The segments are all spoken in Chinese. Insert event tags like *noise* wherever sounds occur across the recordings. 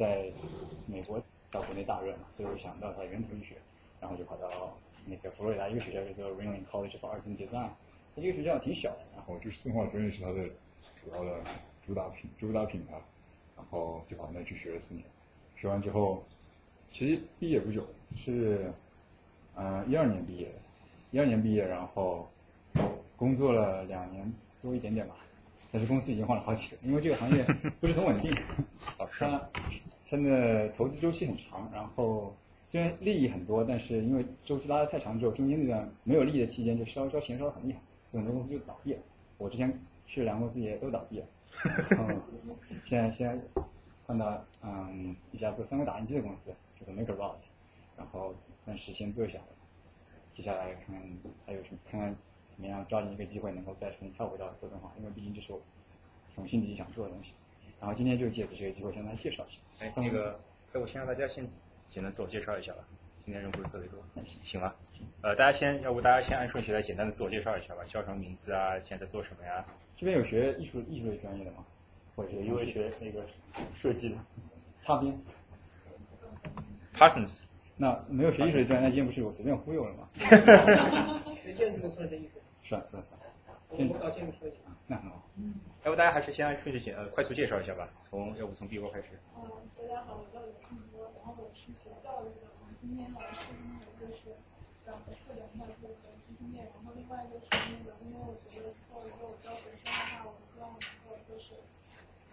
在美国到国内大热嘛，所以我想到它源头医学，然后就跑到那个佛罗里达一个学校叫做 Ringling College of Art and Design，它这个学校挺小的，然后就是动画专业是它的主要的主打品主打品牌，然后就跑那去学了四年，学完之后其实毕业不久，是嗯一二年毕业的，一二年毕业，然后工作了两年多一点点吧。但是公司已经换了好几个，因为这个行业不是很稳定，它它的投资周期很长，然后虽然利益很多，但是因为周期拉得太长之后，中间那段没有利益的期间就烧烧钱烧得很厉害，很多公司就倒闭了。我之前去两个公司也都倒闭了，*laughs* 现在现在换到嗯一家做三维打印机的公司，叫做 MakerBot，然后暂时先做一下，接下来看看还有什么看看。怎么样抓紧一个机会，能够再重新跳回到自动化？因为毕竟这是我从心底想做的东西。然后今天就借此这个机会向大家介绍一下。哎，那个，哎，我先让大家先简单自我介绍一下吧。今天人不是特别多，行行吗？呃，大家先，要不大家先按顺序来简单的自我介绍一下吧。叫什么名字啊？现在在做什么呀？这边有学艺术艺术类专业的吗？或者因为学那个设计的？擦边。Parsons。那没有学艺术类专业，那今天不是我随便忽悠了吗？*laughs* 学建筑的算是艺术。算算算，我搞建筑设计啊，那很好。嗯，要不大家还是先按顺序简呃快速介绍一下吧，从要不从 B 波开始。嗯，大家好，我叫刘庆波，然后我是学教育的，我今天来是因为就是想拓展一下自己的知识面，然后另外就是那个，因为我觉得做一个我教学生的话，我希望能够就是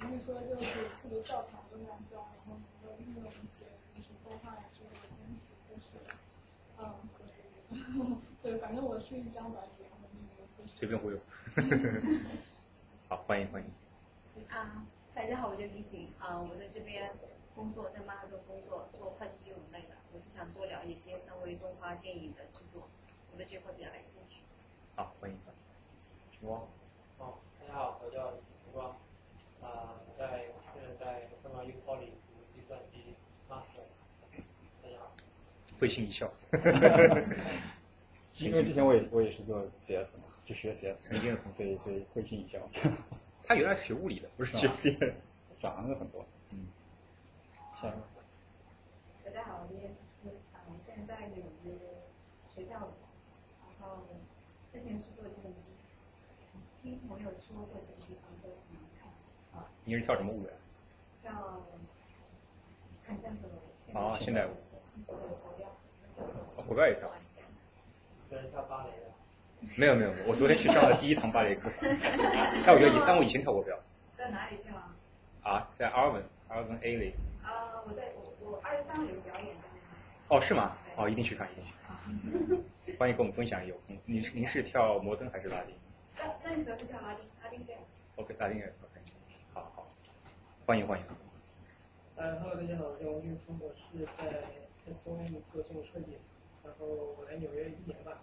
不是说就是特别教条的那样教，然后能够运用一些就是动画呀之类的东西，就是嗯，对，反正我是一张白纸。随便忽悠，*laughs* 好，欢迎欢迎。啊，大家好，我叫李醒啊，我在这边工作，在曼哈顿工作，做会计金融类的。我就想多聊一些三维动画电影的制作，我对这块比较感兴趣。好，欢迎。徐光。哦，大家好，我叫徐光，啊，在现在在香港 U Poly 读计算机 Master。大家好。会心一笑。因为之前我也我也是做 CS 的嘛。就学 CS，曾经的同学所以会心一笑。他原来是学物理的，不是学 CS，长得很多。嗯。下一个。大家好，我是啊，现在有一个学跳舞，然后之前是做计算机，听朋友说过这个地方都很难看。啊。你是跳什么舞的？跳看现代舞。啊，现代舞。国标。国标也跳。虽然跳芭蕾的。没有没有，我昨天去上了第一堂芭蕾课。*laughs* 但我觉得，但我以前跳过表。在哪里跳啊？啊，在 Arvin，Arvin A 里。啊，我在我我二十三号有个表演。哦，是吗？哦，一定去看，一定去看。欢迎跟我们分享有空。您您是跳摩登还是拉丁？那那你主要是跳拉丁，拉丁这样。OK，拉丁也是 OK。好好，欢迎欢迎。呃，Hello，大家好，我叫王俊峰，我是在 SOM 做建筑设计，然后我来纽约一年吧。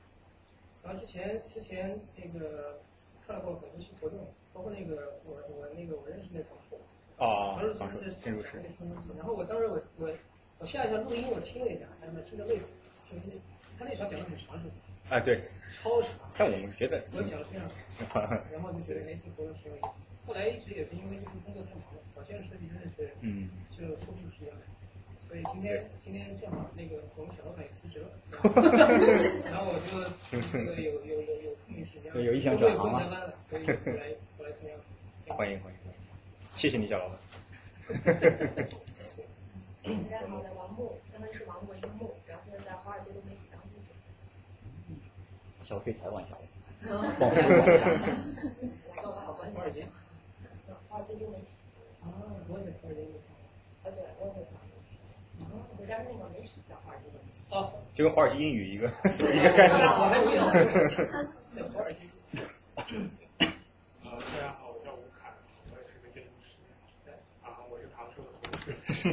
然后之前之前那个看过很多期活动，包括那个我我那个我认识那唐树，啊，唐树是建筑师。然后我当时我我我下一条录音我听了一下，哎呀妈听得累死，就是那他那场讲的很长是吧？啊对，超长。但我们觉得我讲的非常长，*laughs* 然后就觉得那期活动挺有意思。后来一直也是因为这份工作太忙了，搞建筑设计真的是嗯，就抽不出时间来。所以今天今天正好那个我们小老板也辞职了，然后我就那个有有有有空余时间，有意向转行了，所以过来 *laughs* 过来参加。欢迎欢迎，谢谢你小老板。*laughs* *laughs* 大家好，我王木，咱们是王国一个木，然后现在在华尔街的媒体当记者。小可以采访一下我。报来到好关华尔街。华尔街的媒体。啊，我在华尔街。啊对，我在我家那个没史叫华尔街哦，就跟华尔街英语一个一个概念。*laughs* 我还以为叫华尔街。呃，大家好，我叫吴凯，我也是个建筑师。啊，我是唐硕的同事。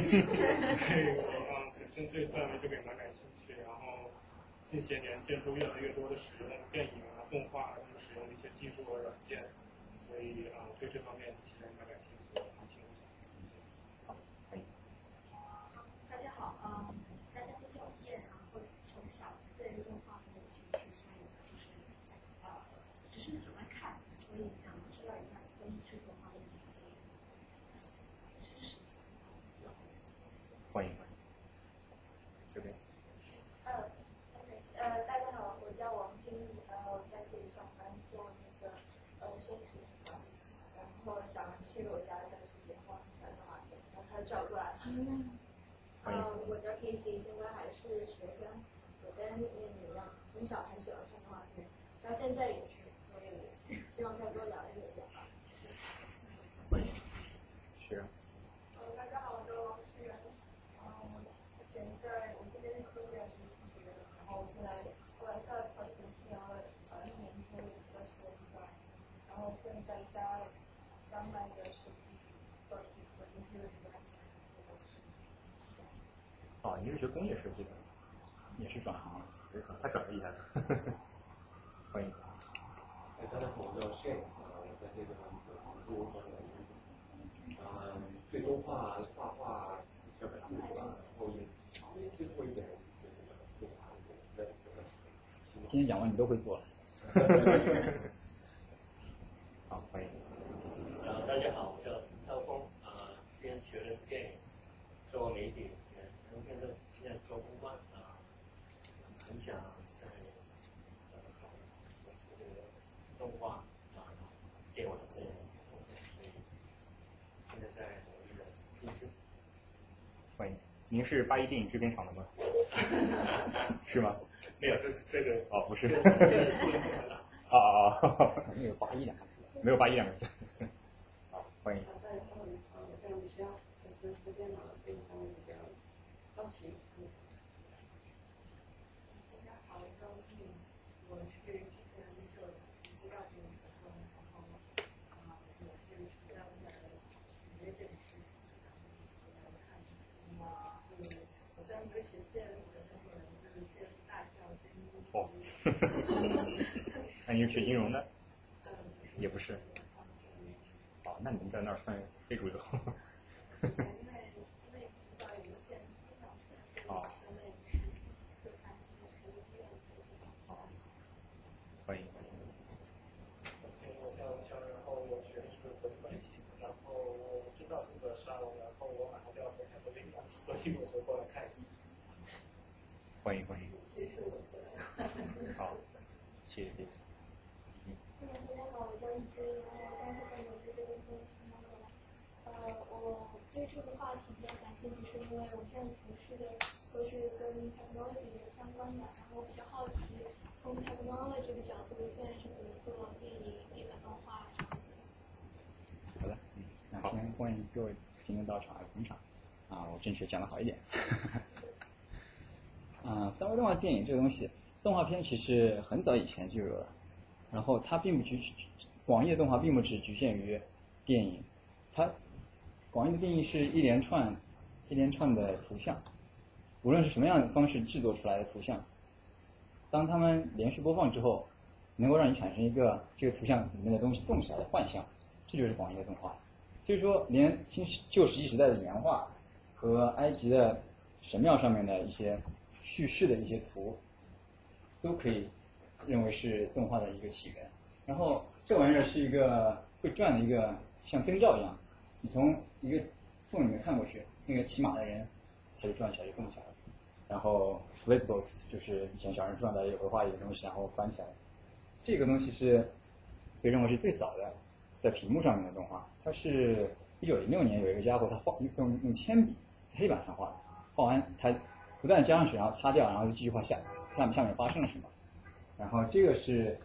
*laughs* 所以我啊，本身对三维这个也蛮感兴趣。然后近些年建筑越来越多的使用电影啊、动画，就使用一些技术和软件，所以啊，对这方面其实蛮感兴趣。呃，我叫 Casey，现在还是学生。我跟你一样，从小很喜欢看动画片，到现在也是，所以希望再多聊一点吧。是。呃，大家好，我叫王旭然。嗯，之前在我这边科研是数学，然后现在后来在跑程序，然后呃一年多在学一个，然后现在在刚买的手机，手机手机是一个。哦，你是学工业设计的，也是转行，他转的厉害。*laughs* 欢迎。哎，大家好，我叫 Shane，呃，在这个自由所嗯，最多画、画画比较感兴趣吧，然后也接触过一点这个动画的今天讲完你都会做了。好，欢迎。呃，大家好，我叫陈超峰，呃，之前学的是电影，做媒体，然后现在现在做公关，啊，很想在呃，这个动画啊，电影之类的。欢迎，您是八一电影制片厂的吗？*laughs* 是吗？没有，这这个哦，不是。啊啊啊！*laughs* *laughs* 没有八一两个字。没有八一两个字。好，欢迎。*laughs* 叫小然后我学的是国际关系，然后我知道这个沙龙，然后我马上就要回台北了，所以我就过来看。欢迎欢迎。好，谢谢谢谢。嗯。大家好，我叫易真，然后刚是在纽约这边做新闻的。呃，我对这个话题比较感兴趣，是因为我现在从事的都是跟 technology 相关的，然后我比较好奇，从 technology 这个角度，现在是怎么做电影、日本动画这样子。好的，嗯，那先欢迎各位今天到场来捧场。啊，我争取讲的好一点。啊，三维动画电影这个东西，动画片其实很早以前就有了，然后它并不局广义的动画并不只局限于电影，它广义的定义是一连串一连串的图像，无论是什么样的方式制作出来的图像，当它们连续播放之后，能够让你产生一个这个图像里面的东西动起来的幻象，这就是广义的动画。所以说，连新旧石器时代的原画和埃及的神庙上面的一些。叙事的一些图，都可以认为是动画的一个起源。然后这玩意儿是一个会转的一个像灯罩一样，你从一个缝里面看过去，那个骑马的人他就转起来就动起来了。然后 flipbooks 就是以前小人书上的也会画一个东西，然后翻起来。这个东西是被认为是最早的在屏幕上面的动画。它是一九零六年有一个家伙他画用用铅笔在黑板上画的，画完他。不断加上去，然后擦掉，然后就继续画下看下面发生了什么。然后这个是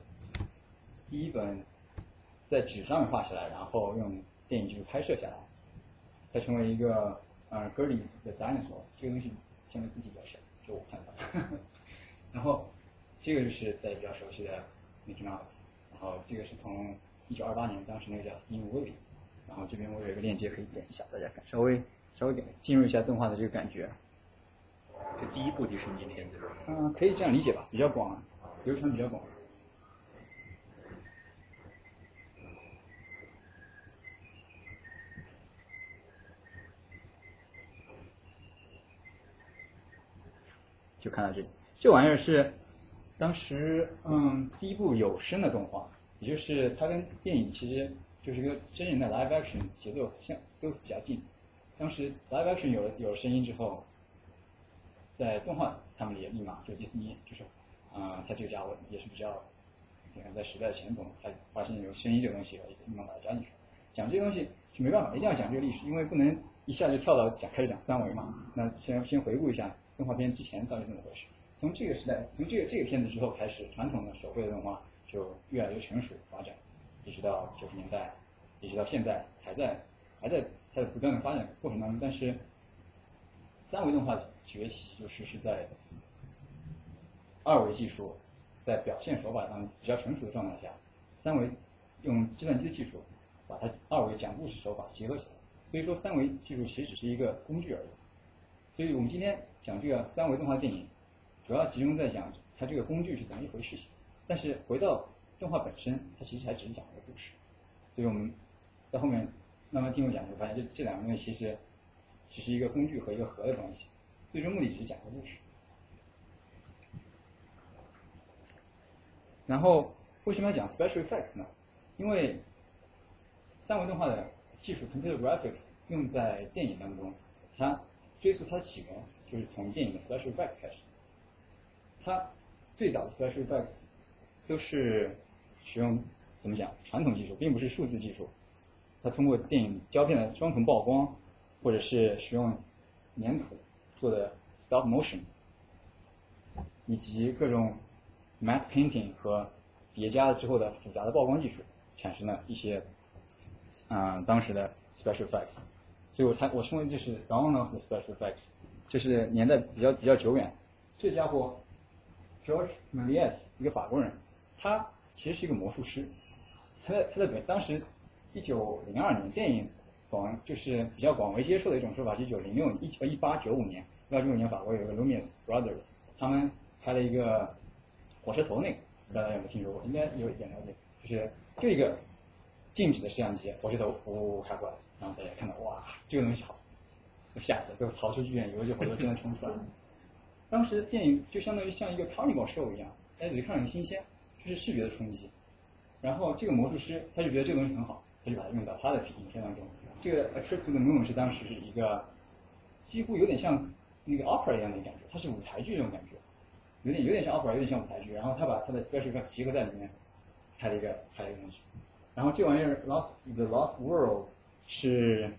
第一本在纸上面画下来，然后用电影技术拍摄下来，它成为一个呃 g i r l i e s 的 dinosaur。这个东西现在自己比较小，就我看到。*laughs* 然后这个就是大家比较熟悉的 Mickey Mouse。然后这个是从一九二八年，当时那个叫 Steam Willy。然后这边我有一个链接可以点一下，大家看稍微稍微点进入一下动画的这个感觉。这第一部迪士尼片子，嗯，可以这样理解吧，比较广，流传比较广。就看到这里，这玩意儿是当时嗯第一部有声的动画，也就是它跟电影其实就是一个真人的 live action 节奏像都比较近。当时 live action 有了有了声音之后。在动画他们也立马就迪士尼就是，啊，他这个家伙也是比较，你看在时代的前头，他发现有声音这个东西，立马把它加进去。讲这个东西是没办法，一定要讲这个历史，因为不能一下就跳到讲开始讲三维嘛，那先先回顾一下动画片之前到底怎么回事。从这个时代，从这个这个片子之后开始，传统的手绘的动画就越来越成熟发展，一直到九十年代，一直到现在还在还在还在不断的发展过程当中。但是三维动画崛起就是是在二维技术在表现手法上比较成熟的状态下，三维用计算机的技术把它二维讲故事手法结合起来。所以说三维技术其实只是一个工具而已。所以我们今天讲这个三维动画电影。主要集中在讲它这个工具是怎么一回事情，但是回到动画本身，它其实还只是讲一个故事。所以我们在后面慢慢听我讲，就发现这这两个东西其实只是一个工具和一个核的关系，最终目的只是讲个故事。然后为什么要讲 special effects 呢？因为三维动画的技术 computer graphics 用在电影当中，它追溯它的起源就是从电影的 special effects 开始。它最早的 special effects 都是使用怎么讲传统技术，并不是数字技术。它通过电影胶片的双重曝光，或者是使用粘土做的 stop motion，以及各种 matte painting 和叠加了之后的复杂的曝光技术，产生了一些啊当时的 special effects。所以我才我称为这是 dawn of the special effects，这是年代比较比较久远。这家伙。George Méliès 一个法国人，他其实是一个魔术师。他在他在当时一九零二年电影广就是比较广为接受的一种说法是一九零六一呃一八九五年一八九五年法国有一个 Lumiere Brothers，他们拍了一个火车头那个，不知道大家有没有听说过？应该有一点了解，就是就一个静止的摄像机，火车头呜开过来，然后大家看到哇这个东西好，吓死，都逃出剧院，以为就火车真的冲出来了。当时电影就相当于像一个 carnival show 一样，大家只看很新鲜，就是视觉的冲击。然后这个魔术师他就觉得这个东西很好，他就把它用到他的影片当中。这个 A Trip to the Moon 是当时是一个几乎有点像那个 opera 一样的感觉，它是舞台剧那种感觉，有点有点像 opera，有点像舞台剧。然后他把他的 special effects 结合在里面，拍了一个拍了一个东西。然后这玩意儿 Lost the Lost World 是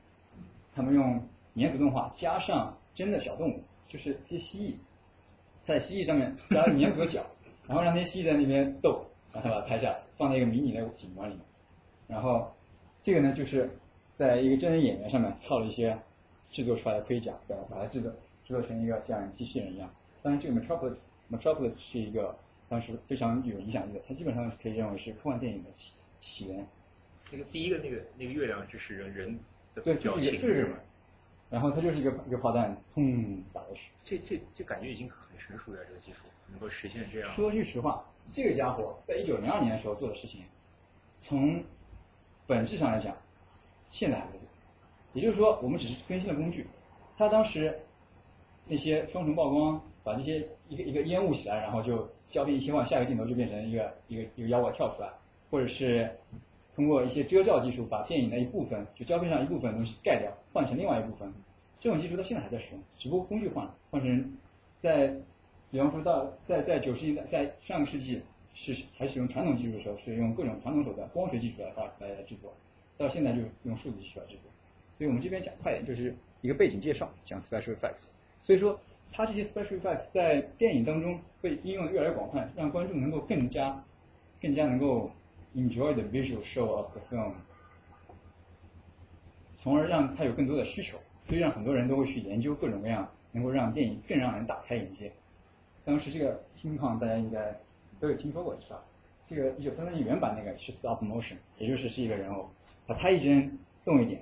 他们用粘土动画加上真的小动物，就是一些蜥蜴。在蜥蜴上面加了粘土的脚，然后让那些蜥蜴在那边斗，然后把它拍下来，放在一个迷你的景观里面。然后这个呢，就是在一个真人演员上面套了一些制作出来的盔甲，对吧？把它制作制作成一个像机器人一样。当然，这个 Metropolis Metropolis 是一个当时非常有影响力的，它基本上可以认为是科幻电影的起起源。那个第一个那个那个月亮就是人人的对，就是一个就是。然后它就是一个一个炮弹，砰打过去。这这这感觉已经很成熟了，这个技术能够实现这样。说句实话，这个家伙在一九零二年的时候做的事情，从本质上来讲，现在还在做。也就是说，我们只是更新了工具。他当时那些双重曝光，把这些一个一个烟雾起来，然后就胶片一切换，下一个镜头就变成一个一个一个妖怪跳出来，或者是。通过一些遮罩技术，把电影的一部分，就胶片上一部分东西盖掉，换成另外一部分。这种技术到现在还在使用，只不过工具换了，换成在，比方说到在在九十年代，在上个世纪是还使用传统技术的时候，是用各种传统手段，光学技术来发来来制作。到现在就用数字技术来制作。所以我们这边讲快点，就是一个背景介绍，讲 special effects。所以说，它这些 special effects 在电影当中被应用的越来越广泛，让观众能够更加更加能够。Enjoy the visual show of the film，从而让他有更多的需求，所以让很多人都会去研究各种各样能够让电影更让人打开眼界。当时这个 King Kong 大家应该都有听说过，是吧？这个一九三三年原版那个是 stop motion，也就是是一个人偶，他拍一帧动一点，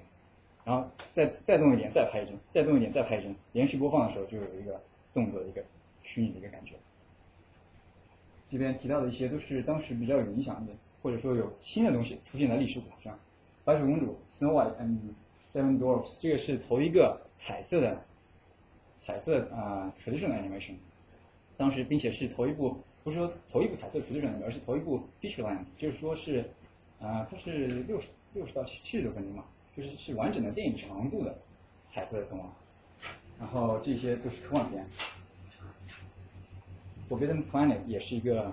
然后再再动一点再拍一帧，再动一点再拍一帧，连续播放的时候就有一个动作的一个虚拟的一个感觉。这边提到的一些都是当时比较有影响的。或者说有新的东西出现在历史舞台上，白雪公主 Snow White and Seven Dwarfs 这个是头一个彩色的彩色啊 traditional animation，当时并且是头一部不是说头一部彩色 traditional，而是头一部 feature line，就是说是啊它是六十六十到七七十多分钟嘛，就是是完整的电影长度的彩色的动画，然后这些都是科幻片，Forbidden Planet 也是一个。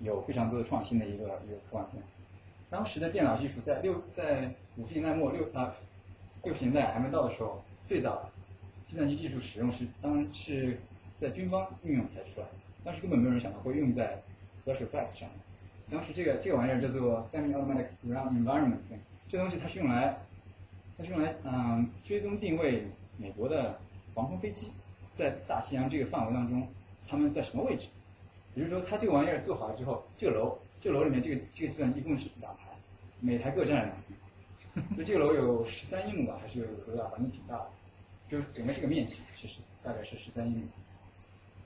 有非常多的创新的一个一个科幻片。当时的电脑技术在六在五十年代末六啊六十年代还没到的时候，最早计算机技术使用是当是在军方运用才出来，当时根本没有人想到会用在 special effects 上。当时这个这个玩意儿叫做 semi-automatic ground environment，这东西它是用来它是用来嗯追踪定位美国的防空飞机在大西洋这个范围当中他们在什么位置。比如说它这个玩意儿做好了之后，这个楼这个楼里面这个这个计算机一共是两台，每台各占两层。*laughs* 就这个楼有十三英亩吧，还是有多大？反正挺大的。就是整个这个面积其实大概是十三英亩。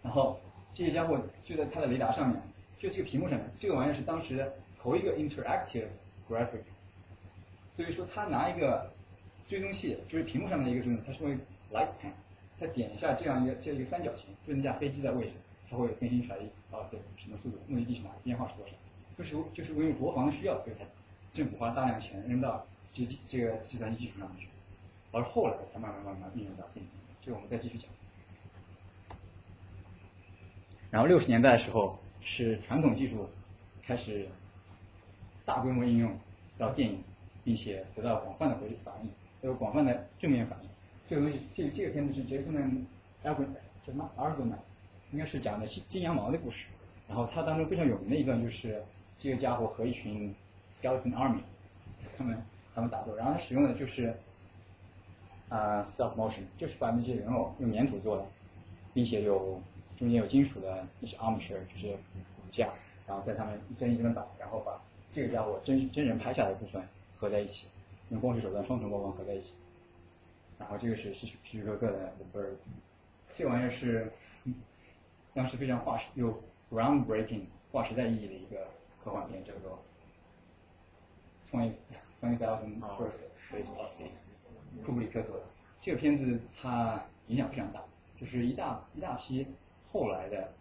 然后这些家伙就在它的雷达上面，就这个屏幕上面，这个玩意儿是当时头一个 interactive graphic。所以说他拿一个追踪器，就是屏幕上的一个追踪，它是会 light pen，他点一下这样一个这一个三角形，就那架飞机的位置，它会更新出来一啊对什么速度，目的地是哪，编号是多少，就是就是因为国防需要，所以才政府花大量钱扔到。这这个计算机技术上面去，而后来才慢慢慢慢运用到电影。这个我们再继续讲。然后六十年代的时候，是传统技术开始大规模应用到电影，并且得到广泛的回反应，有广泛的正面反应。这个东西，这个这个片子是 Jason Argon 叫什么 Argonaut，应该是讲的金金羊毛的故事。然后它当中非常有名的一段就是，这个家伙和一群 Skeleton Army 在他们。他们打斗，然后他使用的就是啊 stop motion，就是把那些人偶用粘土做的，并且有中间有金属的那是 armature，就是骨架，然后在他们一帧一帧的打，然后把这个家伙真真人拍下来的部分合在一起，用光学手段双重曝光合在一起，然后这个是希区希区柯克的 The Birds，这玩意儿是当时非常划时有 groundbreaking 划时代意义的一个科幻片，叫做 Twenty *laughs* Twenty thousand first space odyssey，库布里克做的。这个片子，它影响非常大，就是一大一大批后来的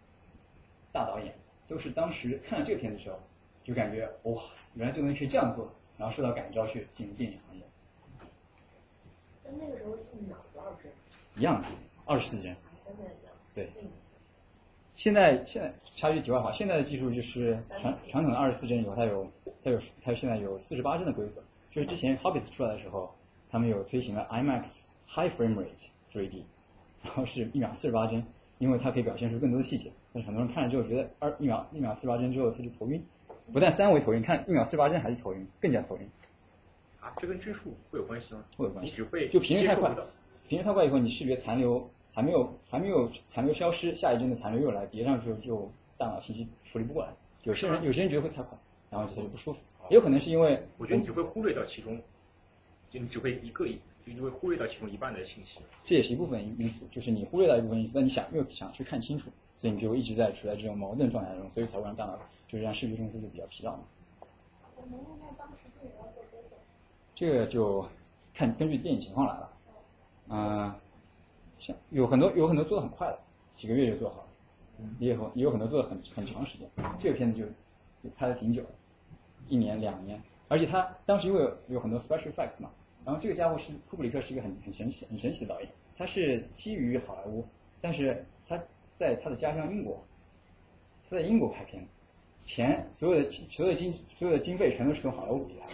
大导演都是当时看了这个片子的时候，就感觉哇，原来这东西可以这样做，然后受到感召去进入电影行业。跟那个时候一秒多少帧？一样的，二十四帧。真的一样。对。现在现在插句题外话，现在的技术就是传传统的二十四帧以后，它有它有它现在有四十八帧的规格。就是之前 Hobbit 出来的时候，他们有推行了 IMAX High Frame Rate 3D，然后是一秒四十八帧，因为它可以表现出更多的细节。但是很多人看了之后觉得二一秒一秒四十八帧之后他就头晕，不但三维头晕，看一秒四十八帧还是头晕，更加头晕。啊，这跟帧数会有关系吗？会有关系。只会就频率太快，频率太快以后，你视觉残留还没有还没有残留消失，下一帧的残留又来叠上去，就大脑信息处理不过来。有些人有些人觉得会太快，然后他就不舒服。也有可能是因为，我觉得你只会忽略掉其中，就你只会一个，就你会忽略到其中一半的信息。这也是一部分因素，就是你忽略到一部分因素，但你想又想去看清楚，所以你就一直在处在这种矛盾状态中，所以才会让大脑就是让视觉中枢就比较疲劳嘛。这个就看根据电影情况来了，嗯，像有很多有很多做的很快的，几个月就做好了，也有也有很多做的很很长时间，这个片子就拍的挺久。一年两年，而且他当时因为有很多 special effects 嘛，然后这个家伙是库布里克是一个很很神奇很神奇的导演，他是基于好莱坞，但是他在他的家乡英国，他在英国拍片，钱所有的所有的经所有的经费全都是从好莱坞给他，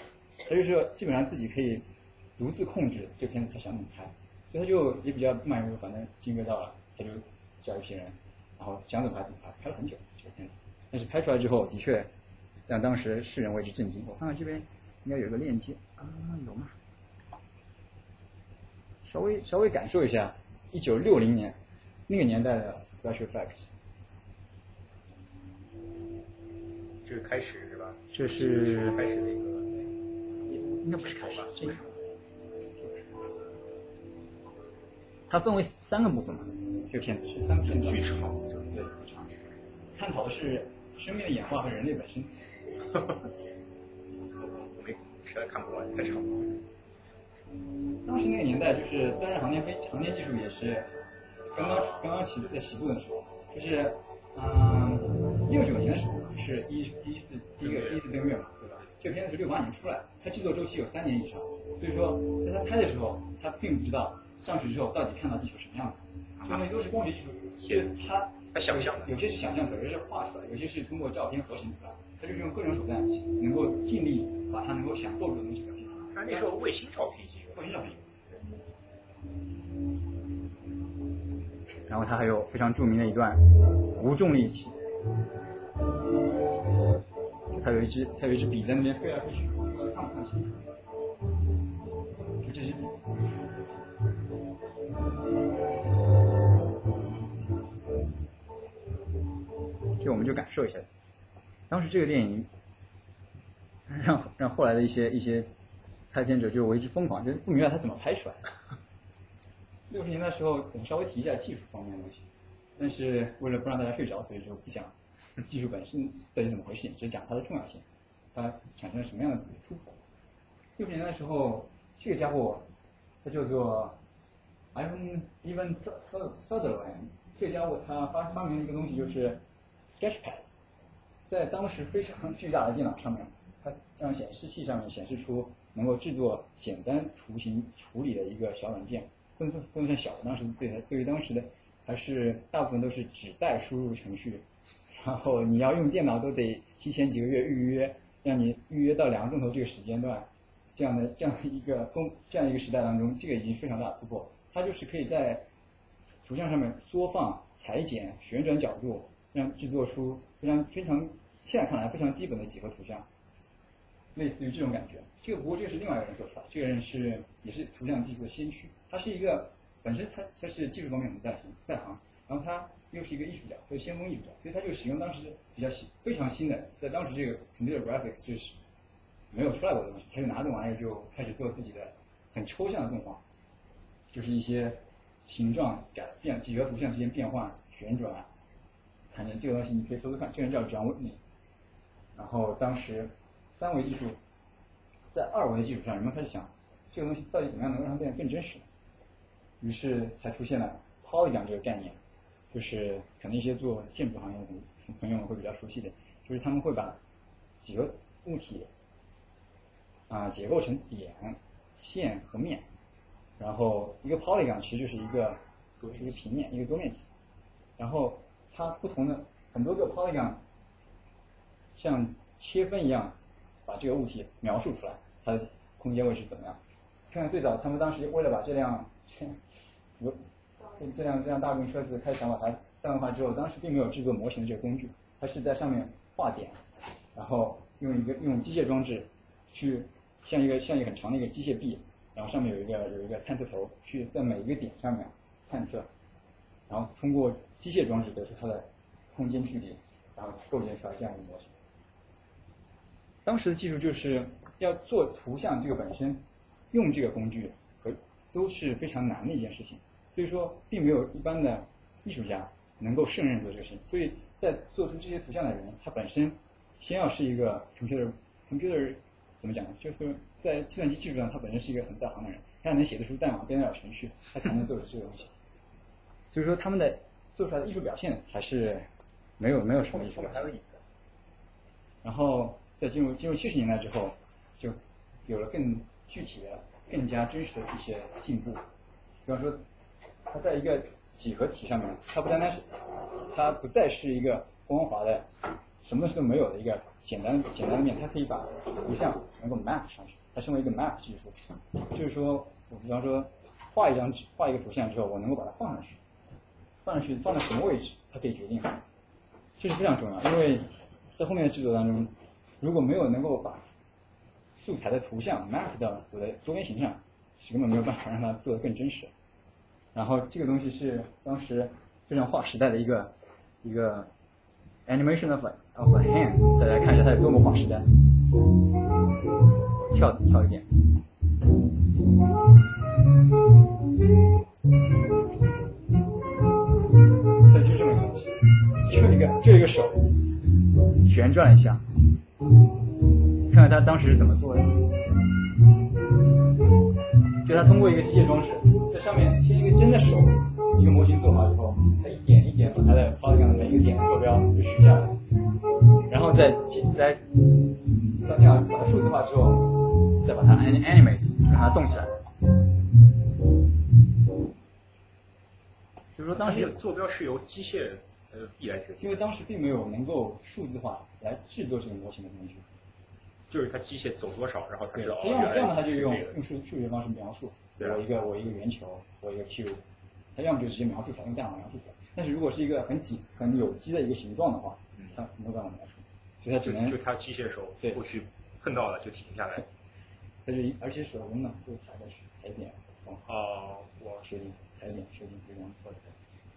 他就说基本上自己可以独自控制这片子他想怎么拍，所以他就也比较慢悠悠，反正经费到了他就叫一批人，然后想怎么拍怎么拍，拍了很久这个片子，但是拍出来之后的确。让当时世人为之震惊。我看看这边应该有一个链接啊，有吗？稍微稍微感受一下，一九六零年那个年代的 special effects。这是开始是吧？这是开始那个，应该不是开始，这个。它分为三个部分嘛，这个片子是三个片剧场，对，剧场，探讨的是生命的演化和人类本身。*laughs* 哈哈，我没实在看不完，太长了。当时那个年代，就是载人航天飞航天技术也是刚刚刚刚起在起步的时候，就是嗯六九年的时候是一第一次第一个第一次登月嘛，对吧？这个片子是六八年出来，它制作周期有三年以上，所以说在他拍的时候，他并不知道上去之后到底看到地球什么样子，这东西都是光学技术，他他想象的，有些是想象出来，有些是画出来，有些是通过照片合成出来。他就是用各种手段，能够尽力把它能够想透露的东西表现出来。那那时候卫星照片然后他还有非常著名的一段无重力起，它有一只他有一只笔在那边飞来飞去，看不看清楚？就这只笔。这我们就感受一下，当时这个电影让让后来的一些一些拍片者就为之疯狂，就不明白他怎么拍出来的。*laughs* 六十年代时候，我们稍微提一下技术方面的东西，但是为了不让大家睡着，所以就不讲 *laughs* 技术本身到底怎么回事，只讲它的重要性，它产生了什么样的突破。六十年代的时候，这个家伙他叫做 Ivan Ivan Sutherland，这个家伙他发发明了一个东西，就是 Sketchpad，在当时非常巨大的电脑上面，它让显示器上面显示出能够制作简单图形处理的一个小软件。不能不能算小，当时对对于当时的还是大部分都是纸带输入程序，然后你要用电脑都得提前几个月预约，让你预约到两个钟头这个时间段，这样的这样一个工这样一个时代当中，这个已经非常大的突破。它就是可以在图像上面缩放、裁剪、旋转角度，让制作出非常非常现在看来非常基本的几何图像，类似于这种感觉。这个不过这个是另外一个人做出来，这个人是也是图像技术的先驱。他是一个本身他他是技术方面很在行在行，然后他又是一个艺术家，是先锋艺术家，所以他就使用当时比较新非常新的，在当时这个 computer graphics 就是没有出来过的东西，他就拿这玩意儿就开始做自己的很抽象的动画，就是一些形状改变、几何图像之间变换、旋转，反正这个东西你可以搜搜看，这个人叫 John Whitney，然后当时三维技术在二维的基础上，人们开始想这个东西到底怎么样能让它变得更真实。于是才出现了 polygon 这个概念，就是可能一些做建筑行业的朋友们会比较熟悉的，就是他们会把几个物体啊结构成点、线和面，然后一个 polygon 其实就是一个一个平面，一个多面体，然后它不同的很多个 polygon 像切分一样把这个物体描述出来，它的空间位置怎么样？看看最早他们当时为了把这辆这这辆这辆大众车子开始想把它三维化之后，当时并没有制作模型的这个工具，它是在上面画点，然后用一个用机械装置去像一个像一个很长的一个机械臂，然后上面有一个有一个探测头，去在每一个点上面探测，然后通过机械装置得出它的空间距离，然后构建出来这样一个模型。当时的技术就是要做图像这个本身，用这个工具和。都是非常难的一件事情，所以说并没有一般的艺术家能够胜任做这个事情。所以在做出这些图像的人，他本身先要是一个 computer computer 怎么讲呢？就是在计算机技术上，他本身是一个很在行的人，他能写得出代码、编得了程序，他才能做出这个东西。所以说他们的做出来的艺术表现还是没有没有什么艺术表现。然后在进入进入七十年代之后，就有了更具体的。更加真实的一些进步，比方说，它在一个几何体上面，它不单单是，它不再是一个光滑的，什么东西都没有的一个简单简单的面，它可以把图像能够 map 上去，它称为一个 map 技术，就是说，我比方说画一张纸，画一个图像之后，我能够把它放上去，放上去放在什么位置，它可以决定，这是非常重要，因为在后面的制作当中，如果没有能够把素材的图像 map 到我的多边形象，是根本没有办法让它做的更真实。然后这个东西是当时非常划时代的一个一个 animation of of a hand，大家看一下它有多么划时代。跳跳一点。它就这么一个东西，就一个就一个手旋转一下。看看他当时是怎么做的，就他通过一个机械装置，在上面先一个真的手，一个模型做好之后，他一点一点把它的 polygon 每一个点的坐标就取下来，然后再再到那样把它数字化之后，再把它 animate 让它动起来。就是说当时坐标是由机械呃臂来决定，因为当时并没有能够数字化来制作这个模型的工具。就是它机械走多少，然后它知道。要么要么它就用用数数学方式描述，我一个我一个圆球，我一个 cube，它要么就直接描述出来，用代码描述出来。但是如果是一个很紧很有机的一个形状的话，它没有办法描述，所以它只能就它机械手过去碰到了就停下来。它就而且手工呢，就踩的踩点，哦，我确定踩点确定非常错的。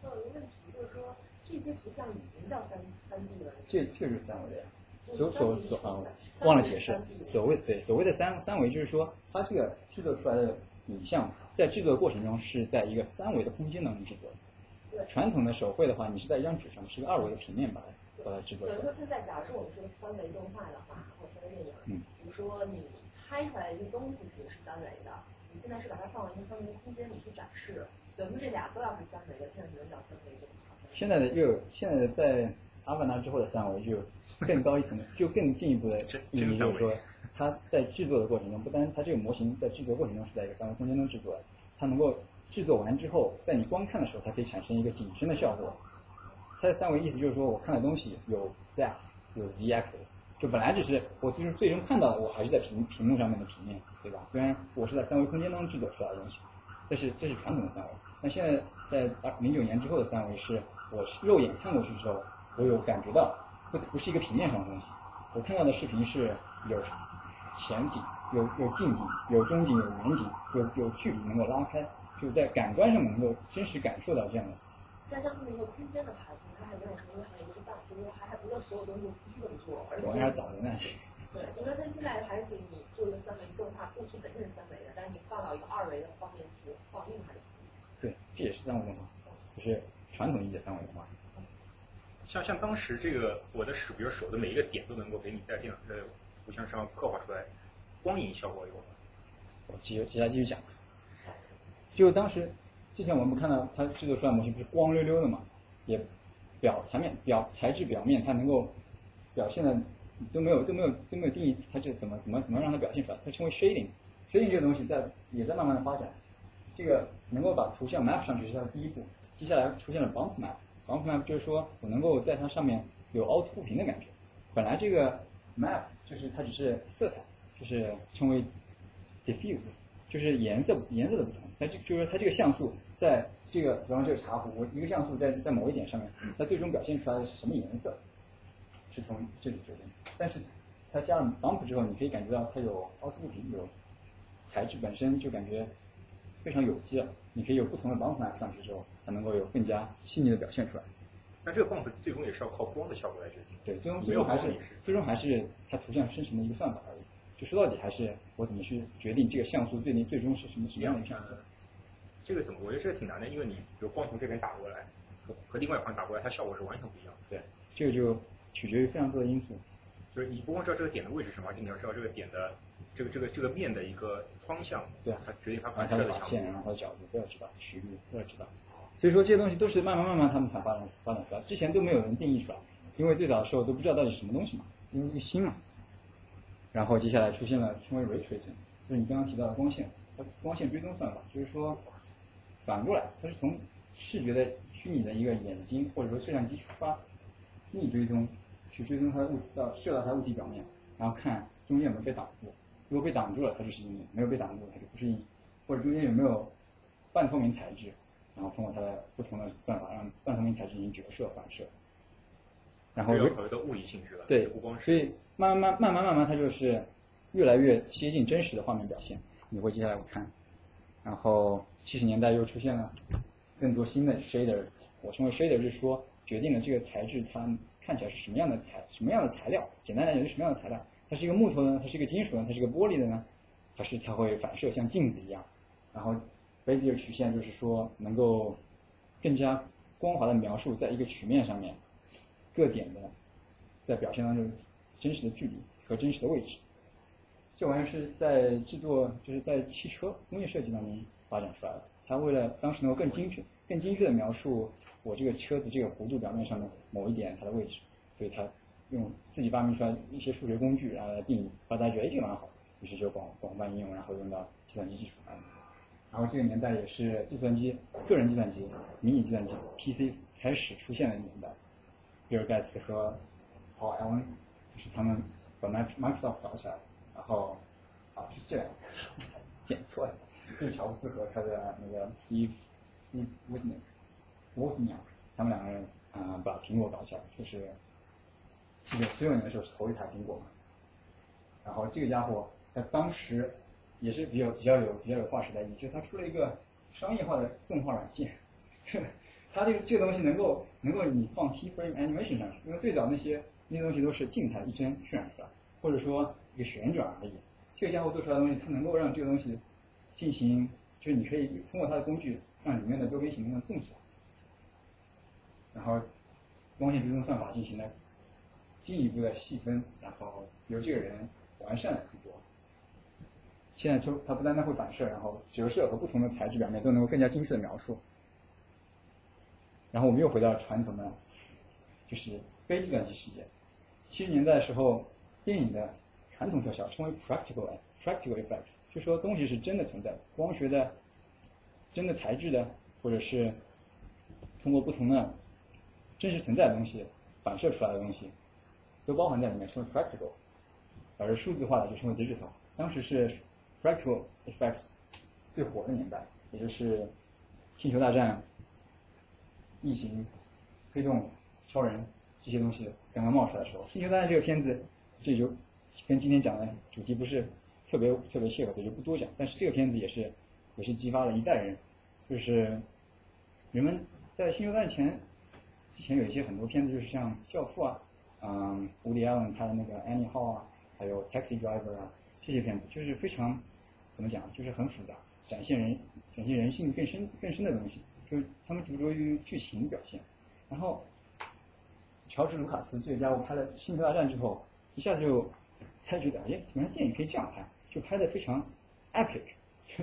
那有一个问题就是说，这些图像已经叫三三 D 了。这这就是三维的呀。所所所啊，忘了解释。所谓对所谓的三三维，就是说它这个制作出来的影像，在制作的过程中是在一个三维的空间当中制作的。对。传统的手绘的话，你是在一张纸上，是个二维的平面把它把它制作。等于说现在，假如说我们说三维动画的话，或三维电影，嗯，比如说你拍出来一个东西肯定是三维的，你现在是把它放到一个三维的空间里去展示，等于这俩都要是三维的，现在只能叫三维动画。现在的又现在的在阿凡达之后的三维就更高一层，就更进一步的意义就是说，它在制作的过程中，不单它这个模型在制作过程中是在一个三维空间中制作的，它能够制作完之后，在你观看的时候，它可以产生一个景深的效果。它的三维意思就是说我看的东西有 depth，有 z axis，就本来只是我就是最终看到的，我还是在屏屏幕上面的平面，对吧？虽然我是在三维空间中制作出来的东西，这是这是传统的三维。那现在在零九年之后的三维是，我肉眼看过去之后，我有感觉到不不是一个平面上的东西，我看到的视频是有前景、有有近景、有中景、有远景、有有距离能够拉开，就在感官上能够真实感受到这样的。但像这么一个空间的排布，它还没有成为行业一半，就是还还不是所有东西必须这么做，而且。我应该早的那些。对，就是说它现在还是给你做一个三维动画，物体本身是三维的，但是你放到一个二维的方面去放映还是。对，这也是三维动画，就是传统意义的三维动画。像像当时这个我的手，比如手的每一个点都能够给你在电脑的图像上刻画出来，光影效果有吗？我接接下来继续讲。就当时之前我们不看到它制作出来模型不是光溜溜的嘛，也表材面表材质表面它能够表现的都没有都没有都没有定义它是怎么怎么怎么让它表现出来，它称为 shading，shading 这个东西在也在慢慢的发展。这个能够把图像 map 上去是它的第一步，接下来出现了 bump map，bump map 就是说我能够在它上面有凹凸不平的感觉。本来这个 map 就是它只是色彩，就是称为 diffuse，就是颜色颜色的不同。在这就是说它这个像素在这个比方这个茶壶，我一个像素在在某一点上面，它最终表现出来的是什么颜色，是从这里决定。但是它加了 bump 之后，你可以感觉到它有凹凸不平，有材质本身就感觉。非常有机了，你可以有不同的 bump map 上去之后，它能够有更加细腻的表现出来。那这个 bump 最终也是要靠光的效果来决定。对，最终最终还是最终还是它图像生成的一个算法而已。就说到底还是我怎么去决定这个像素最终最终是什么什么样的像素。这个怎么？我觉得这个挺难的，因为你比如光从这边打过来和和另外一环打过来，它效果是完全不一样的。对，这个就取决于非常多的因素。就是你不光知道这个点的位置是什么，而且你要知道这个点的这个这个这个面的一个方向，对啊，它决定它反射的线，然后角度都要知道，曲率都要知道。所以说这些东西都是慢慢慢慢他们才发展发展出来，之前都没有人定义出来，因为最早的时候都不知道到底什么东西嘛，因为一个新嘛。然后接下来出现了称为 ray tracing，就是你刚刚提到的光线，它光线追踪算法，就是说反过来，它是从视觉的虚拟的一个眼睛或者说摄像机出发，逆追踪。去追踪它的物到射到它物体表面，然后看中间有没有被挡住，如果被挡住了，它就是阴影；没有被挡住，它就不是阴影。或者中间有没有半透明材质，然后通过它的不同的算法，让半透明材质进行折射、反射。然后有考虑到物理性质了。对，所以慢慢慢慢慢慢慢，它就是越来越接近真实的画面表现。你会接下来我看，然后七十年代又出现了更多新的 shader，我称为 shader，就是说决定了这个材质它。看起来是什么样的材什么样的材料？简单来讲是什么样的材料？它是一个木头呢？它是一个金属呢？它是个玻璃的呢？还是它会反射像镜子一样？然后 Bezier 曲线就是说能够更加光滑的描述在一个曲面上面各点的在表现当中真实的距离和真实的位置。这玩意儿是在制作就是在汽车工业设计当中发展出来的。它为了当时能够更精确、更精确的描述。我这个车子这个弧度表面上的某一点它的位置，所以他用自己发明出来一些数学工具然后来定义，大家觉得哎这个蛮好，于是就广广泛应用，然后用到计算机技术上。然后这个年代也是计算机个人计算机、迷你计算机 PC 开始出现的年代。比尔盖茨和鲍艾文就是他们把 Microsoft 搞起来，然后啊是这样，点错了，就是乔布斯和他的那个 Steve Steve Wozniak，Wozniak，他们两个人啊把苹果搞起来，就是这个所有年的时候是头一台苹果嘛。然后这个家伙在当时也是比较比较有比较有划时代意义，就他出了一个商业化的动画软件，他这个这个东西能够能够你放 keyframe animation 上去，因为最早那些那些东西都是静态一帧渲染出来，或者说一个旋转而已。这个家伙做出来的东西，它能够让这个东西进行，就是你可以通过它的工具让里面的多边形状动起来，然后光线追踪算法进行了进一步的细分，然后由这个人完善了很多。现在就它不单单会反射，然后折射和不同的材质表面都能够更加精确的描述。然后我们又回到传统的，就是非计算机世界。七十年代的时候，电影的传统特效称为 practical practical effects，就说东西是真的存在，光学的、真的材质的，或者是通过不同的真实存在的东西反射出来的东西，都包含在里面，称为 practical。而数字化的就称为 digital。当时是 practical effects 最火的年代，也就是星球大战、异形、黑洞、超人这些东西刚刚冒出来的时候，星球大战这个片子这就跟今天讲的主题不是特别特别切合，所以就不多讲。但是这个片子也是也是激发了一代人，就是人们在星球大战前之前有一些很多片子，就是像教父啊，嗯，伍迪·艾伦拍的那个《Annie Hall》啊。还有 Taxi Driver 啊，这些片子就是非常怎么讲，就是很复杂，展现人展现人性更深更深的东西，就是他们执着于剧情表现。然后乔治卢卡斯这个家伙拍了《星球大战》之后，一下子就他觉得，哎，原来电影可以这样拍，就拍的非常 epic，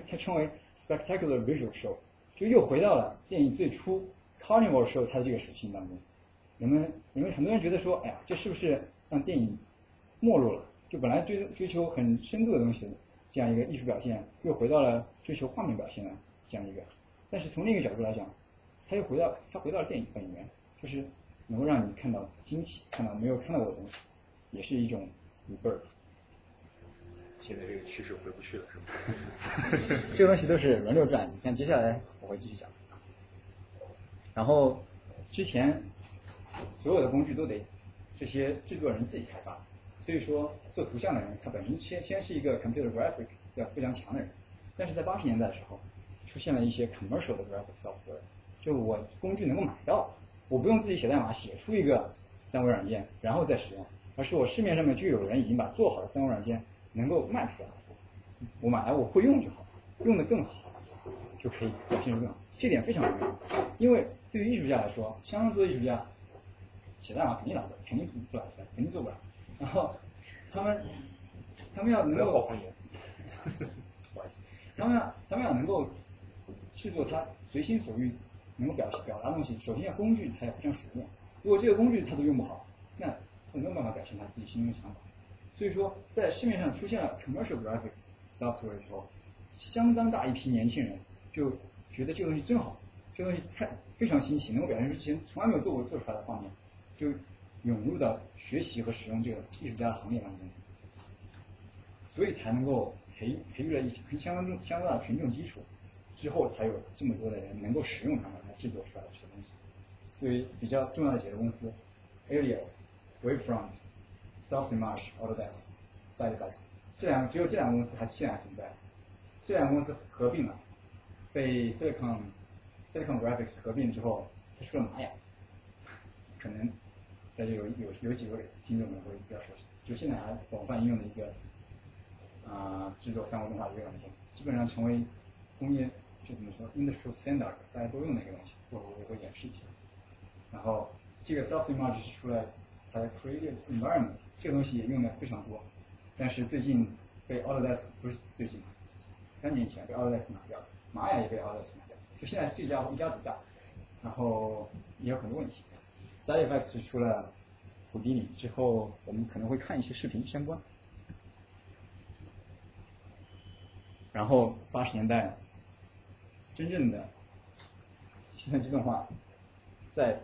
他称为 spectacular visual show，就又回到了电影最初 carnival show 它的这个属性当中。人们人们很多人觉得说，哎呀，这是不是让电影没落了？就本来追追求很深度的东西，这样一个艺术表现，又回到了追求画面表现的这样一个。但是从另一个角度来讲，他又回到他回到了电影本源，就是能够让你看到惊奇，看到没有看到过的东西，也是一种 rebirth。现在这个趋势回不去了，是吗？这个东西都是轮流转，你看接下来我会继续讲。然后之前所有的工具都得这些制作人自己开发。所以说，做图像的人，他本身先先是一个 computer graphic 要非常强的人，但是在八十年代的时候，出现了一些 commercial 的 graphic software，就我工具能够买到，我不用自己写代码写出一个三维软件然后再使用，而是我市面上面就有人已经把做好的三维软件能够卖出来，我买来我会用就好，用的更好就可以表现出更好，这点非常重要，因为对于艺术家来说，相当多的艺术家写代码肯定来不了，肯定不来塞，肯定做不了。然后他们他们要能够，不好意思，他们要他们要能够制作他随心所欲能够表表达东西，首先要工具他要非常熟练，如果这个工具他都用不好，那他没有办法表现他自己心中的想法。所以说，在市面上出现了 commercial graphic software 的时候，相当大一批年轻人就觉得这个东西真好，这个东西太非常新奇，能够表现出之前从来没有做过做出来的画面，就。涌入到学习和使用这个艺术家的行业当中，所以才能够培培育了一相当相当大的群众基础，之后才有这么多的人能够使用它们来制作出来的这些东西。所以比较重要的几个公司，Alias、Wavefront、Softimage、Autodesk、Sidefx，这两只有这两个公司还现在存在。这两个公司合并了，被 Silicon Silicon Graphics 合并之后，它出了玛雅，可能。大家有有有几位听众们会比较熟悉，就现在还广泛应用的一个啊制作三维动画的一个软件，基本上成为工业就怎么说 industrial standard 大家都用的一个东西，我我会演示一下。然后这个 Softimage 是出来它的 creative environment 这个东西也用的非常多，但是最近被 Autodesk 不是最近，三年前被 Autodesk 拿掉，玛雅也被 Autodesk 拿掉，就现在这家一家独大，然后也有很多问题。Sidefx 出了普迪尼之后，我们可能会看一些视频相关。然后八十年代，真正的计算机动画在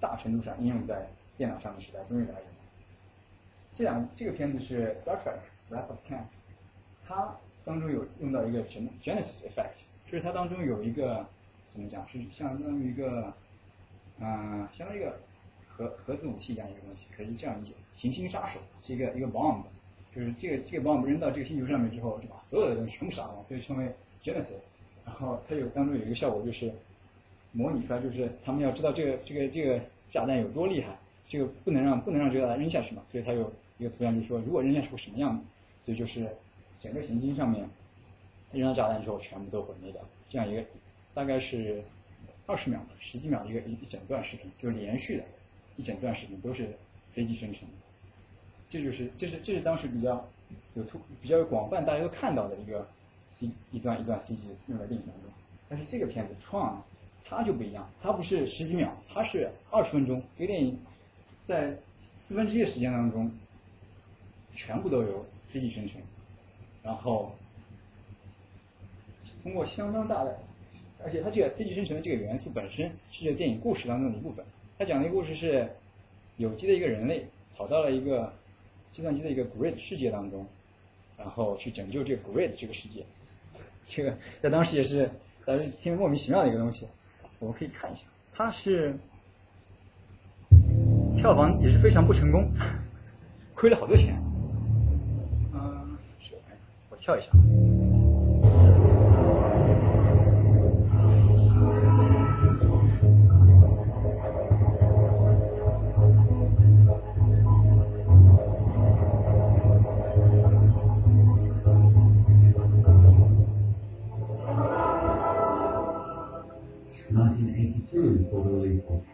大程度上应用在电脑上的时代终于来临。这两这个片子是 Star Trek: Wrath of Khan，它当中有用到一个什么 Genesis effect，就是它当中有一个怎么讲，是相当于一个，嗯，相当于一个核核子武器一样一个东西，可以这样理解，行星杀手是一个一个 bomb，就是这个这个 bomb 扔到这个星球上面之后，就把所有的东西全部杀光，所以称为 Genesis。然后它有当中有一个效果，就是模拟出来，就是他们要知道这个这个这个炸弹有多厉害，这个不能让不能让这个炸弹扔下去嘛，所以它有一个图像，就是说如果扔下去会什么样子，所以就是整个行星上面扔到炸弹之后全部都毁灭掉，这样一个大概是二十秒吧十几秒的一个一一整段视频，就是连续的一整段视频都是 CG 生成的，这就是这是这是当时比较有突比较广泛大家都看到的一个。C 一段一段 CG 用在电影当中，但是这个片子创它就不一样，它不是十几秒，它是二十分钟，一个电影在四分之一的时间当中全部都由 CG 生成，然后通过相当大的，而且它这个 CG 生成的这个元素本身是这个电影故事当中的一部分。他讲的故事是有机的一个人类跑到了一个计算机的一个 Grid 世界当中，然后去拯救这个 Grid 这个世界。这个在当时也是，大家听莫名其妙的一个东西，我们可以看一下，它是票房也是非常不成功，亏了好多钱。嗯，我跳一下。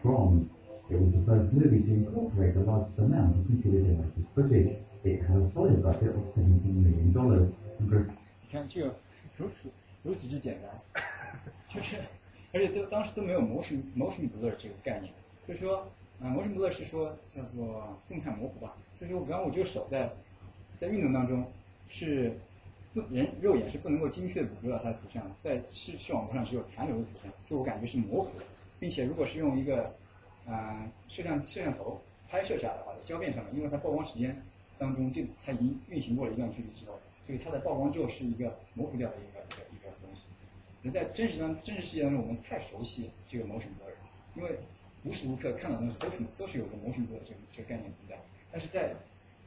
From，it was the first movie to incorporate the largest amount of computer-generated footage. It had a solid budget of seventeen million dollars. 你看这个如此如此之简单，就是而且都当时都没有 motion motion blur 这个概念，就是说啊 motion blur 是说叫做动态模糊吧，就是我比方我这个手在在运动当中是不人肉眼是不能够精确捕捉到它的图像，在视视网膜上只有残留的图像，就我感觉是模糊的，并且如果是用一个嗯，摄像摄像头拍摄下来的话，在胶片上面，因为它曝光时间当中，这它已经运行过了一段距离之后，所以它在曝光之后是一个模糊掉的一个一个一个东西。人在真实当真实世界当中，我们太熟悉这个 motion blur，因为无时无刻看到东西都是都是有个 motion blur 这个这个概念存在。但是在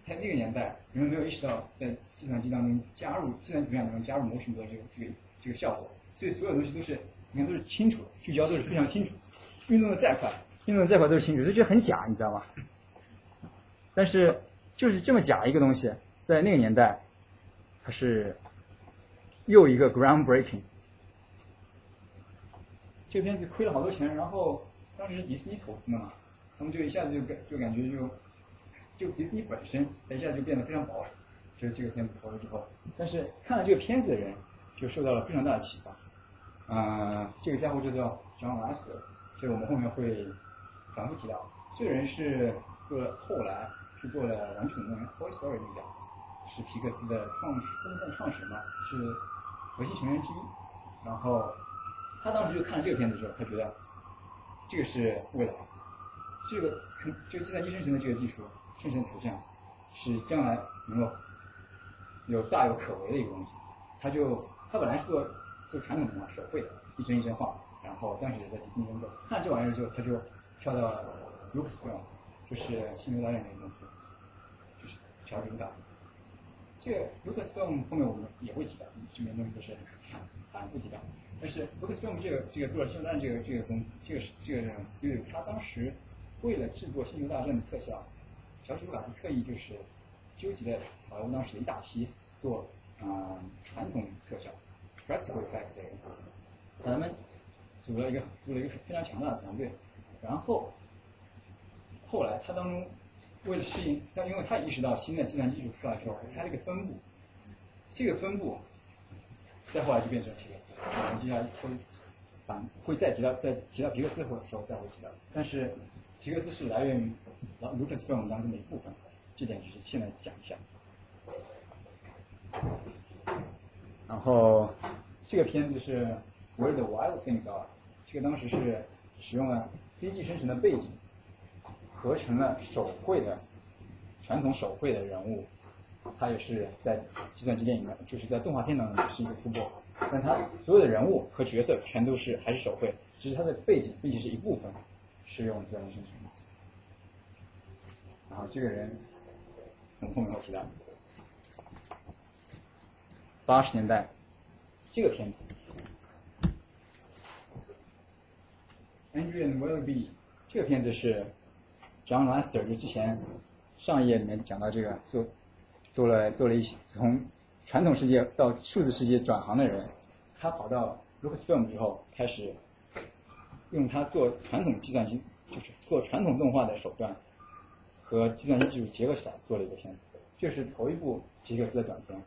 在那个年代，人们没有意识到在计算机当中加入计算机图像当中加入 motion blur 这个这个这个效果，所以所有东西都是你看都是清楚的，聚焦都是非常清楚，运动的再快。运动的再快都是清楚，所以就很假，你知道吗？但是就是这么假一个东西，在那个年代，它是又一个 groundbreaking。这个片子亏了好多钱，然后当时是迪士尼投资的嘛，他们就一下子就感就感觉就就迪士尼本身，它一下子就变得非常保守，就是这个片子投了之后，但是看了这个片子的人就受到了非常大的启发。啊，这个家伙就叫 John Lasseter，这个我们后面会。反复提到，这个人是做了后来是做了《玩具总动员》Toy Story 那家，是皮克斯的创始公共创始人嘛，是核心成员之一。然后他当时就看了这个片子之后，他觉得这个是未来，这个这个计算机生成的这个技术生成图像是将来能够有大有可为的一个东西。他就他本来是做做传统的嘛，手绘的，一帧一帧画，然后当时也在迪士尼工作，看这玩意儿就，他就。跳到 Lucasfilm，就是《星球大战》那个公司，就是乔治卢卡斯。这个 Lucasfilm 后面我们也会提到，这边东西都是反复提到。但是 Lucasfilm 这个这个做《星球大战》这个这个公司，这个这个 studio，他当时为了制作《星球大战》的特效，乔治卢卡斯特意就是纠集了好莱坞当时一大批做啊传统特效 practical effects 的人把，他们组了一个组了一个非常强大的团队。然后，后来他当中为了适应，但因为他意识到新的计算技术出来之后，他这个分布，这个分布，再后来就变成皮克斯。我们接下来会反会再提到，再提到皮克斯的时候再会提到。但是皮克斯是来源于 Lucasfilm 当中的一部分，这点就是现在讲一下。然后这个片子是 Where the Wild Things Are，这个当时是使用了。CG 生成的背景合成了手绘的传统手绘的人物，他也是在计算机电影的，就是在动画片当中是一个突破。但他所有的人物和角色全都是还是手绘，只是他的背景并且是一部分是用计算机生成的。然后这个人很后面后时代，八十年代这个片子，Andrew and Will Be 这个片子是 John Lester 就之前上一页里面讲到这个做做了做了一些从传统世界到数字世界转行的人，他跑到 Lucasfilm 之后，开始用他做传统计算机，就是做传统动画的手段和计算机技术结合起来做了一个片子。这是头一部皮克斯的短片，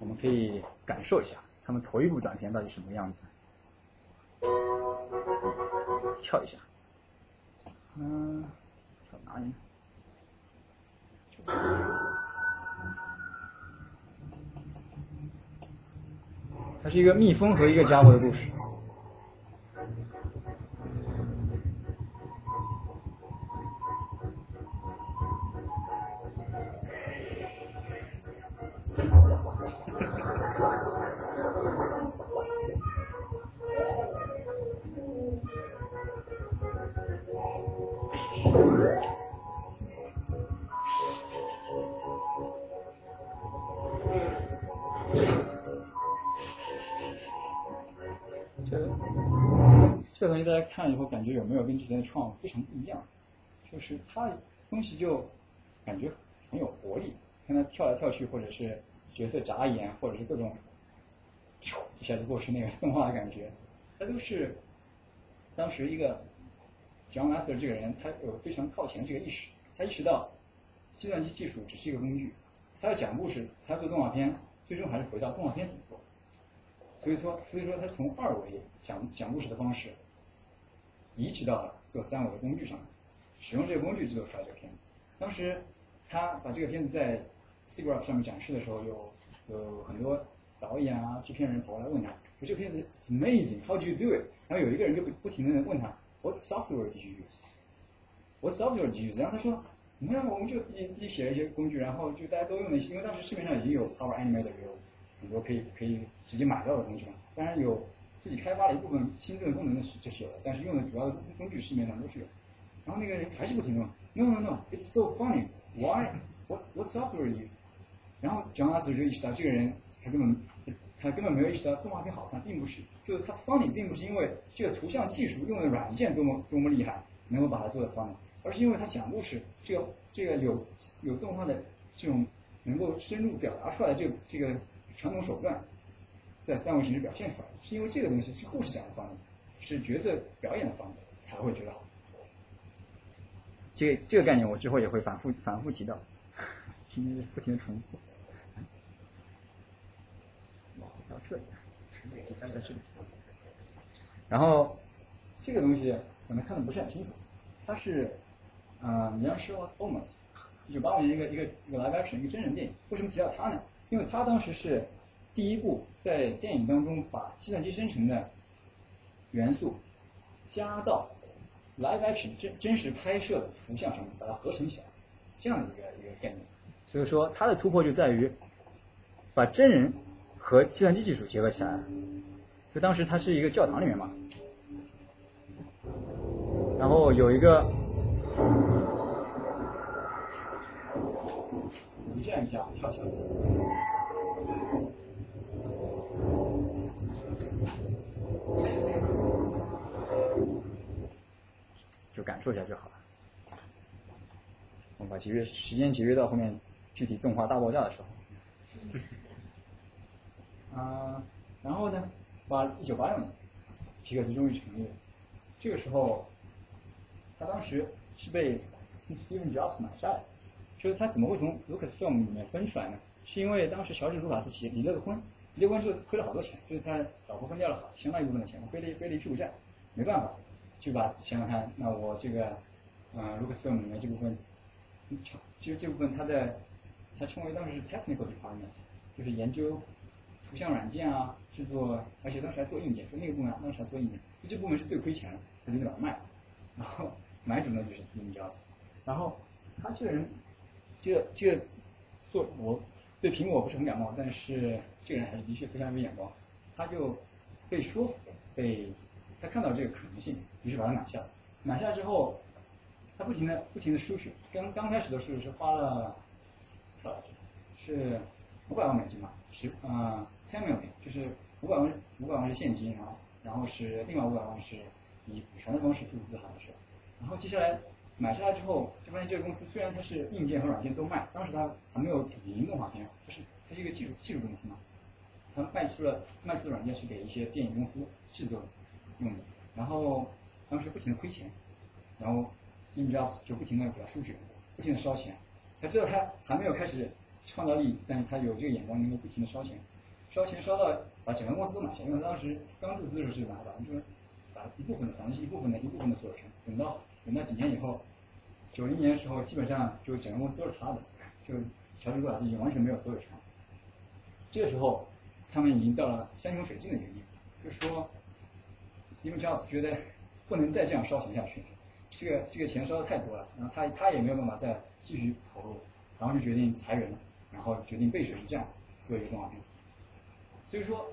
我们可以感受一下他们头一部短片到底什么样子。跳一下，嗯，跳哪里？它是一个蜜蜂和一个家伙的故事。这东西大家看了以后，感觉有没有跟之前的创非常不一样？就是它东西就感觉很有活力，看它跳来跳去，或者是角色眨眼，或者是各种咻一下就过去那个动画的感觉，它都是当时一个 John Lasseter 这个人，他有非常靠前的这个意识，他意识到计算机技术只是一个工具，他要讲故事，他要做动画片，最终还是回到动画片怎么做。所以说，所以说他从二维讲讲故事的方式。移植到了做三维的工具上面，使用这个工具制作出来这个片子。当时他把这个片子在 SIGGRAPH 上面展示的时候，有有很多导演啊、制片人跑过来问他，说这个片子 is amazing，How do you do it？然后有一个人就不停的问他，What software did you use？What software did you use？然后他说，没有，我们就自己自己写了一些工具，然后就大家都用的，因为当时市面上已经有 Power Animator 有很多可以可以直接买到的工具嘛，当然有。自己开发了一部分新增的功能的是就是有的，但是用的主要的工具市面上都是有。然后那个人还是不停用，no no no，it's so funny，why？what what software use？然后 John Lasseter 就意识到这个人他根本他根本没有意识到动画片好看，并不是，就是他 funny 并不是因为这个图像技术用的软件多么多么厉害，能够把它做的 funny，而是因为他讲故事这个这个有有动画的这种能够深入表达出来这个这个传统手段。在三维形式表现出来，是因为这个东西是故事讲的方面，是角色表演的方面，才会觉得好。这个这个概念我之后也会反复反复提到，今天不停的重复。到这里，第三个这里。然后这个东西可能看的不是很清楚，它是啊，你要说 Thomas，一九八五年一个一个一个 live action 一个真人电影，为什么提到他呢？因为他当时是。第一部在电影当中把计算机生成的元素加到 live action 真真实拍摄的图像上面，把它合成起来，这样的一个一个概念。所以说它的突破就在于把真人和计算机技术结合起来。就当时它是一个教堂里面嘛，然后有一个一下一下跳起来。就感受一下就好了。我们把节约时间节约到后面具体动画大爆炸的时候。*laughs* 啊，然后呢，把一九八六年，皮克斯终于成立了。这个时候，他当时是被 Steven Jobs 买下来，就是他怎么会从 Lucasfilm 里面分出来呢？是因为当时乔治卢卡斯企业离了个婚，离了婚之后亏了好多钱，就是他老婆分掉了好相当一部分的钱，背了背了一屁股债，没办法。就把想想看，那我这个，嗯，Lucasfilm 里面这部分，就这部分它的，它称为当时是 technical department，就是研究图像软件啊，制作，而且当时还做硬件，说那个部门当时还做硬件，就这部门是最亏钱的，他就把它卖了，然后买主呢就是 Steve Jobs，然后他这个人，这个这个做我对苹果不是很感冒，但是这个人还是的确非常有眼光，他就被说服，被他看到这个可能性，于是把它买下。买下之后，他不停的不停的输血，刚刚开始的时候是花了多少？是五百万美金嘛？十呃，ten million，就是五百万五百万是现金，然后然后是另外五百万是以股权的方式注资，好像是。然后接下来买下来之后，就发现这个公司虽然它是硬件和软件都卖，当时它还没有主营动画片，就是它是一个技术技术公司嘛，它卖出了卖出的软件是给一些电影公司制作用的，然后当时不停的亏钱，然后 Steve Jobs 就不停的给他输血，不停的烧钱，他知道他还没有开始创造利益，但是他有这个眼光，能够不停的烧钱，烧钱烧到把整个公司都买下，因为当时刚注资的时候是买百分之把一部分的反正是一部分的一部分的所有权，等到等到几年以后，九零年的时候，基本上就整个公司都是他的，就乔治·卢卡斯已经完全没有所有权。这个时候，他们已经到了山穷水尽的原因，就是说，Steve Jobs 觉得不能再这样烧钱下去了，这个这个钱烧的太多了，然后他他也没有办法再继续投入，然后就决定裁员，然后决定背水一战做一个动画片。所以说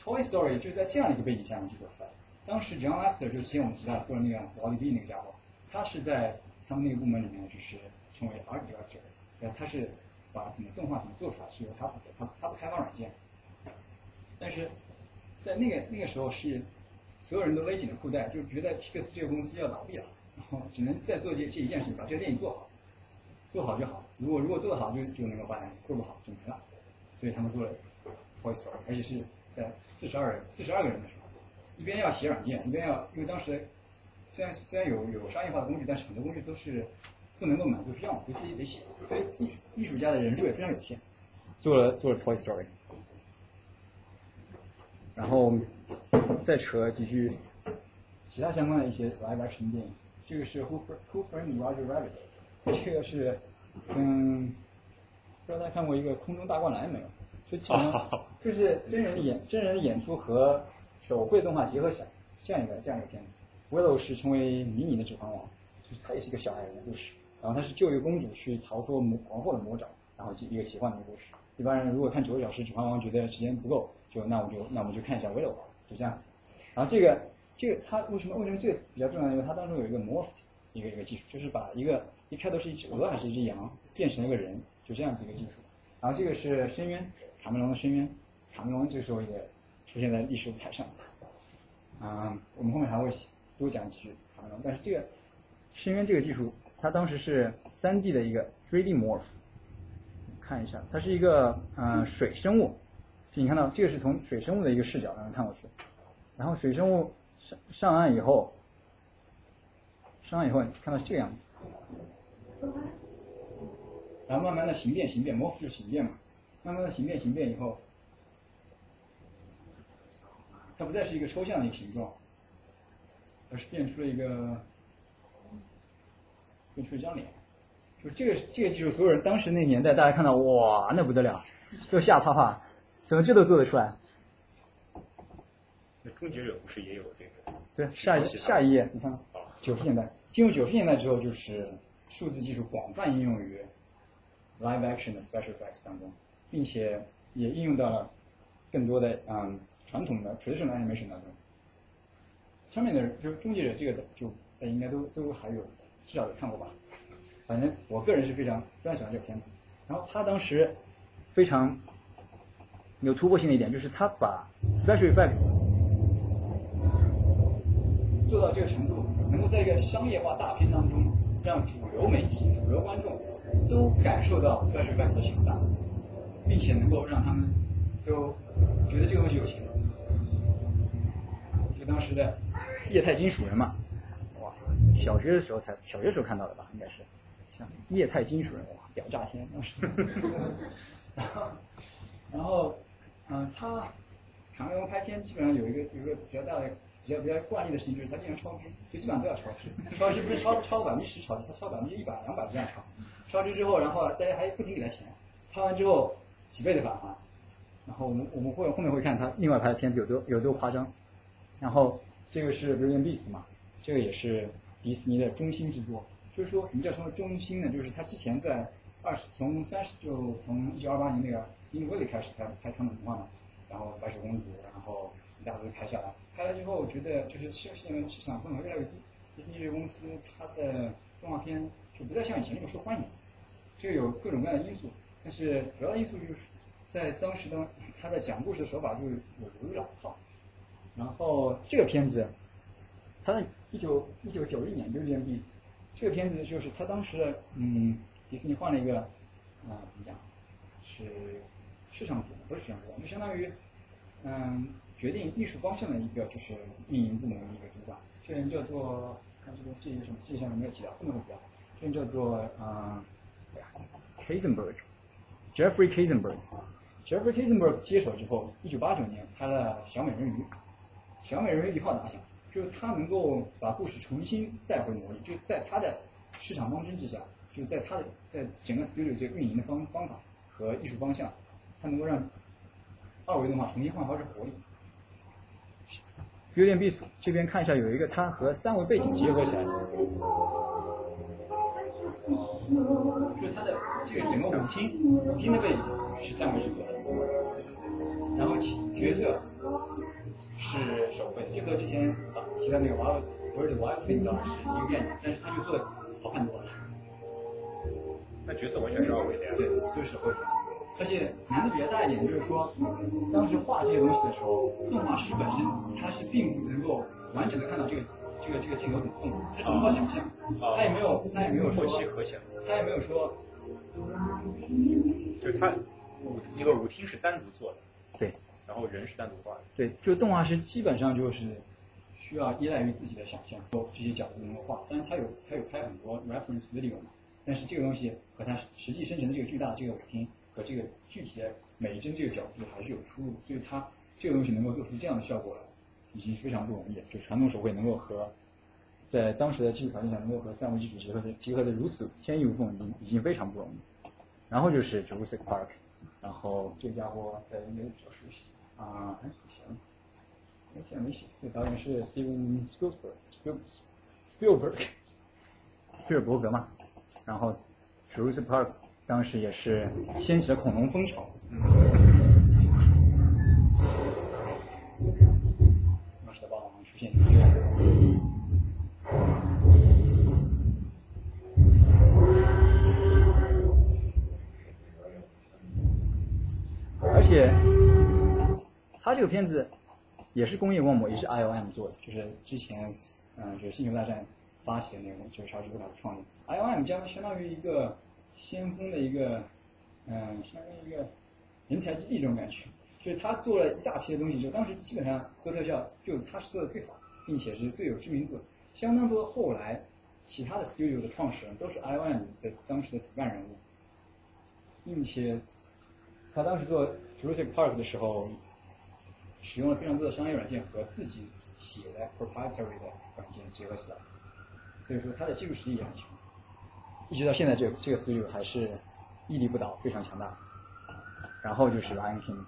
，Toy Story 就是在这样一个背景下面制作出来。当时 John Lasseter 就是之前我们提到做的那个劳力比那个家伙，他是在他们那个部门里面就是成为 art director，呃，他是把怎么动画怎么做出来是由他负责，他他不开发软件。但是在那个那个时候是所有人都勒紧了裤带，就觉得皮克斯这个公司要倒闭了，然 *laughs* 后只能再做这这一件事情，把这个电影做好，做好就好。如果如果做得好就就能够发展，做不好就没了。所以他们做了 Toy Story，而且是在四十二人四十二个人的时候。一边要写软件，一边要，因为当时虽然虽然有有商业化的工具，但是很多工具都是不能够满足需要，所以自己得写。所以艺艺术家的人数也非常有限，做了做了 Toy Story，然后再扯几句其他相关的一些 live action 电影。这个是 Who Who Framed Roger Rabbit，这个是嗯，不知道大家看过一个空中大灌篮没有？就基本上就是真人演真人演出和手绘动画结合起来，这样一个这样一个片子。Willow 是成为迷你的指环王，就是他也是一个小矮人的故事。然后他是救一个公主去逃脱魔皇后的魔爪，然后一个奇幻的故事。一般人如果看九个小时指环王觉得时间不够，就那我就那我们就看一下 will 吧，就这样。然后这个这个他为什么为什么这个比较重要？因为它当中有一个 morph 一个一个技术，就是把一个一开头是一只鹅还是一只羊变成了一个人，就这样子一个技术。然后这个是深渊，卡梅隆的深渊，卡梅隆这时候也。出现在历史舞台上，啊，我们后面还会多讲几句卡梅隆。但是这个深渊这个技术，它当时是三 D 的一个 3D morph，看一下，它是一个嗯水生物，你看到这个是从水生物的一个视角能看过去，然后水生物上上岸以后，上岸以后你看到这个样子，然后慢慢的形变形变，morph 就形变嘛，慢慢的形变形变以后。它不再是一个抽象的一个形状，而是变出了一个，变出一张脸。就这个这个技术，所有人当时那个年代，大家看到哇，那不得了，都吓怕怕，怎么这都做得出来？那终结者不是也有这个？对，下一下一页，你看，九十年代，进入九十年代之后，就是数字技术广泛应用于 live action 的 special effects 当中，并且也应用到了更多的嗯。传统的 traditional animation 当中，上面的就终结者这个就大家应该都都还有至少有看过吧，反正我个人是非常非常喜欢这个片子。然后他当时非常有突破性的一点就是他把 special effects 做到这个程度，能够在一个商业化大片当中让主流媒体、主流观众都感受到 special effects 的强大，并且能够让他们都觉得这个东西有钱。当时的液态金属人嘛，哇，小学的时候才小学时候看到的吧，应该是像液态金属人，哇，屌炸天当时。*laughs* 然后，然后，嗯，他卡梅隆拍片基本上有一个有一个比较大的比较比较惯例的事情，就是他经常超支，就基本上都要超支。*laughs* 超支不是超超百分之十超支，他超百分之一百两百这样超。超支之后，然后大家还不停给他钱，拍完之后几倍的返还。然后我们我们会后面会看他另外拍的片子有多有多夸张。然后这个是《Beauty and Beast》嘛，这个也是迪士尼的中心之作。就是说什么叫什么中心呢？就是他之前在二十从三十就从一九二八年那个 Steam Willie 开始拍拍传统童话嘛，然后白雪公主，然后一大堆拍下来，拍了之后我觉得就是市现在市场份额越来越低，迪士尼这个公司它的动画片就不再像以前那么受欢迎，这个有各种各样的因素，但是主要的因素就是在当时呢，他的讲故事的手法就有有老套，然后这个片子，他在一九一九九一年《六点 Beast》这个片子就是他当时嗯迪士尼换了一个啊怎么讲是市场主不是市场主就相当于嗯决定艺术方向的一个就是运营部门的一个主管，这人叫做看这个这个什么这项没有提到后面会提到，这人叫做啊 Kazenberg，Jeffrey Kisenberg 啊，Jeffrey Kazenberg 接手之后，一九八九年拍了小美人鱼，小美人鱼一炮打响。就是他能够把故事重新带回魔力，就在他的市场方针之下，就在他的在整个 studio 这个运营的方方法和艺术方向，他能够让二维动画重新焕发出活力。有点 e a s 这边看一下，有一个它和三维背景结合起来，就是它的这个整个舞厅舞厅的背景是三维制作的，然后角色。是手绘的，这和之前提到那个 Wild Bird Wild Things 是一个概念，但是它就做的好看多了。那角色完全是二维的呀？对，就是手绘的。而且难度比较大一点，就是说当时画这些东西的时候，动画师本身他是并不能够完整的看到这个这个这个镜头怎么动，他只能靠想象，他也没有他也没有说，他也没有说，对他舞一个舞厅是单独做的。对。然后人是单独画的。对，就动画师基本上就是需要依赖于自己的想象，说这些角度能够画。当然他有他有拍很多 reference video 嘛，但是这个东西和他实际生成的这个巨大的这个舞厅这个具体的每一帧这个角度还是有出入。所以他这个东西能够做出这样的效果来，已经非常不容易。就传统手绘能够和在当时的技术条件下能够和三维技术结合的结合的如此天衣无缝，已经已经非常不容易。然后就是 Jurassic Park，然后这家伙大家应该比较熟悉。啊，哎，行，哎，现在没写，这导演是 Steven Spielberg，Spielberg，斯皮尔伯格嘛。然后 Jurassic Park 当时也是掀起了恐龙风潮。当时的霸王出现而且。他这个片子也是工业光魔，也是 IOM 做的，就是之前嗯，就是星球大战发起的那个，就是超级卢卡的创意。IOM 将相当于一个先锋的一个嗯，相当于一个人才基地这种感觉，所以他做了一大批的东西，就当时基本上做特效就他是做的最好，并且是最有知名度。相当多后来其他的 studio 的创始人都是 IOM 的当时的骨干人物，并且他当时做 Jurassic Park 的时候。使用了非常多的商业软件和自己写的 proprietary 的软件结合起来，所以说他的技术实力也很强，一直到现在这这个速度还是屹立不倒，非常强大。然后就是 Lion King，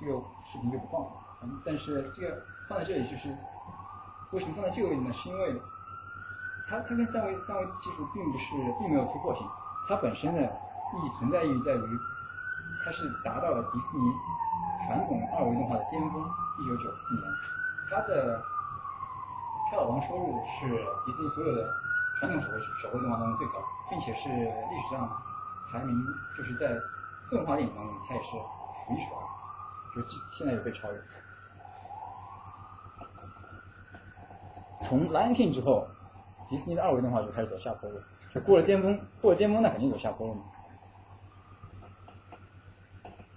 这个视频就不放了，但是这个放在这里就是为什么放在这个位置呢？是因为它它跟三维三维技术并不是并没有突破性，它本身的意义存在意义在于它是达到了迪士尼。传统二维动画的巅峰，一九九四年，它的票房收入是迪士尼所有的传统手绘手绘动画当中最高，并且是历史上排名就是在动画电影当中，它也是数一数二，就现在也被超越。从 Lion King 之后，迪士尼的二维动画就开始走下坡路，就过了巅峰，过了巅峰那肯定走下坡路嘛。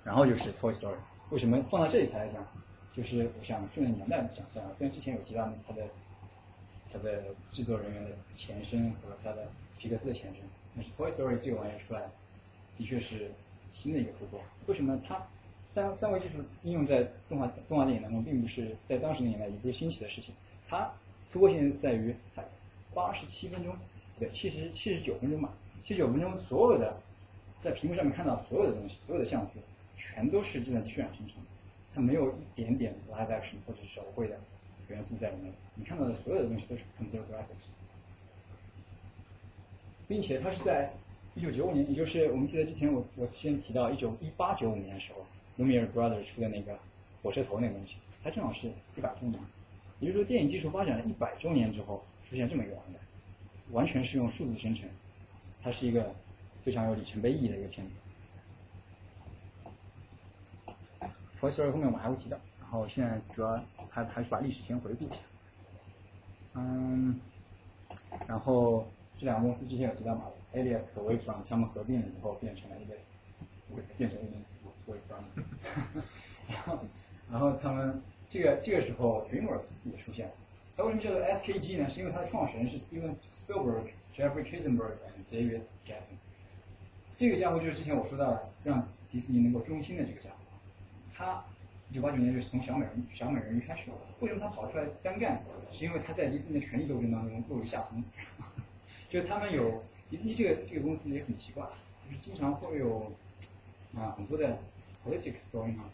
然后就是 Toy Story。为什么放到这里才来讲？就是我想顺着年代讲下来。虽然之前有提到它的它的制作人员的前身和它的皮克斯的前身，但是 Toy Story 这个玩意儿出来，的确是新的一个突破。为什么呢它三三维技术应用在动画动画电影当中，并不是在当时的年代也不是新奇的事情。它突破性在于它八十七分钟，对，七十七十九分钟吧，七十九分钟所有的在屏幕上面看到所有的东西，所有的像素。全都是计算机渲染生成，它没有一点点 live action 或者是手绘的元素在里面。你看到的所有的东西都是 computer graphics，并且它是在一九九五年，也就是我们记得之前我我先提到一九一八九五年的时候，Lumiere Brothers 出的那个火车头那个东西，它正好是一百周年。也就是说，电影技术发展了一百周年之后，出现这么一个玩意完全是用数字生成，它是一个非常有里程碑意义的一个片子。Toy Story 后面我们还会提到，然后现在主要还还是把历史先回顾一下。嗯，然后这两个公司之前有提到嘛，Alias 和 Wavefront 他们合并了以后变成了 Alias，变成 Alias Wavefront，然后然后他们。这个这个时候，DreamWorks 也出现了。它为什么叫做 SKG 呢？是因为它的创始人是 Steven Spielberg、Jeffrey Katzenberg 和 David Geffen。这个家伙就是之前我说到的让迪士尼能够中心的这个家伙。他一九八九年就是从小美人小美人鱼开始。为什么他跑出来单干？是因为他在迪士尼的权力斗争当中落入下风。就他们有迪士尼这个这个公司也很奇怪，就是经常会有啊很多的 politics going on，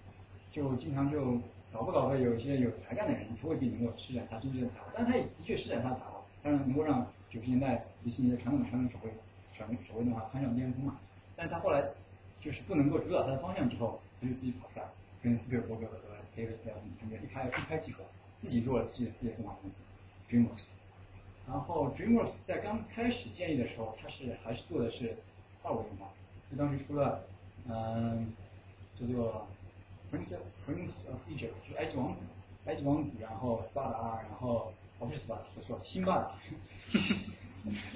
就经常就。搞不搞的有一些有才干的人，他未必能够施展他真正的才华，但是他也的确施展他才华，当然能够让九十年代迪士尼的传统传统手绘传统手绘动画攀上巅峰嘛。但是他后来就是不能够主导他的方向之后，他就自己跑出来，跟斯皮尔伯格和 David l e n 他们一拍一拍即合，自己做了自己的自己的动画公司 DreamWorks。然后 DreamWorks 在刚开始建立的时候，他是还是做的是二维动画，就当时出了嗯叫做。Prince Prince of Egypt 就是埃及王子，埃及王子，然后斯巴达，然后哦不是斯巴达，说错了，辛巴达，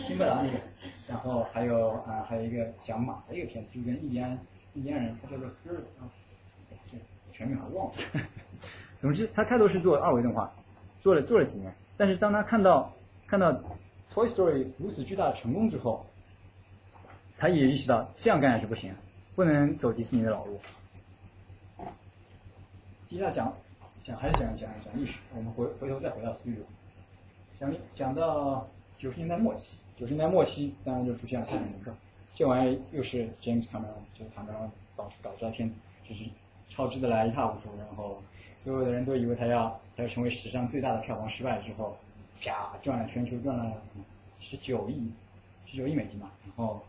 辛巴达那个，然后还有啊还有一个讲马的一个片子，就跟印第安印第安人，他叫做 Spirit of，这全名还忘了。*laughs* 总之，他开头是做二维动画，做了做了几年，但是当他看到看到 Toy Story 如此巨大的成功之后，他也意识到这样干下去不行，不能走迪士尼的老路。接下来讲讲还是讲讲讲历史，我们回回头再回到斯皮鲁，讲讲到九十年代末期，九十年代末期当然就出现了《泰坦尼克》，这玩意又是 James Cameron 就是卡梅隆搞搞出来片子，就是超支的来一塌糊涂，然后所有的人都以为他要他要成为史上最大的票房失败之后，啪赚了全球赚了十九亿十九亿美金嘛，然后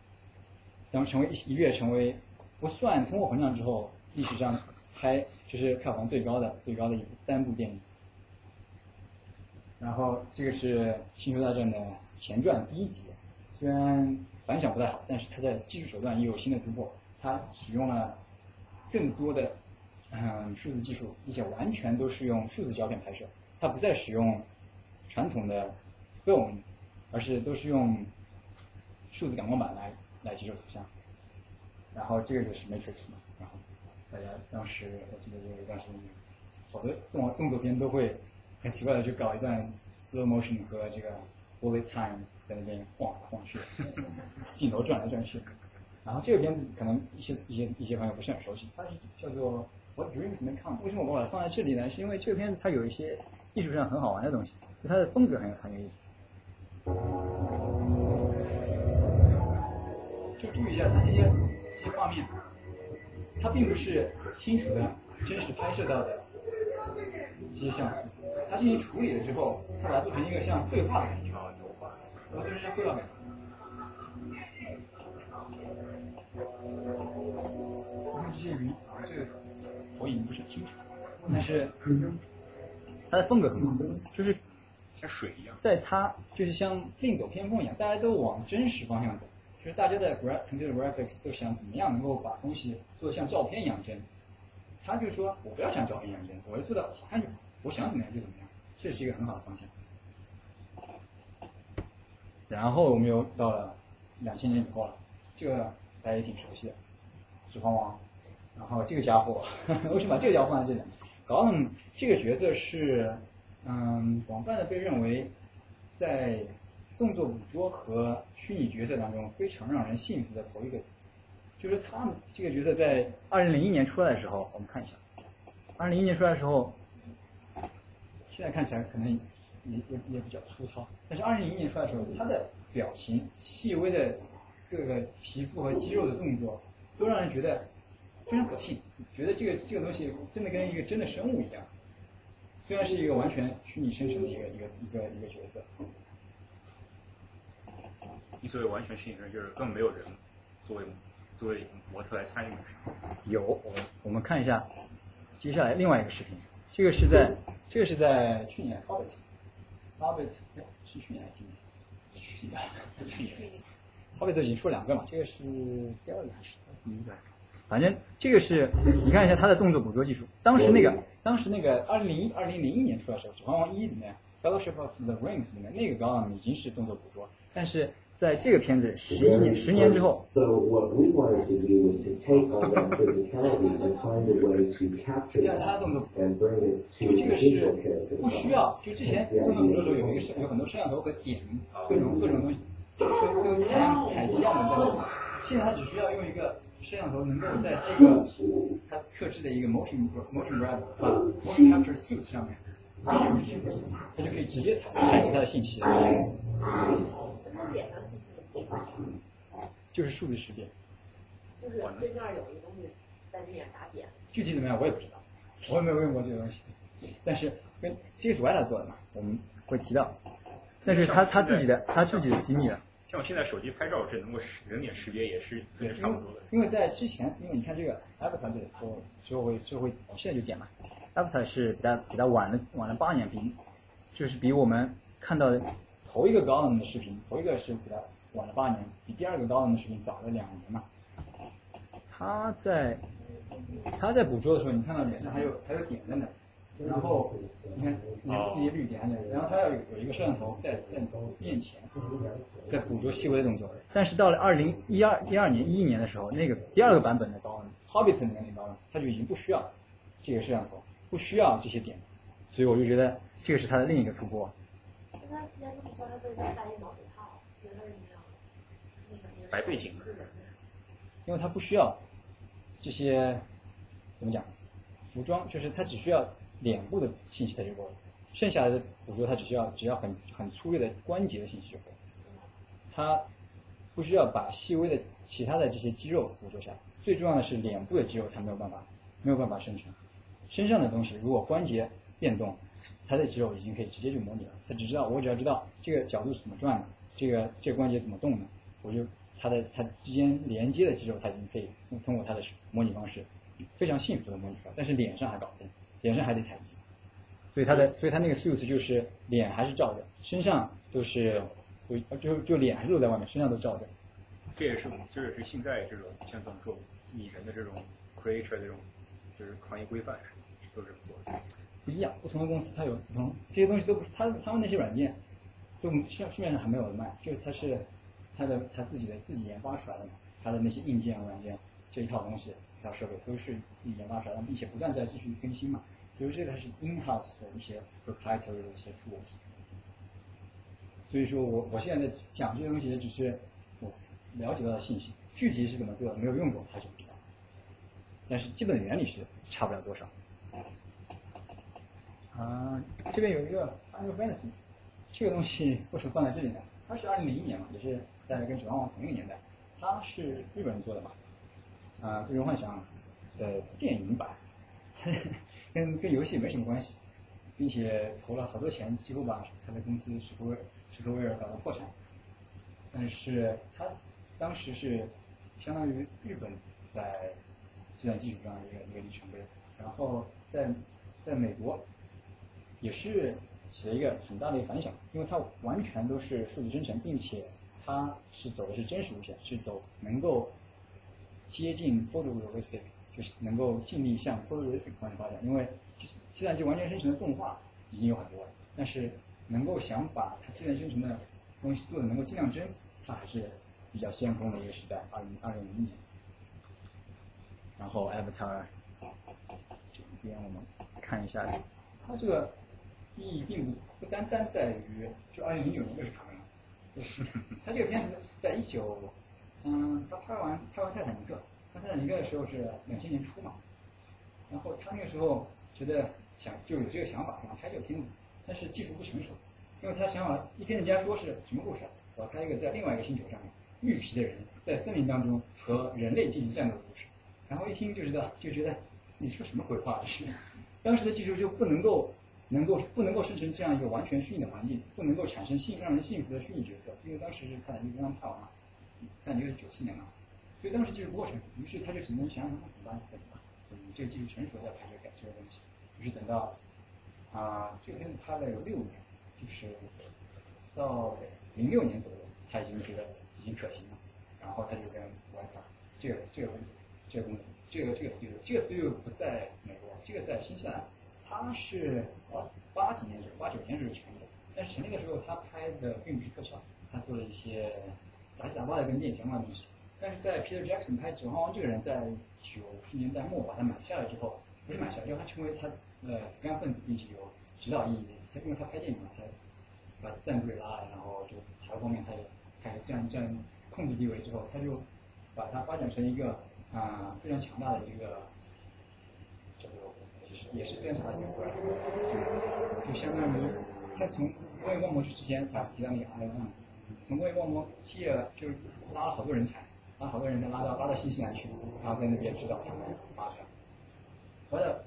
当成为一一跃成为不算通货膨胀之后历史上拍。就是票房最高的最高的一部单部电影，然后这个是《星球大战》的前传第一集，虽然反响不太好，但是它的技术手段也有新的突破，它使用了更多的嗯数字技术，并且完全都是用数字胶片拍摄，它不再使用传统的 film，而是都是用数字感光板来来接受图像，然后这个就是 Matrix 嘛，然后。大家当时我记得有一段时间，好多动动作片都会很奇怪的去搞一段 slow motion 和这个 bullet time 在那边晃来晃去，*laughs* 镜头转来转去。然后这个片子可能一些一些一些朋友不是很熟悉，它是叫做 What Dreams May Come。为什么我把它放在这里呢？是因为这个片子它有一些艺术上很好玩的东西，就它的风格很有很有意思。就注意一下它这些这些画面。它并不是清楚的真实拍摄到的这些像素，它进行处理了之后，它把它做成一个像绘画的感觉，把它做成像绘画感。你看这些鱼，这个投影不是很清楚，但是它的风格很好，就是像水一样，在他就是像另走偏锋一样，大家都往真实方向走。就是大家的 computer graphics 都想怎么样能够把东西做的像照片一样真，他就说我不要像照片一样真，我要做的好看就好，我想怎么样就怎么样，这是一个很好的方向。然后我们又到了两千年以后了，这个大家也挺熟悉的，指环王。然后这个家伙，*laughs* 为什么把这个家伙放在这里？高冷这个角色是嗯广泛的被认为在。动作捕捉和虚拟角色当中非常让人信服的头一个，就是他们这个角色在二零零一年出来的时候，我们看一下，二零零一年出来的时候，现在看起来可能也也也比较粗糙，但是二零零一年出来的时候，他的表情、细微的各个皮肤和肌肉的动作，都让人觉得非常可信，觉得这个这个东西真的跟一个真的生物一样，虽然是一个完全虚拟生成的一个一个一个一个角色。你所谓完全虚拟人，就是根本没有人，作为作为模特来参与？有，我我们看一下接下来另外一个视频，这个是在这个是在去年 Hobbit，Hobbit 是去年还是今年？去年，*laughs* 去年。Hobbit 已经出了两个嘛，这个是第二个还是第一个？反正这个是，你看一下它的动作捕捉技术。当时那个，当时那个二零零一、二零零一年出来的时候，《指环王一》里面，《Fellowship of the Rings》里面那个 Gollum 已经是动作捕捉，但是在这个片子十一年、十年之后。就这个是不需要，就之前动作捕捉的时候有一个摄有很多摄像头和点，各种各种东西，都都采采集样本在里面。现在它只需要用一个。摄像头能够在这个它特制的一个 motion motion grab 啊 motion capture suit 上面，它就可以直接采采集它的信息。就是数字识别。就是对面有一个东西在脸打点。具体怎么样我也不知道，我也没有用过这个东西。但是跟这个是 Weta 做的嘛，我们会提到。那是他他自己的他自己的机密了。像我现在手机拍照，是能够人脸识别也是也是差不多的。因为在之前，因为你看这个 Avatar 这里，我就会就会现在就点嘛。Avatar 是比它比它晚了晚了八年，比就是比我们看到的头一个高能的视频，头一个是比它晚了八年，比第二个高能的视频早了两年嘛。他在他在捕捉的时候，你看到脸上还有还有点在那。然后你看你看这些绿点然后它要有有一个摄像头在在面前，在捕捉细微的动作。但是到了二零一二一二年一一年的时候，那个第二个版本的刀呢，Hobbit 里面的刀呢，它就已经不需要这个摄像头，不需要这些点，所以我就觉得这个是它的另一个突破。那他既然这么说，他为什么戴一毛手套？觉得是一样那个白背景。因为它不需要这些怎么讲，服装就是它只需要。脸部的信息它就够了，剩下的捕捉它只需要只要很很粗略的关节的信息就可以，它不需要把细微的其他的这些肌肉捕捉下来，最重要的是脸部的肌肉它没有办法没有办法生成，身上的东西如果关节变动，它的肌肉已经可以直接就模拟了，它只知道我只要知道这个角度是怎么转的，这个这个关节怎么动的，我就它的它之间连接的肌肉它已经可以通过它的模拟方式非常幸福的模拟出来，但是脸上还搞不定。脸上还得采集，所以他的，所以他那个 suit 就是脸还是照着，身上都是，就就就脸还是露在外面，身上都照着。这也是，这也是现在这种像怎么说拟人的这种 creature 这种，就是行业规范是都这么做的。不一样，不同的公司它有不同，这些东西都不是他他们那些软件，都市市面上还没有卖，就是它是他的他自己的自己研发出来的嘛，他的那些硬件软件这一套东西。一套设备都是自己研发出来的，并且不断在继续更新嘛。比如这个是 in-house 的一些 proprietary 的一些 tools。所以说我我现在在讲这些东西，只是我了解到的信息，具体是怎么做的，没有用过，还是不知道。但是基本原理是差不了多少。啊，这边有一个 Final Fantasy，这个东西为什么放在这里呢？它是二零零一年嘛，也是在跟指环王同一个年代，它是日本人做的嘛。啊，最终幻想的电影版，跟跟游戏没什么关系，并且投了好多钱，几乎把他的公司史克威史克威尔搞到破产。但是他当时是相当于日本在计算技术上一个一个里程碑，然后在在美国也是起了一个很大的一个反响，因为它完全都是数字生成，并且它是走的是真实路线，是走能够。接近 photorealistic，是能够尽力向 photorealistic 方向发展。因为计算机完全生成的动画已经有很多了，但是能够想把它计算生成的东西做的能够尽量真，它还是比较先锋的一个时代。二零二零年，然后 Avatar 这边我们看一下，它这个意义并不不单单在于就二零零九年就是卡梅隆，就是它这个片子在一九。嗯，他拍完拍完泰坦尼克，他泰坦尼克的时候是两千年初嘛，然后他那个时候觉得想就有这个想法，想拍这个片子，但是技术不成熟，因为他想法一听人家说是什么故事，我要拍一个在另外一个星球上面绿皮的人在森林当中和人类进行战斗的故事，然后一听就知道就觉得你说什么鬼话是，当时的技术就不能够能够不能够生成这样一个完全虚拟的环境，不能够产生幸让人幸福的虚拟角色，因为当时是泰坦尼克刚拍完嘛。但你是九七年嘛，所以当时技术不够成熟，于是他就只能想想看怎么办，怎么办？嗯，这个技术成熟再拍这个改这个东西。于是等到啊，这个片子拍了有六年，就是到零六年左右，他已经觉得已经可行了，然后他就跟 w i f 这个这个这个公司，这个这个 studio，这个 studio 不在美国，这个在新西兰，他是八八几年就八九年时候成立的，但是成立的时候他拍的并不是特效，他做了一些杂七杂八的跟电影相关的东西。但是在 Peter Jackson 拍《指环王》这个人，在九十年代末把它买下来之后，不是买下来，因为他成为他呃主干分子，并且有指导意义。他因为他拍电影嘛，他把赞助给拉了，然后就财务方面他也开始占占控制地位之后，他就把它发展成一个啊非常强大的一个叫做也是也是非常大的一个国家，就相当于他从《工业光魔》之前反复提到那个 I N，从《工业光魔》借了就拉了好多人才。把好多人都拉到拉到新西兰去，然后在那边指导他们发展。完了，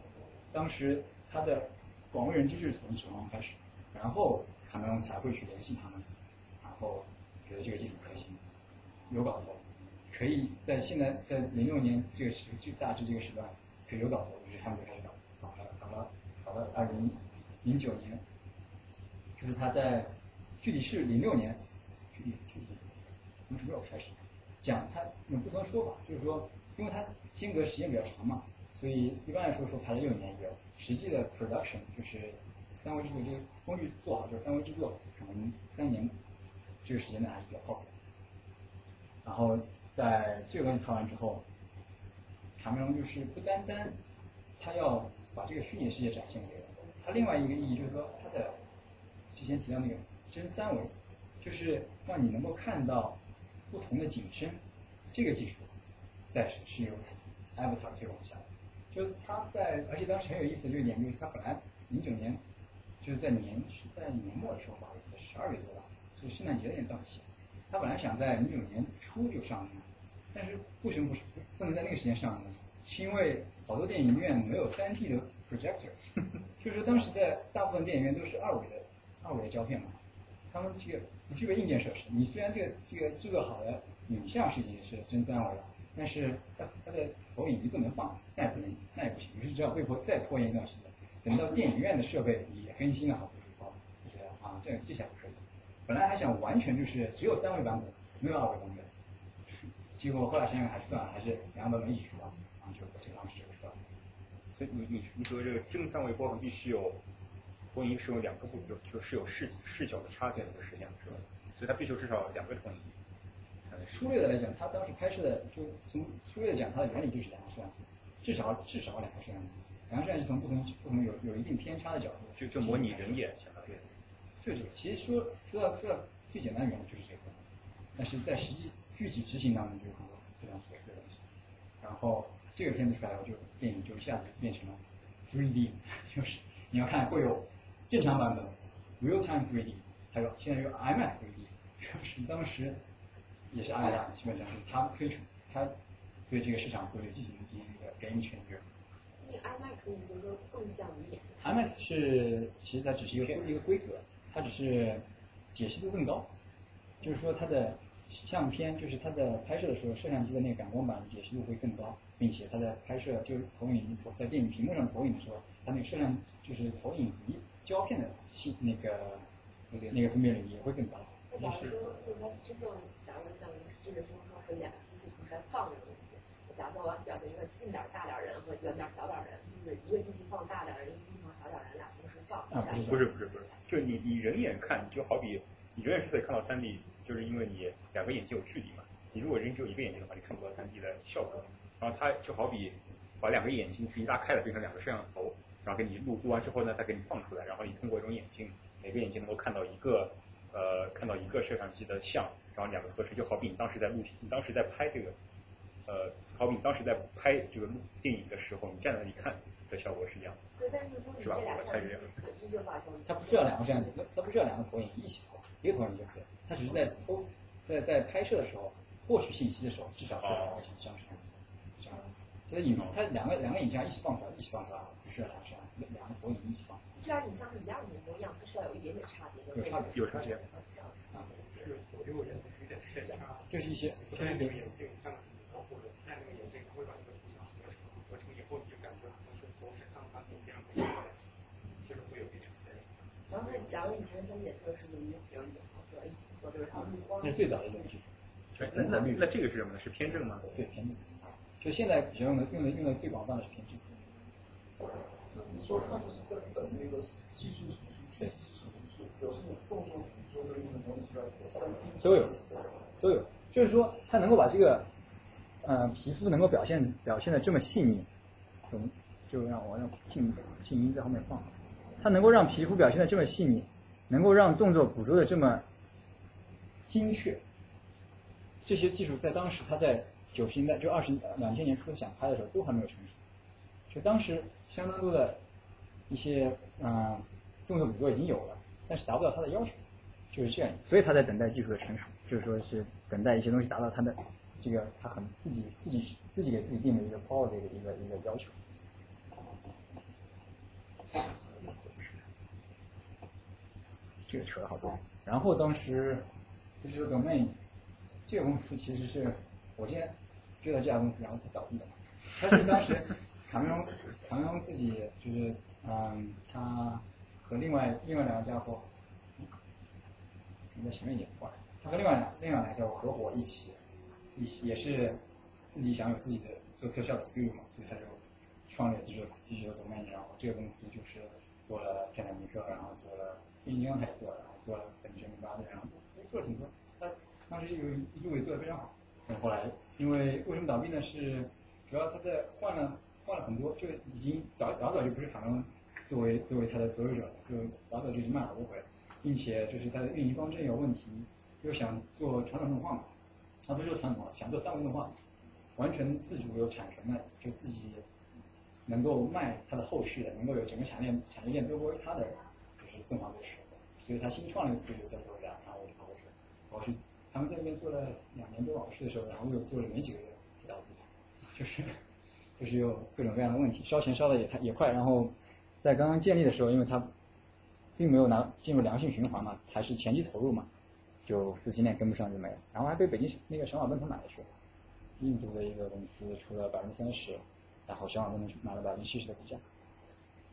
当时他的广为人知是从《什么》开始，然后卡梅隆才会去联系他们，然后觉得这个技术可行，有搞头，可以在现在在零六年这个时这大致这个时段可以有搞头，于是他们就开始搞，搞了搞了搞了二零零九年，就是他在具体是零六年，具体具体从什么时候开始？讲它有不同的说法，就是说，因为它间隔时间比较长嘛，所以一般来说说拍了六年有，实际的 production 就是三维制作这个工具做好就是三维制作，可能三年这个时间呢还是比较靠谱。然后在这个东西拍完之后，卡梅隆就是不单单他要把这个虚拟世界展现给人，他另外一个意义就是说他的之前提到那个真三维，就是让你能够看到。不同的景深，这个技术在是由 Avatar 推广下来，就他在，而且当时很有意思的这个点就是，他本来零九年就是在年是在年末的时候吧，我记得十二月多吧，就圣诞节那天档期，他本来想在零九年初就上映，但是为什么不是不能在那个时间上映呢？是因为好多电影院没有三 D 的 projector，*laughs* 就是当时的大部分电影院都是二维的二维的胶片嘛。他们这个不具备硬件设施，你虽然这个这个制作好的影像是已经是真三维了，但是它它的投影仪不能放，那也不能那也不行，于是只好被迫再拖延一段时间，等到电影院的设备也更新了好多后，就觉得啊这这下可以，本来还想完全就是只有三维版本，没有二维版本，结果后来想想还是算了，还是两个版本一起出吧，然后就这个当时就出了。所以你你你说这个真三维包含必须有。投影是用两个步骤，就是有视视角的插件来实现的，是吧？所以它必须至少两个投影。粗略的来讲，它当时拍摄的就从粗略的讲，它的原理就是两个摄像机，至少至少两个摄像机，两个摄像机从不同不同有有一定偏差的角度，就就模拟人眼相当于。就这个，其实说说到说到最简单的原理就是这个，但是在实际具体执行当中就有很多非常琐碎的东西。然后这个片子出来后，就电影就一下子变成了 3D，就是你要看会有。正常版本，real time 3D，还有现在有 IMAX 3D，*laughs* 是当时也是阿达，基本上是他推出，他对这个市场规律进行进行一个 game changer。那 IMAX 你比如说更像于？IMAX 是其实它只是一个一个规格，它只是解析度更高，就是说它的相片，就是它的拍摄的时候，摄像机的那个感光板解析度会更高，并且它在拍摄就是投影投在电影屏幕上投影的时候，它那个摄像就是投影仪。胶片的细那个那个那个分辨率也会更高。那假如说，就是说真正，假如像这个就是说是两个机器同时在放这个东西，假如说我要表现一个近点大点人和远点小点人，就是一个机器放大点人，一个机器放小点人，俩同时放。啊，不是不是不是，就你你人眼看，就好比你人眼是可以看到三 D，就是因为你两个眼睛有距离嘛。你如果人只有一个眼睛的话，你看不到三 D 的效果。然后它就好比把两个眼睛距离拉开了，变成两个摄像头。然后给你录录完之后呢，再给你放出来，然后你通过一种眼镜，每个眼睛能够看到一个呃看到一个摄像机的像，然后两个合成，就好比你当时在录，你当时在拍这个呃，好比你当时在拍这个录电影的时候，你站在那里看的效果是一样的。对，但是是吧？我猜是这样。它不需要两个摄像机，它不需要两个投影一起投，一个投影就可以。它只是在偷在在拍摄的时候获取信息的时候，至少需要两个像摄像机。它两个两个影像一起放出来，一起放出来，不需要两个。两个投影一起放。这俩影像是一样的，模样，但是要有一点点差别。有差别，有差别。啊，是左右眼有点偏差。就是一些。不太对眼镜看。看这个眼镜，他会把这个图像合成，合成以后你就感觉好像是从身上看图片上拍下来，就是会有一点。然后假如以前分检测是用于比如以后可以做就是它目光。那是最早的一种技术。那那那这个是什么呢？是偏正吗？对，偏正。就现在比较用的用的用的最广泛的是平均。那。你说它就是在等那个技术成熟，确实是成熟，表示你动作捕捉的那个东西要三 D 都有，都有。就是说，它能够把这个，呃，皮肤能够表现表现的这么细腻，就就让我让静静音在后面放，它能够让皮肤表现的这么细腻，能够让动作捕捉的这么精确，这些技术在当时，它在九十年代就二十两千年初想拍的时候都还没有成熟，就当时相当多的一些嗯动作捕捉已经有了，但是达不到他的要求。就是这样，所以他在等待技术的成熟，就是说是等待一些东西达到他的这个他很自己自己自己给自己定的一个高的一个一个一个要求。这个扯了好多。然后当时就是 Domain 这个公司其实是我今天追到这家公司然后倒闭的，他是当时卡梅隆卡梅隆自己就是嗯他和另外另外两个家伙。你在前面演过，他和另外两另外两个家伙合伙一起，一起也是自己想有自己的做特效的 skill 嘛，所以他就创立了 digital Domain，然后这个公司就是做了泰坦尼克，然后做了变形金刚他也做，然后做了本杰明巴顿，然后做了挺多，他当时有一度也做的非常好，但后来因为为什么倒闭呢？是主要他在换了换了很多，就已经早早早就不是卡通作为作为他的所有者了，就早早就已经卖了不回。并且就是它的运营方针有问题，又想做传统动画嘛，他不是说传统想做三维动画，完全自主有产权的，就自己能够卖它的后续的，能够有整个产业链产业链都归他的，就是动画故事，所以他新创了一个 studio 在佛罗里达，然后我就跑过去，跑过去，他们在那边做了两年多，老师的时候，然后又做了没几个月就倒闭，就是就是有各种各样的问题，烧钱烧的也也快，然后在刚刚建立的时候，因为他。并没有拿进入良性循环嘛，还是前期投入嘛，就资金链跟不上就没了，然后还被北京那个小马奔腾买了去了，印度的一个公司出了百分之三十，然后小马奔腾买了百分之七十的股价，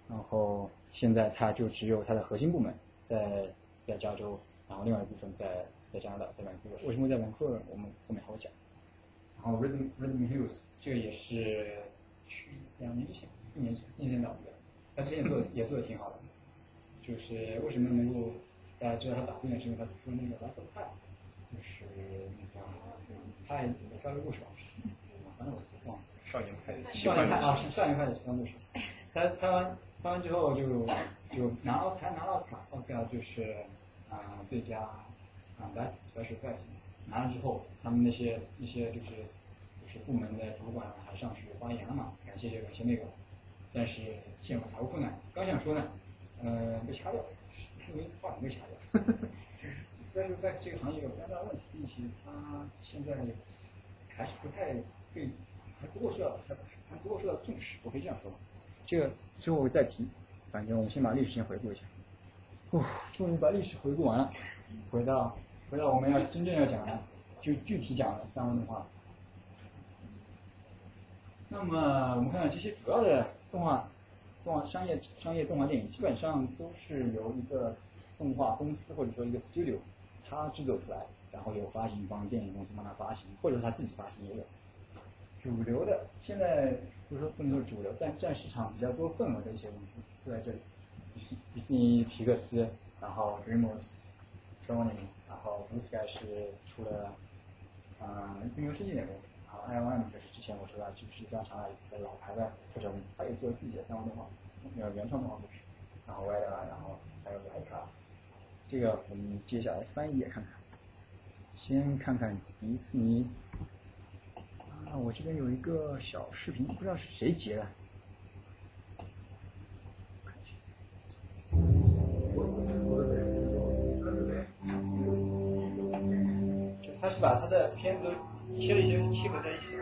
然后现在它就只有它的核心部门在在加州，然后另外一部分在在加拿大在兰克为什么在兰克我们后面还会讲，然后 Rhythm Rhythm Hills 这个也是去两年之前一年前一年倒闭的，他之前做的也做的挺好的。就是为什么能够大家知道他打病呢？是因为他出那个《拉夫派》，就是那个他也讲个故事吧，反正我忘了。少年派。少年派啊，是少年派的奇幻故事。他拍完拍完之后就就拿奥还拿了奥斯卡，奥斯卡就是啊最佳啊 Best Special Effects，拿了之后他们那些那些就是就是部门的主管还上去发言了嘛，感谢这个感谢那个，但是陷入财务困难，刚想说呢。嗯，被掐掉，*laughs* 因为话筒被掐掉。*laughs* Special Effects 这个行业有非常大的问题，并且它现在还是不太被，还不够受到，还还不够受到重视，我可以这样说吗？这个之后再提，反正我们先把历史先回顾一下。哦，终于把历史回顾完了，回到回到我们要真正要讲的，就具体讲的三维动画。那么我们看看这些主要的动画。动画商业商业动画电影基本上都是由一个动画公司或者说一个 studio，它制作出来，然后由发行方电影公司帮他发行，或者说他自己发行也有。主流的现在不是说不能说主流，但占市场比较多份额的一些公司都在这里，迪士尼、皮克斯，然后 DreamWorks、Sony，然后 Blue Sky 是出了嗯运用世界的公司。然后 i o m 就是之前我说的，就是非常长的一个老牌的特效公司，它也做自己的三维动画，呃原创动画故事。然后 w i d e 然后还有莱卡，这个我们接下来翻一页看看。先看看迪士尼，啊，我这边有一个小视频，不知道是谁截的。他是把他的片子。切了一些契合在一起，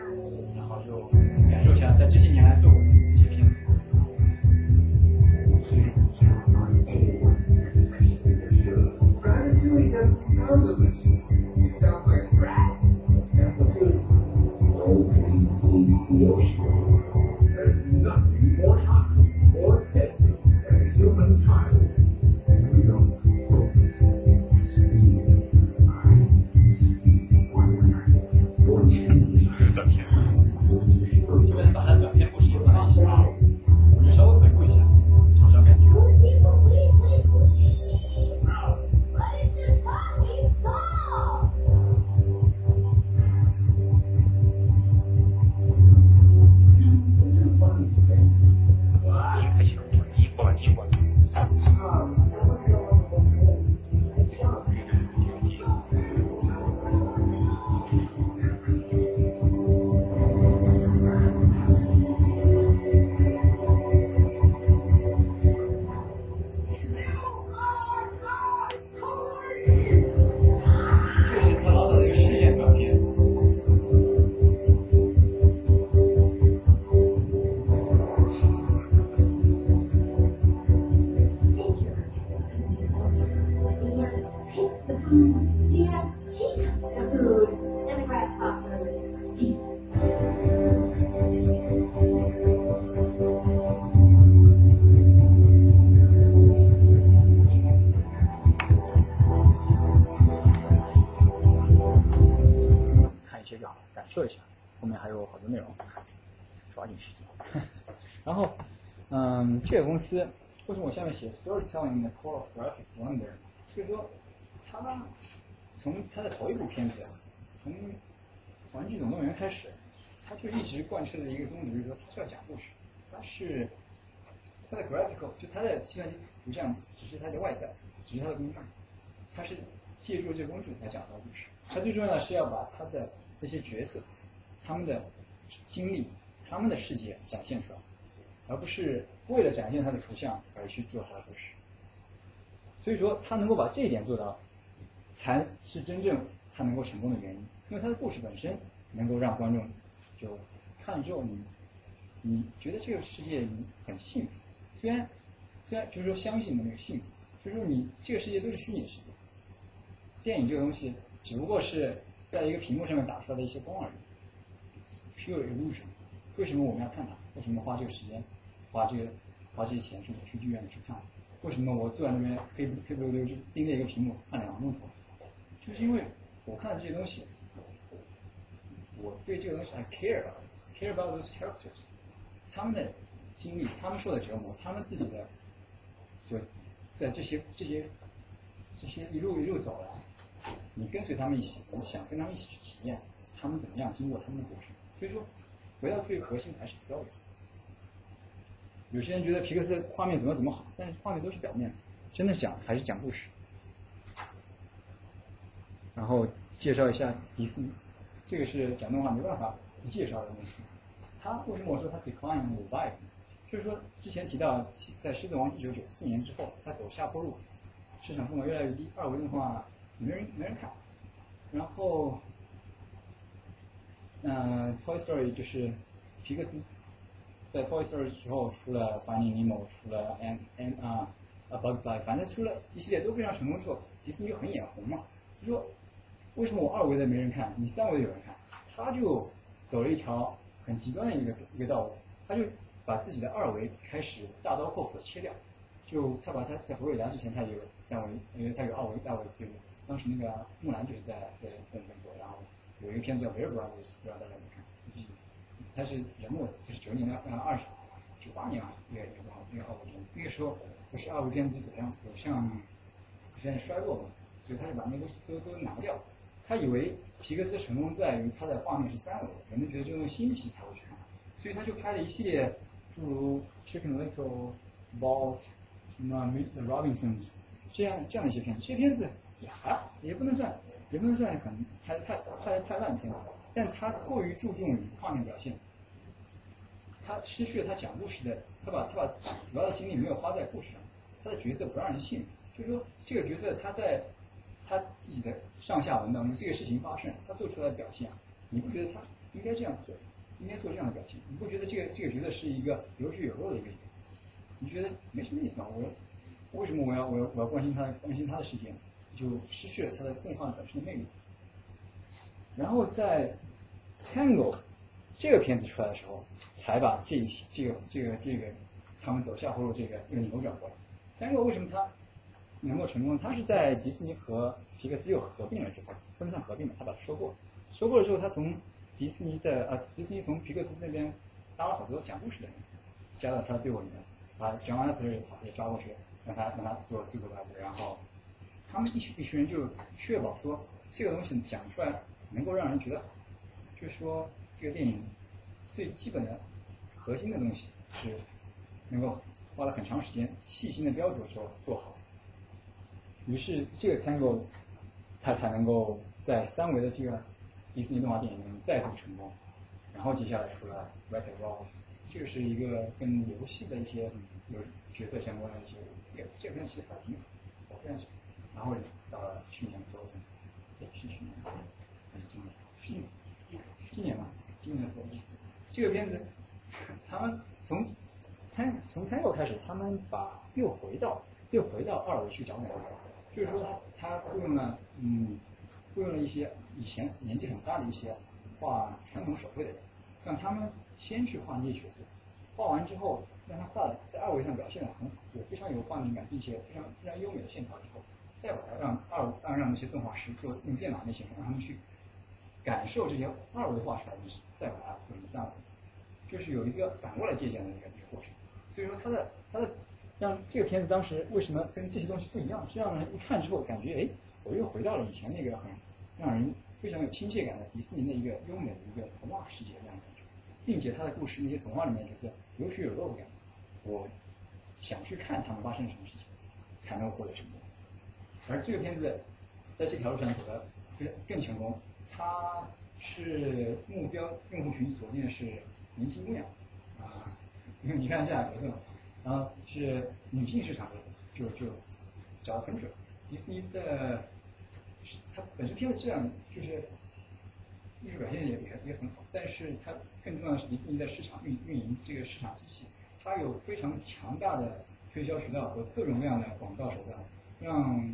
然后就感受一下在这些年来做过的一些片子。嗯，这个公司为什么我下面写 storytelling the core of graphic wonder？就是说，他从他的头一部片子，从《玩具总动员》开始，他就一直贯彻的一个宗旨，就是说他是要讲故事，他是他的 graphical，就他的计算机图像只是他的外在，只是他的工具，他是借助这个工具来讲他的故事。他最重要的是要把他的那些角色。他们的经历，他们的世界展现出来，而不是为了展现他的图像而去做他的故事。所以说，他能够把这一点做到，才是真正他能够成功的原因。因为他的故事本身能够让观众就看了之后，你你觉得这个世界你很幸福。虽然虽然就是说相信的那个幸福，就是说你这个世界都是虚拟的世界。电影这个东西只不过是在一个屏幕上面打出来的一些光而已。pure illusion，为什么我们要看它？为什么花这个时间，花这个花这些钱去去剧院去看？为什么我坐在那边黑黑不溜溜就盯着一个屏幕看两个钟头？就是因为我看的这些东西，我对这个东西 I care about，care about those characters，他们的经历，他们受的折磨，他们自己的所在这些这些这些一路一路走来，你跟随他们一起，你想跟他们一起去体验他们怎么样经过他们的过程。所以说，回到最核心还是 story。有些人觉得皮克斯画面怎么怎么好，但是画面都是表面，真的讲还是讲故事。然后介绍一下迪士尼，这个是讲动画没办法不介绍的东西。他为什么我说他 decline revive？就是说之前提到在狮子王一九九四年之后，他走下坡路，市场份额越来越低，二维动画没人没人看，然后。嗯，Toy Story 就是皮克斯在 Toy Story 之后出了 Finding Nemo，出了 M M 啊，A Bug's Life，反正出了一系列都非常成功之后，迪士尼就很眼红嘛，就说为什么我二维的没人看，你三维的有人看？他就走了一条很极端的一个一个道路，他就把自己的二维开始大刀阔斧的切掉，就他把他在佛罗里达之前他有三维，因为他有二维大维 studio，当时那个木兰就是在在那边做，然后。有一个片子叫《Bear Brothers》，不知道大家有没有看？他是人物，就是九零年呃二十九八年啊，一个一个一个二维片。那个时候不是二维片子走向走向走向衰落嘛，所以他就把那东西都都拿掉。他以为皮克斯成功在于他的画面是三维，人们觉得这种新奇才会去看，所以他就拍了一系列诸如《Chicken Little》、《Vault》、什么《Meet the Robinsons》这样这样的一些片子。这些片子也还好，也不能算。也不能算很拍的太拍的太烂片，但他过于注重于画面表现，他失去了他讲故事的，他把他把主要的精力没有花在故事上，他的角色不让人信服，就是说这个角色他在他自己的上下文当中这个事情发生，他做出来的表现，你不觉得他应该这样做，应该做这样的表现？你不觉得这个这个角色是一个有血有肉的一个角色？你觉得没什么意思吗？我为什么我要我要我要关心他关心他的事件？就失去了他的动画本身的魅力。然后在 Tangle 这个片子出来的时候，才把这一期这个这个这个他们走下坡路这个又扭转过来。Tango 为什么它能够成功？它是在迪士尼和皮克斯又合并了之后，不能算合并吧，他把它收购。收购了之后，他从迪士尼的呃迪士尼从皮克斯那边拉了好多讲故事的人，加到他的队伍里面，把 John Lasseter 也抓过去，让他让他做 supervisor，然后。他们一群一群人就确保说这个东西讲出来能够让人觉得，就是说这个电影最基本的核心的东西是能够花了很长时间细心的雕琢之后做好。于是这个 Tango 它才能够在三维的这个迪士尼动画电影中再度成功。然后接下来出了 Wreck-It Ralph，这个是一个跟游戏的一些有角色相关的一些，也这片其实还挺好，我非常喜欢。然后到了去年 Frozen，也，是去年还是今年？去年，今年吧，今年 Frozen。这个片子，*laughs* 他们从开从开头开始，他们把又回到又回到二维去找感觉，就是说他他雇佣了嗯雇佣了一些以前年纪很大的一些画传统手绘的人，让他们先去画那些角色，画完之后让他画的在二维上表现的很好，有非常有画面感，并且非常非常优美的线条之后。再把它让二让让那些动画师做用电脑那些人让他们去感受这些二维画出来的东西，再把它做成三维，就是有一个反过来借鉴的一个一个过程。所以说它的它的让这个片子当时为什么跟这些东西不一样，是让人一看之后感觉哎，我又回到了以前那个很让人非常有亲切感的迪士尼的一个优美的一个童话世界这样的感觉，并且它的故事那些童话里面就是有血有肉的感觉，我想去看他们发生什么事情，才能获得成功。而这个片子在这条路上走的更更成功，它是目标用户群锁定是年轻姑娘啊，*laughs* 你看你看这样格子嘛，然后是女性市场就就找的很准。迪士尼的它本身片子质量就是艺术表现也也也很好，但是它更重要的是迪士尼的市场运运营这个市场机器，它有非常强大的推销渠道和各种各样的广告手段，让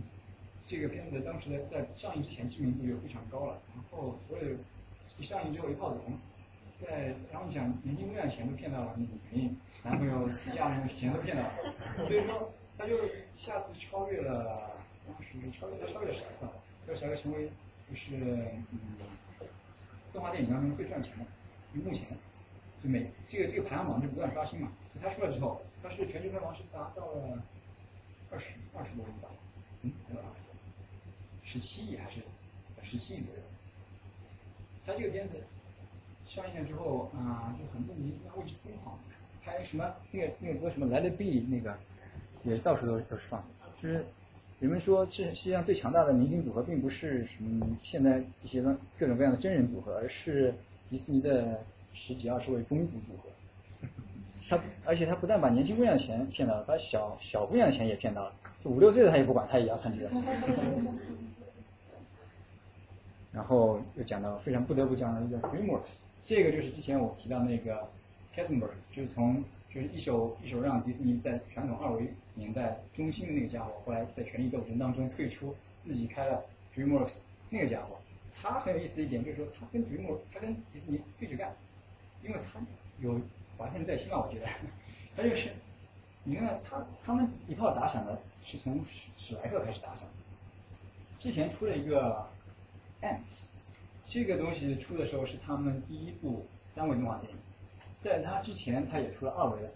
这个片子当时在在上映之前知名度就非常高了，然后所有一上映之后一炮而红，在然后你想年轻姑娘钱都骗到了，你肯定男朋友家人钱都骗到了，所以说他就一下子超越了当时超越他超越了十二个，让十二个成为就是嗯动画电影当中最赚钱的，就目前就每这个这个排行榜就不断刷新嘛，他出来之后，他是全球票房是达到了二十二十多亿吧，嗯，十。七亿还是十七亿左右？他这个片子上映了之后啊，就很多迷为之疯狂，拍什么那个那个歌什么 Let It Be 那个也到处都都是放，就是人们说，世世界上最强大的明星组合并不是什么现在一些各种各样的真人组合，而是迪士尼的十几二十位公主组合。他而且他不但把年轻姑娘的钱骗到了，把小小姑娘的钱也骗到了，五六岁的他也不管，他也要看这个。然后又讲到非常不得不讲的一个 DreamWorks，这个就是之前我提到那个 Katzenberg，就是从就是一手一手让迪士尼在传统二维年代中心的那个家伙，后来在权力斗争当中退出，自己开了 DreamWorks 那个家伙，他很有意思的一点就是说他跟 DreamWorks 他跟迪士尼对着干，因为他有怀恨在心嘛，我觉得，他就是你看他他们一炮打响的是从史史莱克开始打响的，之前出了一个。Ants，这个东西出的时候是他们第一部三维动画电影，在它之前它也出了二维的，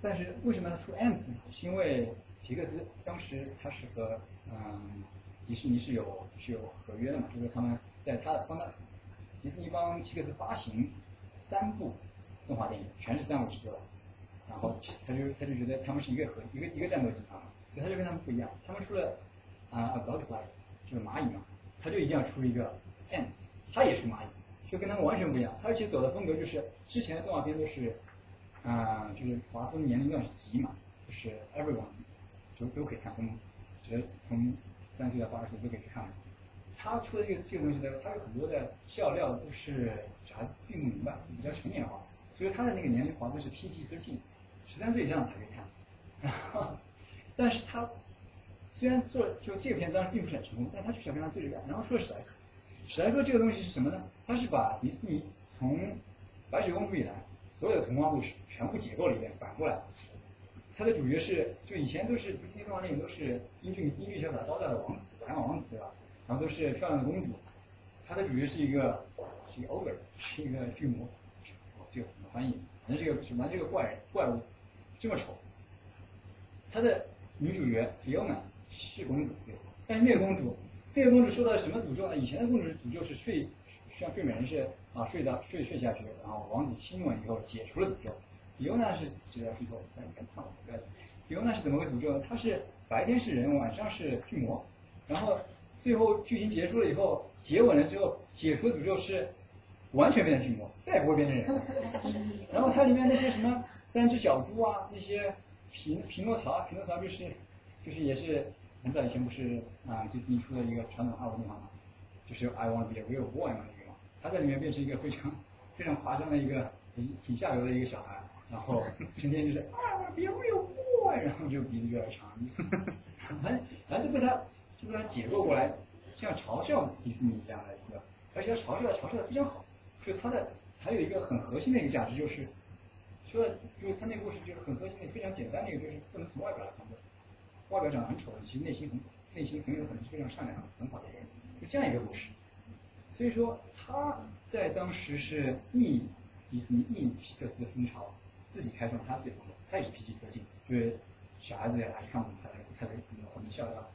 但是为什么它出 Ants 呢？是因为皮克斯当时它是和嗯迪士尼是有是有合约的嘛，就是他们在他帮他迪士尼帮皮克斯发行三部动画电影，全是三维制作的，然后他就他就觉得他们是一个合一个一个战斗集团，所以他就跟他们不一样，他们出了啊 A Bug's Life 就是蚂蚁嘛。他就一定要出一个 ants，他也出蚂蚁，就跟他们完全不一样。他而且走的风格就是之前的动画片都是，啊，就是划分年龄段是级嘛，就是 everyone 就都可以看，从只从三岁到八十岁都可以看。他出的这个这个东西呢，他有很多的笑料都是小孩子并不明白，比较成年化，所以他的那个年龄划分是 PG13，十三岁以上才可以看。然后，但是他。虽然做就这个片当然并不是很成功，但他就想跟他对着干。然后说史莱克，史莱克这个东西是什么呢？他是把迪士尼从白雪公主以来所有的童话故事全部解构了一遍，反过来。他的主角是就以前都是迪士尼动画电影都是英俊英俊潇洒高大的王子，白马王子对吧？然后都是漂亮的公主。他的主角是一个是一个 ogre，是一个巨魔。哦这个怎么翻译？反正这个什么这个怪怪物这么丑。他的女主角 Fiona。是公主对，但是那个公主，那个公主受到什么诅咒呢？以前的公主诅咒是睡，像睡美人是啊，睡到睡睡下去，然后王子亲吻以后解除了诅咒。迪欧娜是只要睡觉，但你看胖了，对。迪欧娜是怎么个诅咒呢？她是白天是人，晚上是巨魔，然后最后剧情结束了以后，接吻了之后解除诅咒是完全变成巨魔，再也不会变成人。然后它里面那些什么三只小猪啊，那些匹匹诺曹，匹诺曹就是就是也是。很早以前不是啊，迪士尼出的一个传统二维动画嘛，就是 I want to be a real boy 嘛那个嘛，他在里面变成一个非常非常夸张的一个挺挺下流的一个小孩，然后成天就是 I want to be a real boy，然后就鼻子越来越长，反正反正就被他就被他解构过来，像嘲笑迪士尼一样的一个，而且他嘲笑的嘲笑的非常好，就他的还有一个很核心的一个价值就是，说的就是他那个故事就是很核心的非常简单的一个就是不能从外表来判断。外表长得很丑，其实内心很内心很有可能是非常善良、很好的人，就这样一个故事。所以说他在当时是逆迪士尼逆皮克斯的风潮，自己开创他自己的风格，他也是 PG 特进，就是小孩子也还看不懂他的他的很笑料。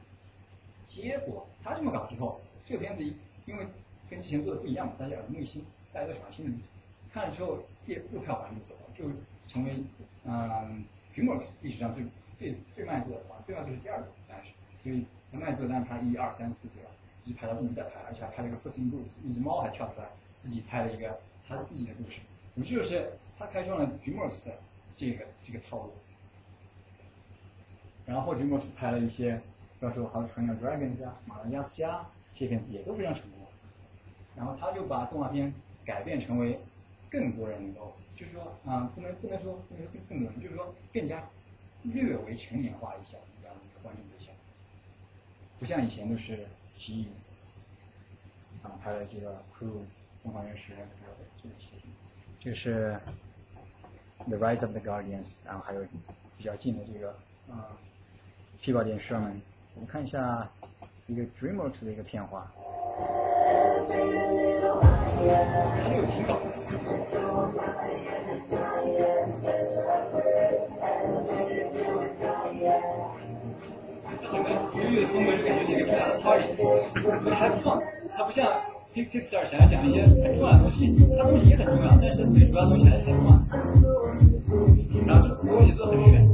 结果他这么搞之后，这个片子因为跟之前做的不一样嘛，大家耳目一新，大家都喜欢新的东西，看了之后又又票房又走了，就成为嗯 DreamWorks 历史上最最最卖座的，最卖座是第二个，但是所以他卖座，但是他一二三四对吧？一直排到不能再排了，而且还拍了一个 Puss in Boots，一只猫还跳出来，自己拍了一个他自己的故事，总之就是他开创了 DreamWorks 的这个这个套路，然后 DreamWorks 拍了一些。比方说《How to Train Your Dragon》家，马达加斯加这片子也都非常成功。然后他就把动画片改变成为更多人能够，就是说啊，不能不能说不能说更更多人，就是说更加略为成年化一些这样的一个观众对象，不像以前都是集影啊拍了这个《Cruise》疯狂原始人这个这个这是《The Rise of the Guardians》，然后还有比较近的这个啊皮宝电视们。我们看一下一个 DreamWorks 的一个片花，还有挺搞的。整个所有的风格就感觉是一个巨大的 party，have fun。它不像 Pixar 想要讲一些很重要的东西，它东西也很重要，但是最主要的东西还是 have fun。然后这个东西做的很炫。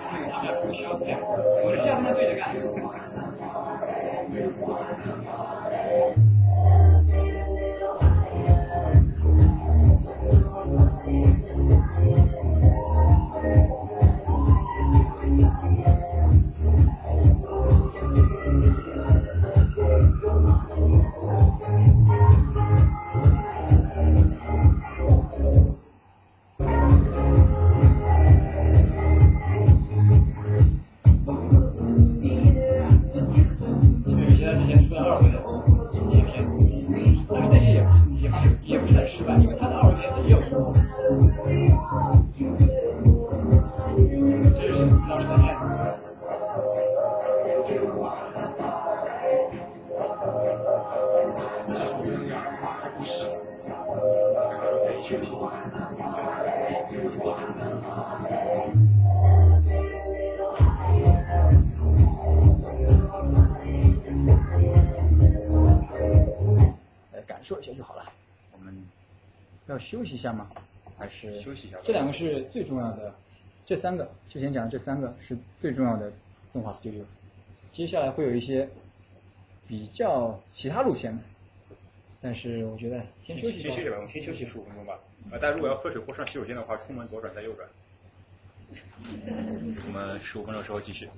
time that I'm 休息一下吗？还是休息一下？这两个是最重要的，这三个之前讲的这三个是最重要的动画 studio。接下来会有一些比较其他路线的，但是我觉得先休息。先休息吧，我们先休息十五分钟吧。啊，大家如果要喝水或上洗手间的话，出门左转再右转。*laughs* 我们十五分钟之后继续。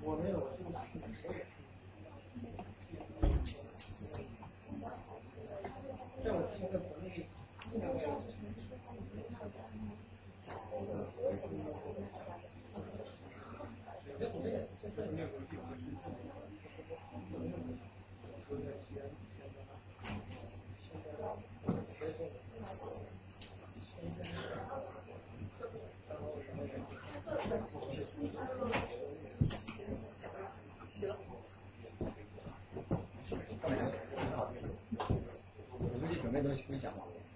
我没有，在我现在国内。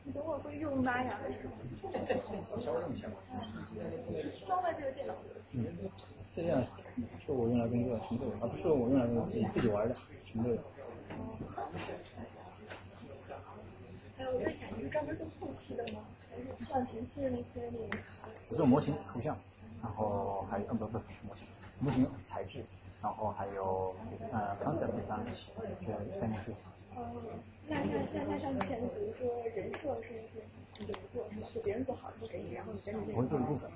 你等会儿会用玛雅的是吗？稍微用一下吧。装在这个电脑。嗯，这样是我用来工作的，全都有，而不是我用来自己自己玩的，全都有。哎，我问一下，你是专门做后期的吗？还是像前期的那些那个？我做模型、图像，然后还有嗯不不是模型，模型材质，然后还有呃 concept design，就是概念设计。哦，那那那那像之前的，比如说人设设计，你就不做是吧？就别人做好了不给你，然后你跟着这个。我会做一部分。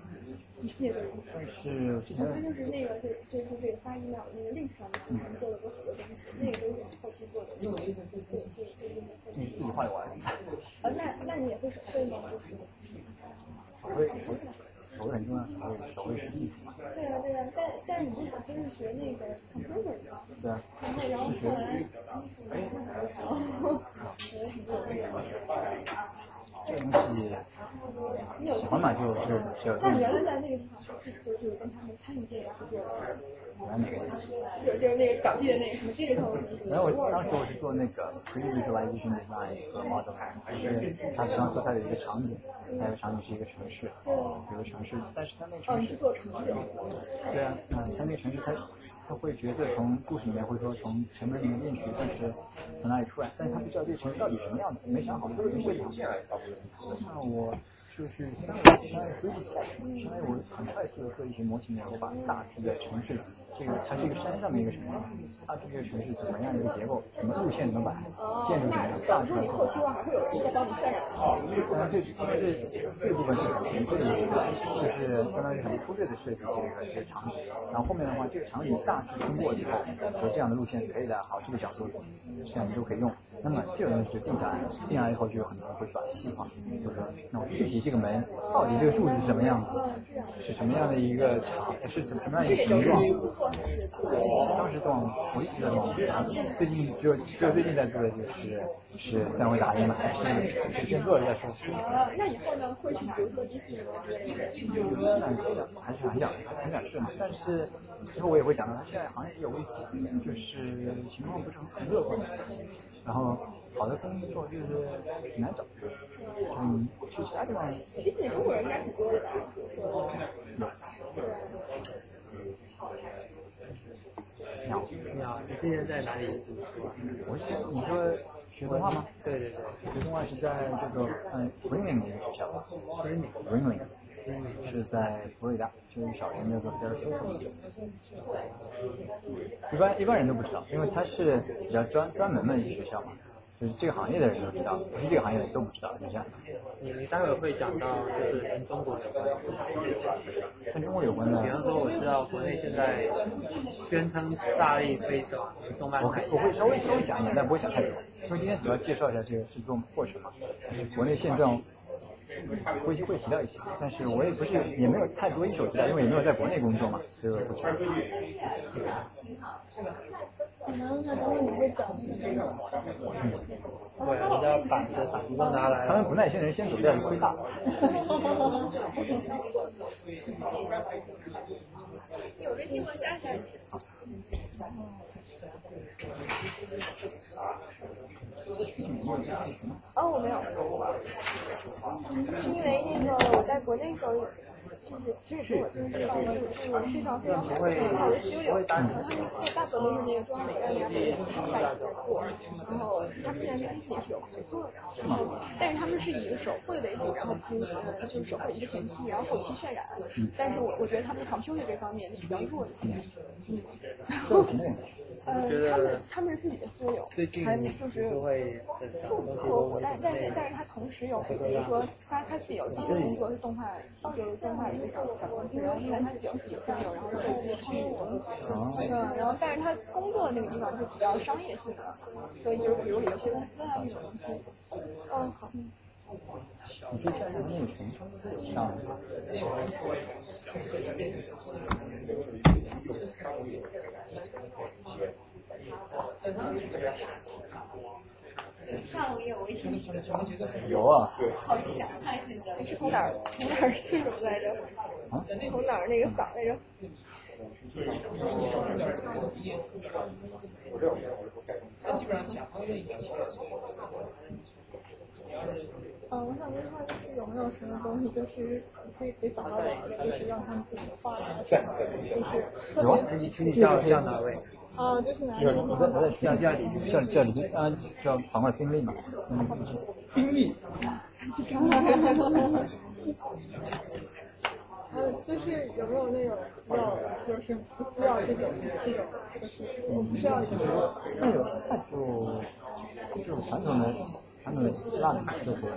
你也做一部分。但是之前。他就是那个就就是这个发 email 那个 link 上面，他们做了不好多东西，那个都是后期做的，就就就就就后期。自己画一玩。呃，那那你也会手绘吗？就是。手绘手绘手绘很重要，手绘手绘是基础嘛。对啊对啊，但但是你这好像是学那个 computer 的。对啊。然后然后后来。然后。学了很多那个。这东西喜欢嘛就就就。那原来在那个地方是就就是跟他们参与这个合作来哪个？就就是那个港地的那个什么 digital 没有，我当时我是做那个 pre-visualization design 和 model，就是他比方说他有一个场景，他的场景是一个城市，有个城市，但是他那个城市。哦，你是做城市。对啊，嗯，他那个城市他。他会角色从故事里面会说从前面里面进去，但是从哪里出来，但是他不知道这个城市到底什么样子，没想好，都是设计好。那我就是相当于相当于规划，相当于我很快速的做一些模型，然后把大致的城市，这个它是一个山上的一个城市，它这个城市怎么样一个结构，什么路线怎么摆，建筑怎么样，大致。那你后期的话还会有人在帮你渲染哦，当然这这这部分是很纯粹的，就是相当于很粗略的设计这个这个场景，然后后面的话这个场景大致通过以后，说这样的路线可以的，好这个角度。这样你都可以用，那么这个东西就定下来了，定下来以后就有很多人会把它细化，就是说那我具体这个门到底这个柱子是什么样子，是什么样的一个长，是什么样一个形状？当时动我一直在动，最近只有只有最近在做的就是是三维打印嘛，是先做一下说。那以后呢会去比如说迪士尼之类的？但是还是很想很想去嘛，但是之后我也会讲到，它现在好像也有危机，就是情况不是很乐观，然后好的工作就是挺难找，嗯，去其他地方。迪士尼中国人应该挺多的吧？你好，你之前在哪里读书啊？我是你说学动画吗？对对对，学动画是在这个嗯 Ringling 的一个学校，Ringling，Ringling 是在佛罗里达，就是小学叫做 Sarasota。一般一般人都不知道，因为它是比较专专门的一个学校嘛。就是这个行业的人都知道，不是这个行业的人都不知道，就这样。你你待会会讲到就是跟中国有关，跟中国有关的。比方说，我知道国内现在宣称大力推动动漫产业。我会稍微稍微讲一点，但不会讲太多，因为今天主要介绍一下这个制作过程嘛，就是国内现状。会会提到一些，但是我也不是也没有太多一手资料，因为也没有在国内工作嘛，所以我不知道。可能那等会你会讲那个。对，人家板子板子都拿来。他们不耐心的人先走掉，*laughs* 亏大。有微信吗？加一下。哦，我没有，因为那个我在国内时候，就是其实我就是放的是非常非常好的好的修友，然后他们大部分都是那个中央美院那边的在一起在做，然后他们现在跟也是有合作的，然后但是他们是以手绘为主，然后拼呃就是手绘一个前期，然后后期渲染，但是我我觉得他们 computer 这方面比较弱一些，嗯。呃，他们他们是自己的私有，还就是不合伙，但但是但是他同时有，比如说他他自己有自己的工作是动画，就是动画一个小小公司，然后因为他自己有自己的私有，然后做这些创作，嗯，然后但是他工作的那个地方是比较商业性的，所以就是比如游戏公司啊那种东西，嗯好。你可以加上内存上。上个月我一起有啊。好强啊！现在是从哪儿从哪儿是什么来着？啊？从哪儿那个嗓来着？他基本上甲方愿意给钱。嗯，我想问一下，就是有没有什么东西，就是可以可以扫到的，就是让他们自己画的，就是有啊，你你叫叫哪位？啊，就是哪位？我在我在叫叫你叫叫李啊，叫反过来宾利嘛，嗯，宾利。呃，就是有没有那种要，就是不需要这种这种，就是我不需要这种。那种那就就是传统的。他们拉的就可以了。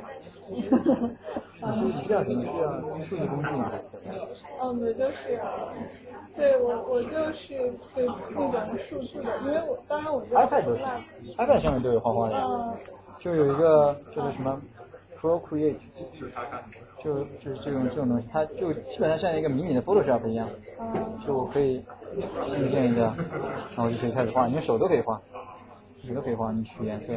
你需要什么？需要数据工具吗？嗯，对，就是，对我我就是对那种数字的，因为我当然我觉得 iPad 都是，iPad 上面都有画画的，就有一个就是什么 Procreate，就就是这种这种东西，它就基本上像一个迷你的 Photoshop 一样，就可以新建一下，然后就可以开始画，你手都可以画，手都可以画，你取颜色。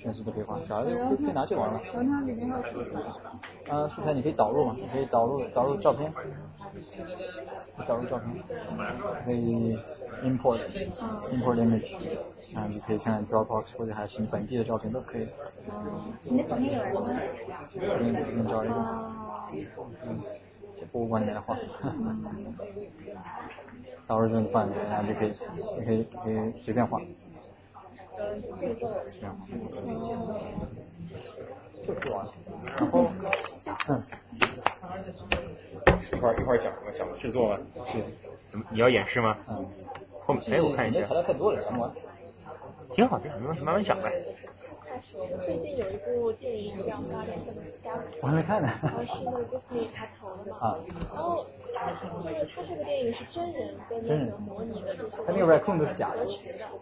全是都可以画，找就可以拿去玩了。然后它里面还有素材。啊，素材你可以导入嘛，你可以导入导入照片，导入照片，可以 import import image，啊，你可以看 Dropbox 或者还是你本地的照片都可以。你那旁边有人吗？嗯，给你找一个。嗯，博物馆里面的画。导入之后你放然后就可以，你可以可以随便画。就做完了，然后，嗯，一会儿一会儿讲什么讲制作吗？是，怎么你要演示吗？嗯，后面哎我看一下。材料太多了，讲不完。挺好挺好，慢慢讲呗。最近有一部电影叫《Guardians of the Galaxy》，我还没看呢。然后是那个 Disney 他投的嘛。啊。然后他就是他这个电影是真人跟那个模拟的，就是他那个 raccoon 都是假的。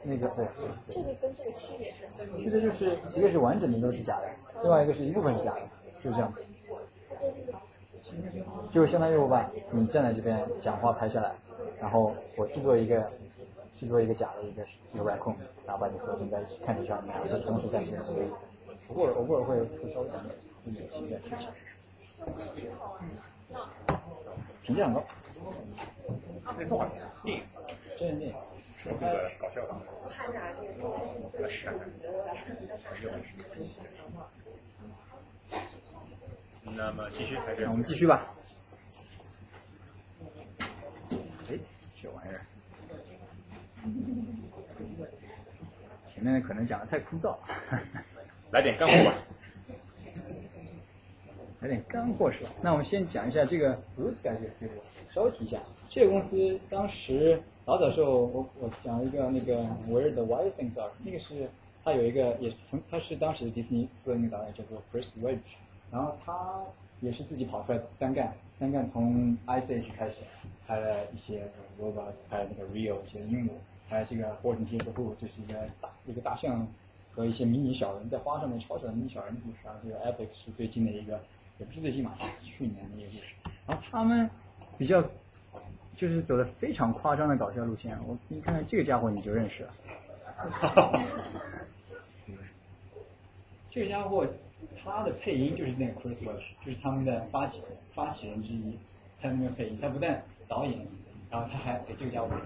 那个对。这个跟这个区别是？区别就是一个是完整的都是假的，另外一个是一部分是假的，就这样。就相当于我把你站在这边讲话拍下来，然后我制作一个制作一个假的一个一个 raccoon。然后把你合成在一起，看着像两个同时在线，所以偶尔偶尔会会稍微讲点一点一点事情。评价很高。动画电影，真人电影，是那个搞笑的。那么继续还是？我们继续吧。哎，这玩意儿。*laughs* 前面可能讲的太枯燥，*laughs* 来点干货吧。*laughs* 来点干货是吧？那我们先讲一下这个 Bruce 感觉，稍微提一下。这个公司当时老早时候，我我讲了一个那个 Where the Wild Things Are，那个是他有一个也是从他是当时的迪士尼做的那个导演叫做 Chris Wedge，然后他也是自己跑出来单干，单干从 Ice Age 开始拍了一些 robots，拍了那个 Real 一些鹦鹉。还有这个《霍尔金 Tears of Who》，就是一个大一个大象和一些迷你小人在花上面超小的迷你小人的故事。然后这个《Epic》是最近的一个，也不是最近嘛，去年的一个故事。然后他们比较就是走的非常夸张的搞笑路线。我你看看这个家伙，你就认识了。*laughs* 这个家伙他的配音就是那个 Chris Welch，就是他们的发起发起人之一。他那个配音，他不但导演，然后他还给这个家伙配音。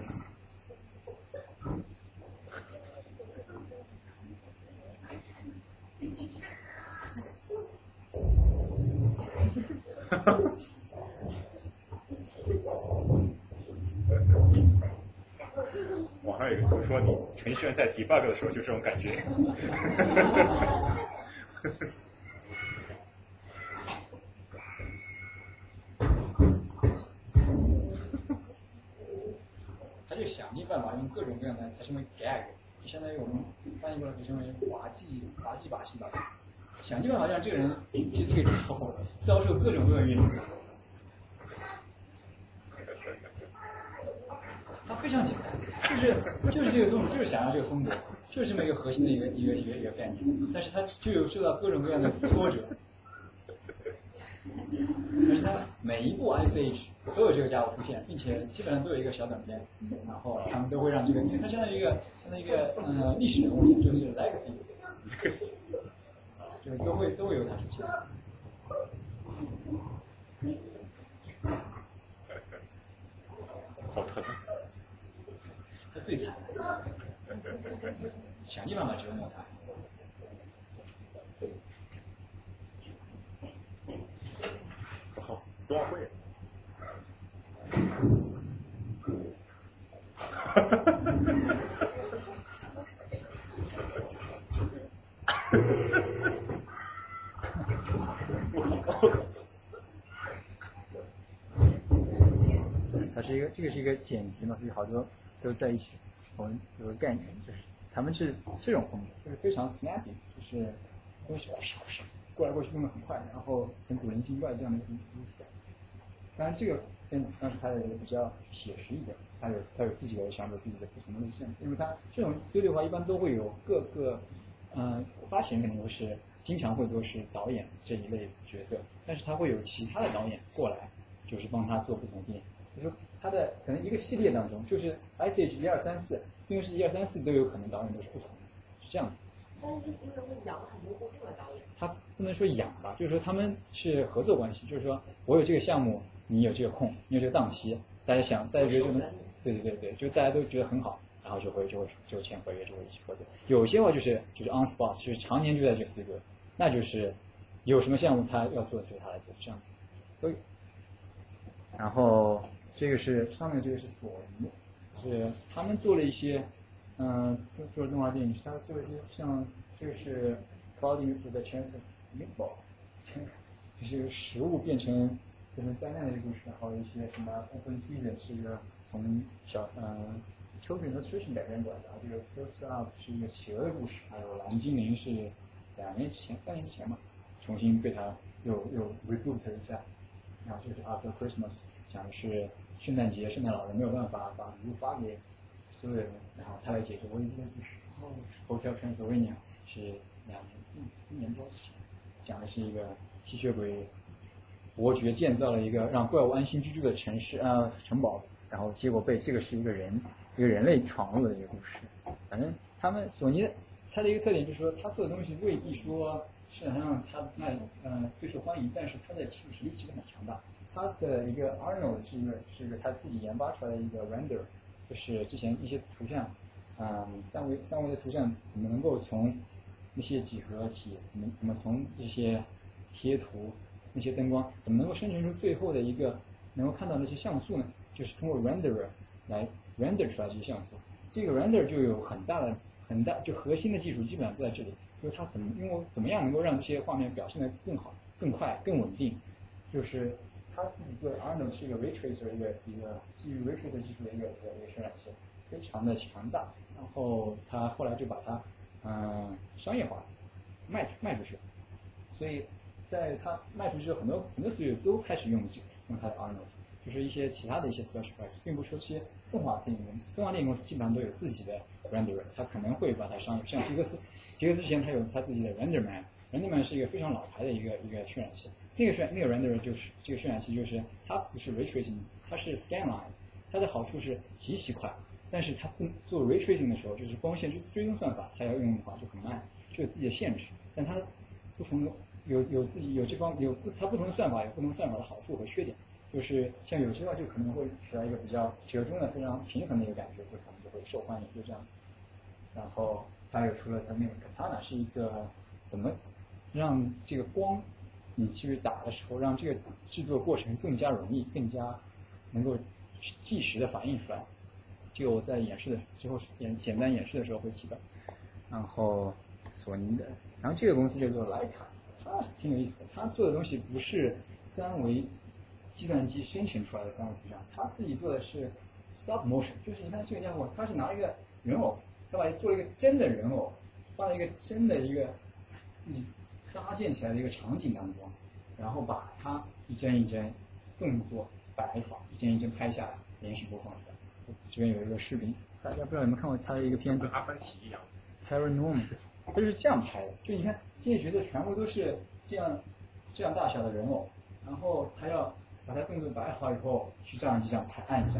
网上有个图说你程序员在 debug 的时候就这种感觉。*laughs* 他就想尽。办法用各种各样的它称为 gag，就相当于我们翻译过来就称为滑稽滑稽把戏吧，想尽办法让这个人这这个家伙遭受各种各样运。他非常简单，就是就是这个风格，就是想要这个风格，就是这么一个核心的一个一个一个一个概念，但是他就有受到各种各样的挫折。而且它每一部 S H 都有这个家伙出现，并且基本上都有一个小短片，然后他们都会让这个，因为它相当于一个相当于一个呃历史人物，就是 legacy，就是都会都会有它出现。好疼。他最惨，想尽办法折磨他。冬奥会。*laughs* 它是一个，这个是一个剪辑嘛，所以好多都在一起。我们有个概念，就是他们是这种风格，就是非常 snappy，就是东西呼哧呼哧过来过去动得很快，然后很古灵精怪这样的一种东西。当然，这个片当时拍的也比较写实一点，他有他有自己的想法，自己的不同的路线。因为他这种 studio 的话，一般都会有各个，嗯，发行人肯定都是经常会都是导演这一类角色，但是他会有其他的导演过来，就是帮他做不同的电影。就是他的可能一个系列当中，就是 S H 一二三四，因为是一二三四都有可能导演都是不同的，是这样子。但是这些人会养很多固定的导演。他不能说养吧，就是说他们是合作关系，就是说我有这个项目。你有这个空，你有这个档期，大家想，大家觉得就能，对对对对，就大家都觉得很好，然后就会就会就签合约，就会一起合作。有些话就是就是 on spot，就是常年就在这个 studio，那就是有什么项目他要做，就他来做，这样子都有。然后这个是上面这个是索尼，是他们做了一些，嗯，做做动画电影，他做了一些像这个是 Cloudy with the Chance of Meatball，就是食物变成。变成灾难的故事，还有一些什么 Open Season 是一个从小嗯 Children Nutrition 改编过来的，这个 Surfs Up 是一个企鹅的故事，还有蓝精灵是两年之前、三年之前嘛，重新被他又又 reboot 了一下，然后这是 After Christmas 讲的是圣诞节，圣诞老人没有办法把礼物发给所有人，然后他来解决危机的故事。然后 Hotel Transylvania 是两年一一年多之前，讲的是一个吸血鬼。伯爵建造了一个让怪物安心居住的城市啊城堡，然后结果被这个是一个人一个人类闯入的一个故事。反正他们索尼它的一个特点就是说，他做的东西未必说市场上他卖嗯最受欢迎，但是他的技术实力其实很强大。他的一个 Arnold 是一个是一个他自己研发出来的一个 render，就是之前一些图像嗯三维三维的图像怎么能够从那些几何体怎么怎么从这些贴图。那些灯光怎么能够生成出最后的一个能够看到那些像素呢？就是通过 renderer 来 render 出来这些像素。这个 render 就有很大的很大就核心的技术基本上都在这里，就是它怎么因为怎么样能够让这些画面表现的更好、更快、更稳定。就是他自己做的 Arnold 是一个 ray tracer 一个一个基于 ray tracer 技术的一个一个一个渲染器，非常的强大。然后他后来就把它嗯商业化卖卖出去，所以。在它卖出去之后，很多很多 studio 都开始用用它的 Arnold，就是一些其他的一些 special effects，并不是说些动画电影公司，动画电影公司基本上都有自己的 renderer，它可能会把它商业，像皮克斯，皮克斯之前它有它自己的 renderman，renderman 是一个非常老牌的一个一个渲染器，那个渲那个 renderer 就是这个渲染器就是它不是 ray tracing，它是 scanline，它的好处是极其快，但是它不做 ray tracing 的时候，就是光线追追踪算法，它要用的话就很慢，就有自己的限制，但它不同的。有有自己有这方有它不同的算法有不同算法的好处和缺点，就是像有些话就可能会出来一个比较折中的非常平衡的一个感觉，就可能就会受欢迎，就这样。然后还有除了它那个它呢是一个怎么让这个光你去打的时候，让这个制作过程更加容易，更加能够即时的反映出来。这个我在演示的之后演简单演示的时候会提到。然后索尼的，然后这个公司叫做徕卡。它挺有意思的，他做的东西不是三维计算机生成出来的三维图像，他自己做的是 stop motion，就是你看这个家伙，他是拿一个人偶，他把做了一个真的人偶，放在一个真的一个自己搭建起来的一个场景当中，然后把它一帧一帧动作摆好，一帧一帧拍下来，连续播放出来。这边有一个视频，大家不知道有没有看过他的一个片子？阿凡提一样。Paranormal，他就是这样拍的，就你看这些角色全部都是这样这样大小的人偶，然后他要把它动作摆好以后，去照相机上拍按一下，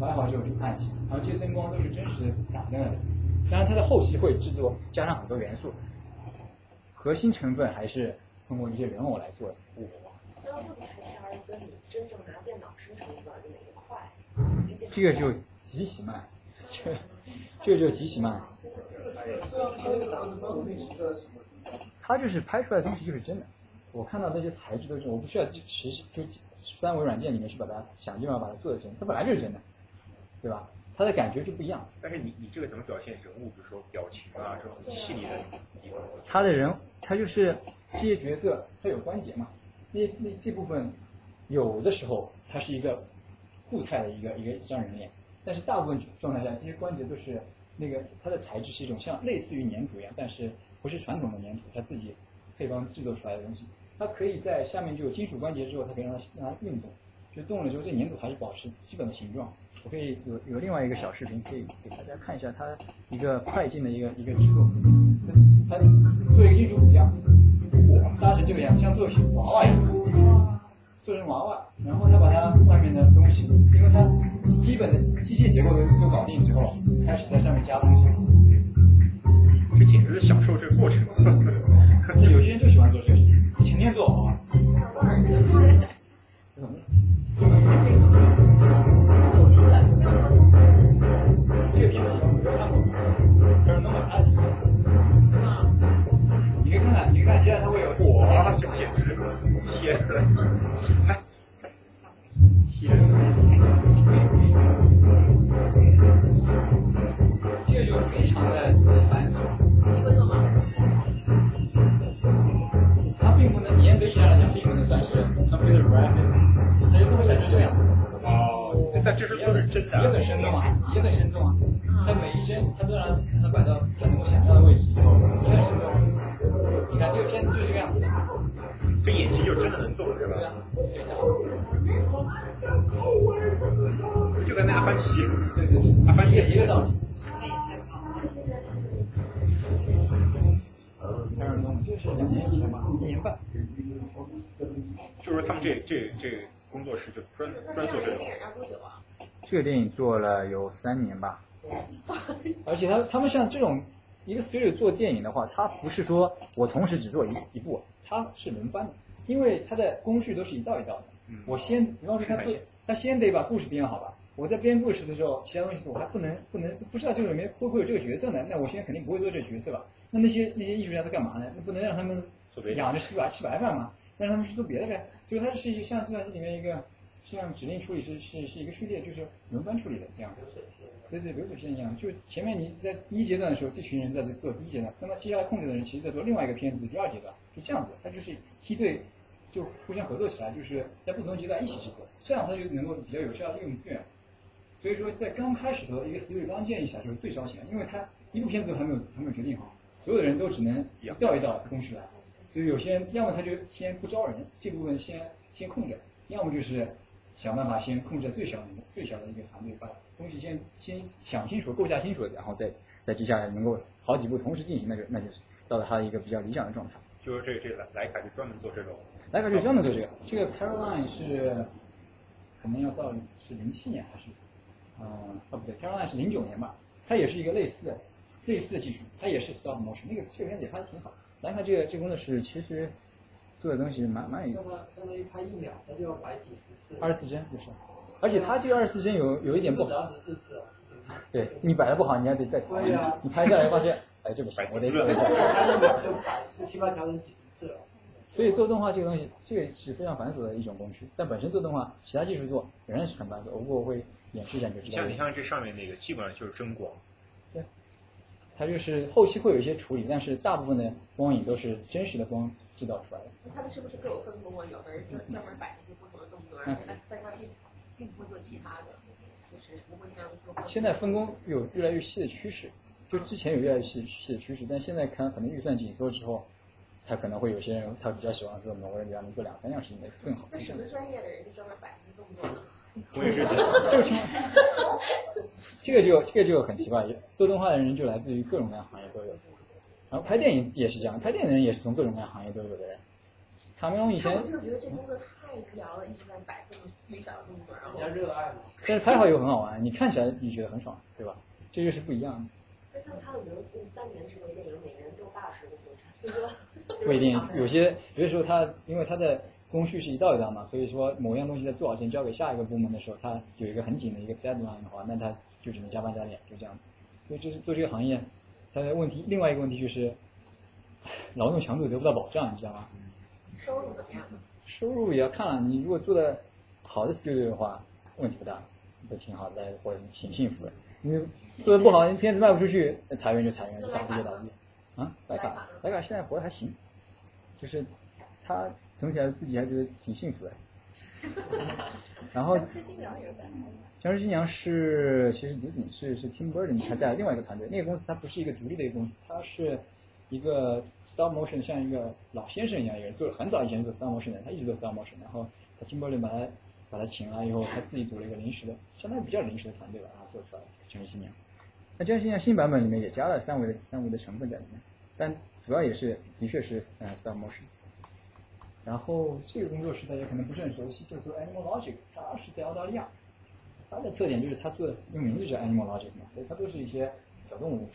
摆好之后就按一下，然后这些灯光都是真实打灯的，当然它的后期会制作加上很多元素，核心成分还是通过一些人偶来做的。那这个拍片跟你真正拿电脑生成的哪个快？这个就极其慢，这这个就极其慢。他就是拍出来的东西就是真的，我看到那些材质都是，我不需要实就三维软件里面去把它想尽办法把它做的真，它本来就是真的，对吧？它的感觉就不一样。但是你你这个怎么表现人物，比如说表情啊这种很细腻的地方？他的人，他就是这些角色，他有关节嘛？那那这部分有的时候它是一个固态的一个一个一张人脸，但是大部分状态下这些关节都是。那个它的材质是一种像类似于粘土一样，但是不是传统的粘土，它自己配方制作出来的东西。它可以在下面就有金属关节之后，它可以让它让它运动，就动了之后这粘土还是保持基本的形状。我可以有有另外一个小视频可以给大家看一下它一个快进的一个一个制作。它做一个金属骨架，搭成这个样，像做娃娃一样，做成娃娃，然后它把它外面的东西，因为它基本的机械结构都都搞定之后。开始在上面加东西，是享受这个过程。*laughs* 有些人就喜欢做这个，成天做啊。这个片子你看过？这是那么暗。你可以看看，你看现在它会有火，这简直，天呐！真的，也很生动啊，也很生动啊。他每一帧，他都让他摆到他能够想象的位置，也很生动。你看这个片子就是这个样子。这眼睛就真的能动，是吧？就跟那阿凡提，对对对，阿凡提一个道理。开始弄，就是两年前吧，一年半。就是说他们这这这。工作室就专专做这种。这个电影做了有三年吧。*laughs* 而且他他们像这种一个 studio 做电影的话，他不是说我同时只做一一部，他是轮番的，因为他的工序都是一道一道的。我先，比方说他做，他先得把故事编好吧。我在编故事的时候，其他东西我还不能不能不知道这里面会不会有这个角色呢？那我现在肯定不会做这个角色吧？那那些那些艺术家在干嘛呢？那不能让他们养着吃白吃白饭嘛？让他们去做别的呗。所以它是一个像计算机里面一个像指令处理是是是一个序列，就是轮番处理的这样。对对，流水线一样。就前面你在第一阶段的时候，这群人在做第一阶段，那么接下来控制的人其实在做另外一个片子的第二阶段，就这样子。它就是梯队就互相合作起来，就是在不同阶段一起去做，这样它就能够比较有效利用资源。所以说在刚开始的一个 studio 刚建立起来就是最烧钱，因为它一部片子都还没有还没有决定好，所有的人都只能一道一道工序来。所以有些人要么他就先不招人，这部分先先空着，要么就是想办法先控制最小的最小的一个团队，把东西先先想清楚、构架清楚，然后再再接下来能够好几步同时进行，那就那就是到了他一个比较理想的状态。就是这个这个莱卡就专门做这种，莱卡就专门做这个。这个 Caroline 是可能要到是零七年还是啊啊不对，Caroline 是零九年吧，它也是一个类似的类似的技术，它也是 stop motion，那个这个片子也拍的挺好。莱卡这个这个工作室，其实做的东西蛮蛮有意思。相当于拍一秒，他就要摆几十次。二十四帧就是，而且他这个二十四帧有有一点不好。二十四次。对你摆的不好，你还得再调。对呀。你拍下来发现，*laughs* 哎，这不行，我得再调。一秒就摆起码调整几十次了。所以做动画这个东西，这个是非常繁琐的一种工序。但本身做动画，其他技术做仍然是很繁琐。不过我会演示一下就知道。像你像这上面那个，基本上就是真光。对。它就是后期会有一些处理，但是大部分的光影都是真实的光制造出来的。他们是不是各有分工啊？有的人专专门摆那些不同的动作，但但他并并不会做其他的。就是不会像现在分工有越来越细的趋势，就之前有越来越细细的趋势，但现在看可能预算紧缩之后，他可能会有些人他比较喜欢说某个人比方能做两三样事情的更好。那什么专业的人就专门摆这些动作呢？我也是，这个情况，这个就这个就很奇怪，做动画的人就来自于各种各样行业都有，然后拍电影也是这样，拍电影的人也是从各种各样行业都有的人。卡梅隆以前，我就是觉得这工作太无聊了，一直在摆这么微小的工作，然后。人家热爱嘛。但是拍好又很好玩，你看起来你觉得很爽，对吧？这就是不一样的。那他有没有三年之内电影每个人都八十个工程，就是说。不一定，有些有的时候他因为他的。工序是一道一道嘛，所以说某样东西在做好前交给下一个部门的时候，他有一个很紧的一个 deadline 的话，那他就只能加班加点，就这样子。所以这是做这个行业，它的问题。另外一个问题就是，劳动强度得不到保障，你知道吗？收入怎么样？收入也要看了，你如果做的好的 studio 的话，问题不大，都挺好的，或者挺幸福的。你做的不好，你片子卖不出去，那裁员就裁员，倒闭就倒闭。啊，白卡，白卡现在活的还行，就是他。总体来自己还觉得挺幸福的。*laughs* 然后，僵尸新娘是其实迪士尼是是 Tim Burton 他带了另外一个团队，那个公司它不是一个独立的一个公司，它是一个 stop motion 像一个老先生一样，一个人做了很早以前做 stop motion 的，他一直做 stop motion，然后他 Tim Burton 把他把他请来以后，他自己组了一个临时的，相当于比较临时的团队吧，然后做出来僵尸新娘。那僵尸新娘新版本里面也加了三维的三维的成分在里面，但主要也是的确是呃 stop motion。然后这个工作室大家可能不是很熟悉，叫做 Animal Logic，它是在澳大利亚。它的特点就是它做，因为名字叫 Animal Logic 嘛，所以它都是一些小动物。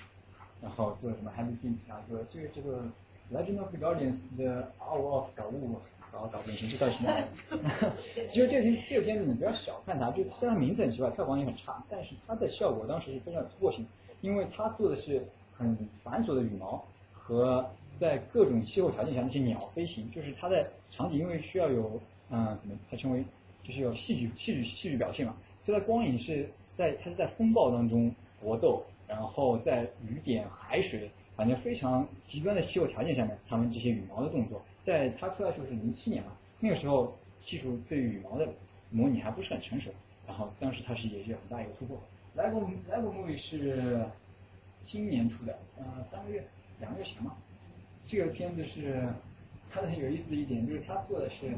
然后做什么 Happy Feet 啊，做这个这个 Legend of the Guardians 的 Hour of 搞物搞搞变形，这到底什么？*laughs* 其实这个片这个片子你不要小看它，就虽然名字很奇怪，票房也很差，但是它的效果当时是非常有突破性，因为它做的是很繁琐的羽毛和。在各种气候条件下，那些鸟飞行，就是它的场景，因为需要有，嗯，怎么它称为，就是有戏剧、戏剧、戏剧表现嘛。所以它光影是在它是在风暴当中搏斗，然后在雨点、海水，反正非常极端的气候条件下面，他们这些羽毛的动作，在它出来的时候是零七年嘛，那个时候技术对羽毛的模拟还不是很成熟，然后当时它是也有很大一个突破。LEGO LEGO Movie 是今年出的，嗯，三个月、两个月前嘛。这个片子是它的很有意思的一点，就是它做的是，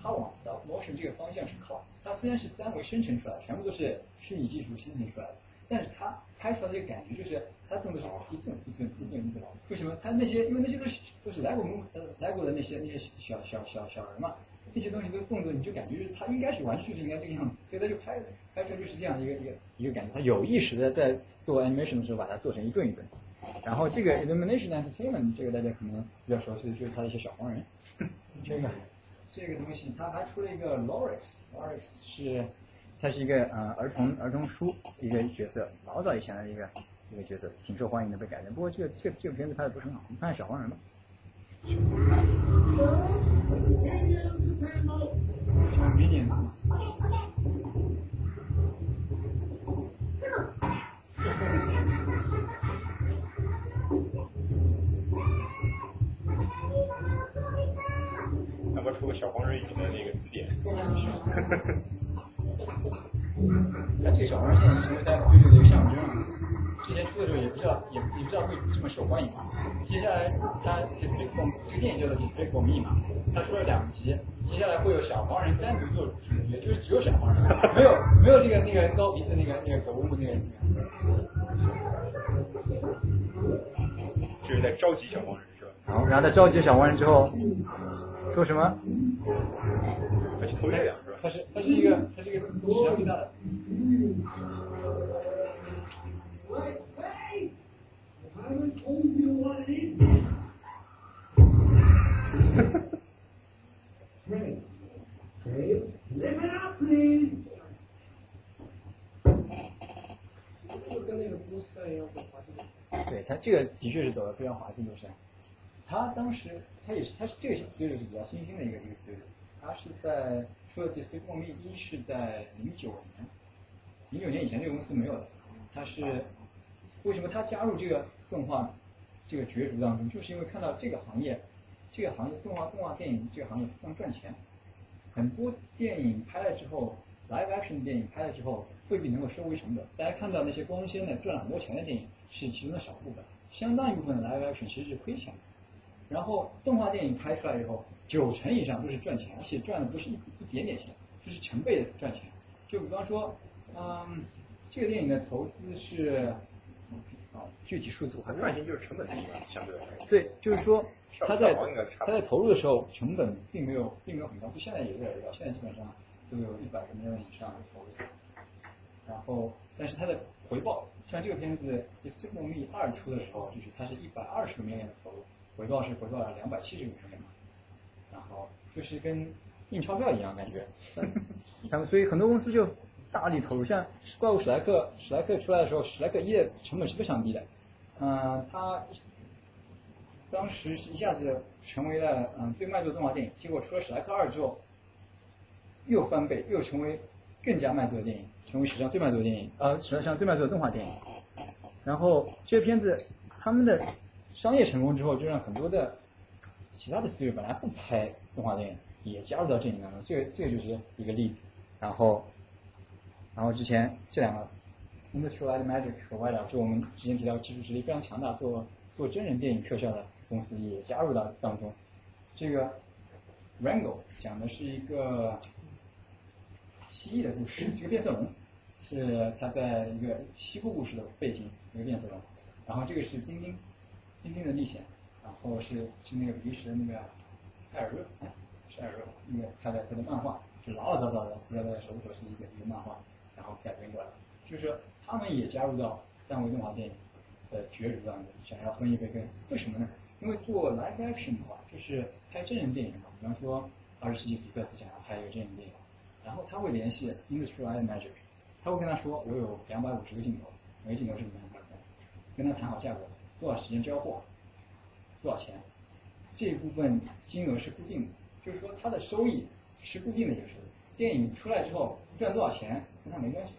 它往 stop motion 这个方向去靠。它虽然是三维生成出来的，全部都是虚拟技术生成出来的，但是它拍出来的个感觉就是它动作是一顿一顿一顿一顿。为什么？它那些因为那些都是都是 LEGO 呃 LEGO 的那些那些小小小小人嘛，那些东西都动作你就感觉就是它应该是玩具是应该这个样子，所以他就拍拍出来就是这样一个一个一个感觉。他有意识的在做 animation 的时候把它做成一顿一顿。然后这个 Illumination Entertainment 这个大家可能比较熟悉的就是他的一些小黄人，*laughs* 这个这个东西他还出了一个 Loris，Loris 是他是一个呃儿童儿童书一个角色，老早以前的一个一个角色，挺受欢迎的被改编。不过这个这个这个片子拍的不是很好，你看小黄人吧。Minions。出个小黄人语的那个字典。*laughs* 他这个小黄人现在成为 Dance Studio 的一个象征了。之前出的时候也不知道，也也不知道会这么受欢迎。接下来他 Despicable 这个电影叫做 Despicable Me 嘛，他出了两集，接下来会有小黄人单独做主角，就是只有小黄人，没有没有这个那个高鼻子那个那个狗乌那个。这是在召集小黄人是吧？然后，然后他召集小黄人之后。说什么？他是偷月亮是吧？他是他是一个他是一个史上最大的。对他这个的确是走的非常滑稽路线。他当时他也是他是这个小 studio 是比较新兴的一个一个 studio，他是在出了 Despicable Me 一是在零九年，零九年以前这个公司没有的，他是为什么他加入这个动画这个角逐当中，就是因为看到这个行业这个行业动画动画电影这个行业非常赚钱，很多电影拍了之后 live action 电影拍了之后未必能够收回成本。大家看到那些光鲜的赚了很多钱的电影是其中的少部分，相当一部分的 live action 其实是亏钱的。然后动画电影拍出来以后，九成以上都是赚钱，而且赚的不是一一点点钱，就是成倍的赚钱。就比方说，嗯，这个电影的投资是。啊，具体数字我还赚钱就是成本低嘛，相对来说。对，就是说他在他在投入的时候成本并没有并没有很高，就现在也越来越高，现在基本上都有一百个 million 以上的投入。然后，但是它的回报，像这个片子《Despicable Me 二》出的时候，就是它是一百二十个 million 的投入，回报是回报了两百七十个 million 嘛。然后就是跟印钞票一样感觉，*laughs* 他们所以很多公司就。大力投入，像怪物史莱克，史莱克出来的时候，史莱克一的成本是非常低的，嗯，它当时是一下子成为了嗯最卖座动画电影，结果出了史莱克二之后，又翻倍，又成为更加卖座的电影，成为史上最卖座的电影，呃，史上最卖座的动画电影。然后这个片子他们的商业成功之后，就让很多的其他的 studio 本来不拍动画电影，也加入到阵营当中，这个这个就是一个例子。然后。然后之前这两个，Industrial Magic 和外了，就我们之前提到技术实力非常强大，做做真人电影特效的公司也加入到当中。这个 Rango 讲的是一个蜥蜴的故事，是个变色龙，是它在一个西部故事的背景，一个变色龙。然后这个是丁丁，丁丁的历险，然后是是那个比利时的那个艾尔热，是艾尔热，那个他的他的漫画，就老老早早的，不知道大家熟不熟悉一个一个漫画。然后改编过来，就是他们也加入到三维动画电影的角逐当中，想要分一杯羹。为什么呢？因为做 live action 的话，就是拍真人电影嘛。比方说二十世纪福克斯想要拍一个真人电影，然后他会联系 Industrial Magic，他会跟他说我有两百五十个镜头，每个镜头是五万块，跟他谈好价格，多少时间交货，多少钱，这一部分金额是固定的，就是说它的收益是固定的一个收益。电影出来之后赚多少钱跟他没关系，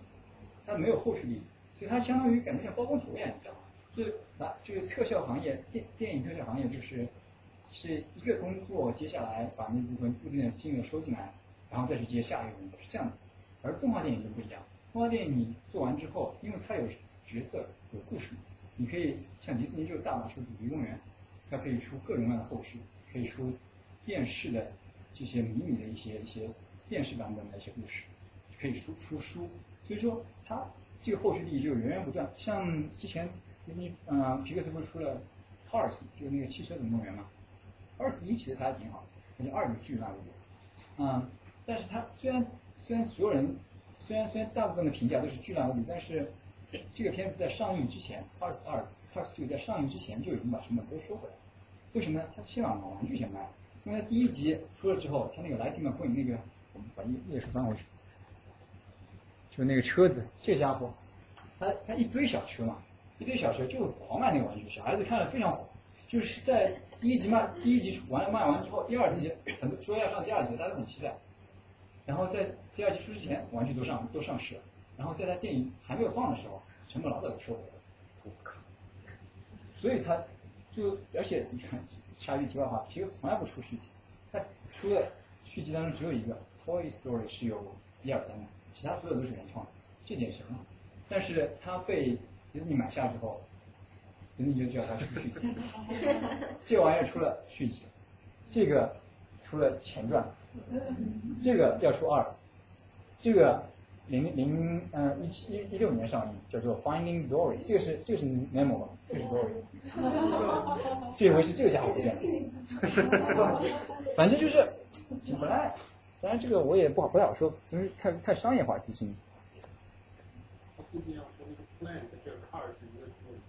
他没有后续利益，所以他相当于感觉像包工头一样，你知道吗？就是拿这个特效行业电电影特效行业就是是一个工作，接下来把那部分固定的金额收进来，然后再去接下一个工作，是这样的。而动画电影就不一样，动画电影你做完之后，因为它有角色有故事，你可以像迪士尼就是大马出主题公园，它可以出各种各样的后续，可以出电视的这些迷你的一些一些。电视版本的一些故事，可以出出书，所以说它这个后续利益就源源不断。像之前迪士尼，嗯，皮克斯不是出了 Cars，就是那个汽车总动员嘛，Cars 一其实拍的挺好，而且二就巨烂无比。嗯，但是它虽然虽然所有人虽然虽然大部分的评价都是巨烂无比，但是这个片子在上映之前，Cars 二 Cars two 在上映之前就已经把成本都收回来。为什么呢？他先把玩具先卖了，因为第一集出了之后，他那个 Lightning McQueen 那个。我们把页页数翻回去，就那个车子，这家伙，他他一堆小车嘛，一堆小车就狂卖那个玩具，小孩子看了非常火。就是在第一集卖，第一集完了卖完之后，第二集很多说要上第二集，大家都很期待。然后在第二集出之前，玩具都上都上市了。然后在他电影还没有放的时候，成本老早就收回了。我靠！所以他就而且你看，插一句题外话，皮克斯从来不出续集，他出的续集当中只有一个。Toy Story 是有一二三的，其他所有都是原创，这点行了。但是他被迪士尼买下之后，迪士尼就叫他出续集。*laughs* 这玩意儿出了续集，这个出了前传，这个要出二，这个零零呃一七一一六年上映，叫做 Finding Dory，这个是这个是 Nemo 吧？这是 Dory，*laughs* 这回是这个家伙出现了，反正就是本来。当然，这个我也不好不太好说，因为太太商业化基金。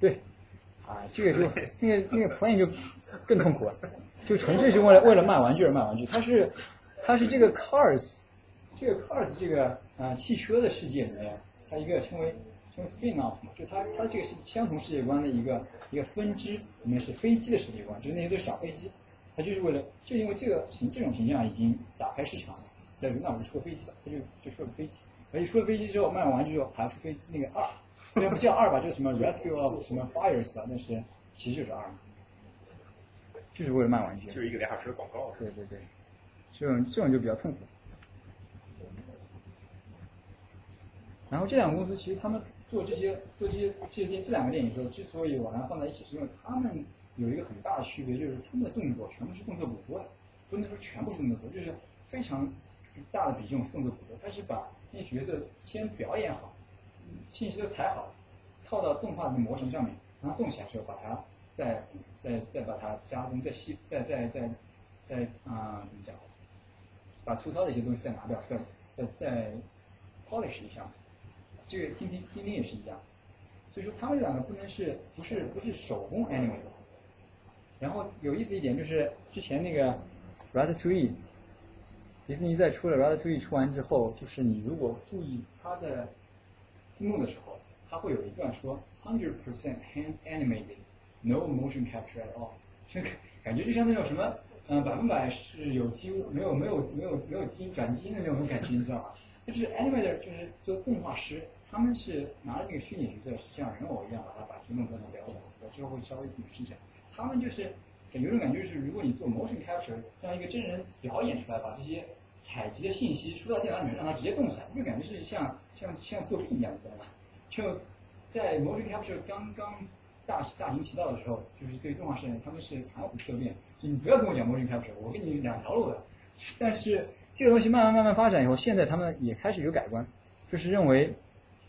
对，啊，这个就 *laughs* 那个那个 plan 就更痛苦了，就纯粹是为了为了卖玩具而卖玩具。它是它是这个 cars，这个 cars 这个啊汽车的世界里面，它一个称为称为 spin off 嘛，就它它这个是相同世界观的一个一个分支，里面是飞机的世界观，就是那些都是小飞机。它就是为了，就因为这个形这种形象已经打开市场了，在那我就出个飞机了，它就就出了飞机，而且出了飞机之后卖完玩具之后还要出飞机那个二，虽然不叫二吧，就是什么 Rescue of 什么 Fires 吧，但是其实就是二，就是为了卖玩具，就是一个俩小时的广告。对对对，这种这种就比较痛苦。然后这两个公司其实他们做这些做这些这些这两个电影的时候，之所以把它放在一起，是因为他们有一个很大的区别，就是他们的动作全部是动作捕捉的，不能说全部是动作捕捉，就是非常大的比重是动作捕捉。他是把那些角色先表演好，信息都采好，套到动画的模型上面，然后动起来之后，把它再再再把它加工，再细再再再再啊怎么讲？把粗糙的一些东西再拿掉，再再再 polish 一下。这个钉钉钉钉也是一样，所以说他们这两个不能是不是不是手工 animate。然后有意思一点就是之前那个 r a t a t o u i e 迪士尼在出了 r a t a t o u i e 出完之后，就是你如果注意它的字幕的时候，它会有一段说 hundred percent hand animated，no motion capture at all，这个感觉就像那种什么嗯百分百是有机物没有没有没有没有基因转基因的那种感觉，你知道吗？就是 animator 就是做动画师。他们是拿着那个虚拟角色，像人偶一样，把它把这种动作表演，我之后会稍微演示一下。他们就是有种感觉，就是如果你做 motion capture，让一个真人表演出来，把这些采集的信息输到电脑里面，让它直接动起来，就感觉是像像像作弊一样，知道吗？就在 motion capture 刚刚大大行其道的时候，就是对动画师他们是谈虎色变，你不要跟我讲 motion capture，我给你两条路的。但是这个东西慢慢慢慢发展以后，现在他们也开始有改观，就是认为。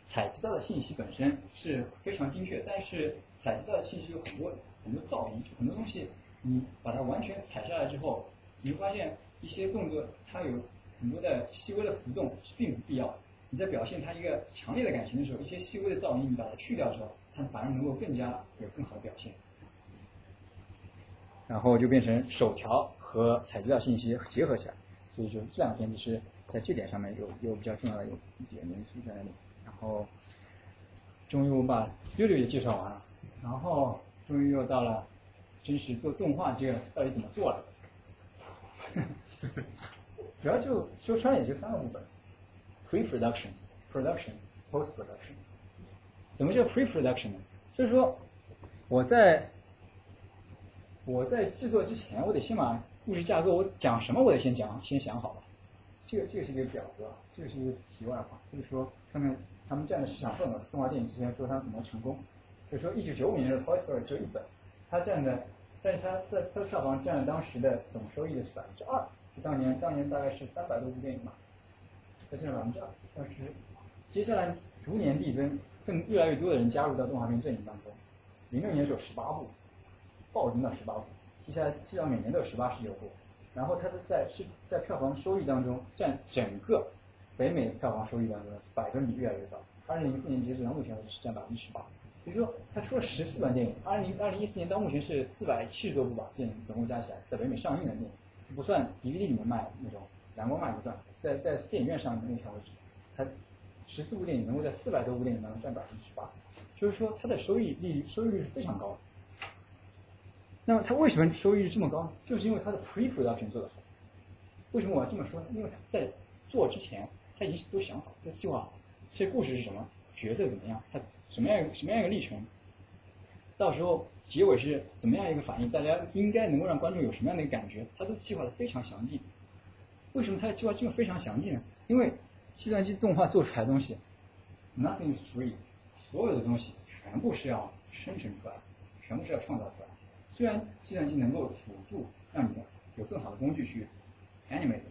采集到的信息本身是非常精确，但是采集到的信息有很多很多噪音，很多东西你把它完全采下来之后，你会发现一些动作它有很多的细微的浮动是并不必要的。你在表现它一个强烈的感情的时候，一些细微的噪音你把它去掉之后，它反而能够更加有更好的表现。然后就变成手调和采集到信息结合起来，所以说这两个片子是在这点上面有有比较重要的有一点因素在那里。然后，终于我把 Studio 也介绍完了，然后终于又到了真实做动画这个到底怎么做了。主要就说穿了也就三个部分：pre-production、production、post-production。怎么叫 pre-production 呢？就是说我在我在制作之前，我得先把故事架构，我讲什么我得先讲，先想好了。这个这个是一个表格，这个是一个题外话，就是说上面。他们占的市场份额，动画电影之前说它怎么成功，就说一九九五年的《Toy Story》只有一本，它占的，但是它在它的票房占了当时的总收益的是百分之二，就当年当年大概是三百多部电影嘛，它占了百分之二，但是接下来逐年递增，更越来越多的人加入到动画片阵营当中，零六年是有十八部，暴增到十八部，接下来基本上每年都有十八十九部，然后它的在是在票房收益当中占整个。北美票房收益当中百分比越来越高，二零零四年截止到目前为止是占百分之十八，也就是说它出了十四版电影，二零二零一四年到目前是四百七十多部吧电影总共加起来在北美上映的电影，不算 DVD 里面卖那种蓝光卖不算，在在电影院上映的目前为止，它十四部电影能够在四百多部电影当中占百分之十八，就是说它的收益率收益率是非常高的。那么它为什么收益率这么高呢？就是因为它的 pre-production 做的好。为什么我要这么说呢？因为在做之前。他已经都想好，都计划好，这故事是什么，角色怎么样，他什么样什么样一个历程，到时候结尾是怎么样一个反应，大家应该能够让观众有什么样的一个感觉，他都计划的非常详尽。为什么他的计划这么非常详尽呢？因为计算机动画做出来的东西，nothing is free，所有的东西全部是要生成出来，全部是要创造出来。虽然计算机能够辅助让你有更好的工具去 animate。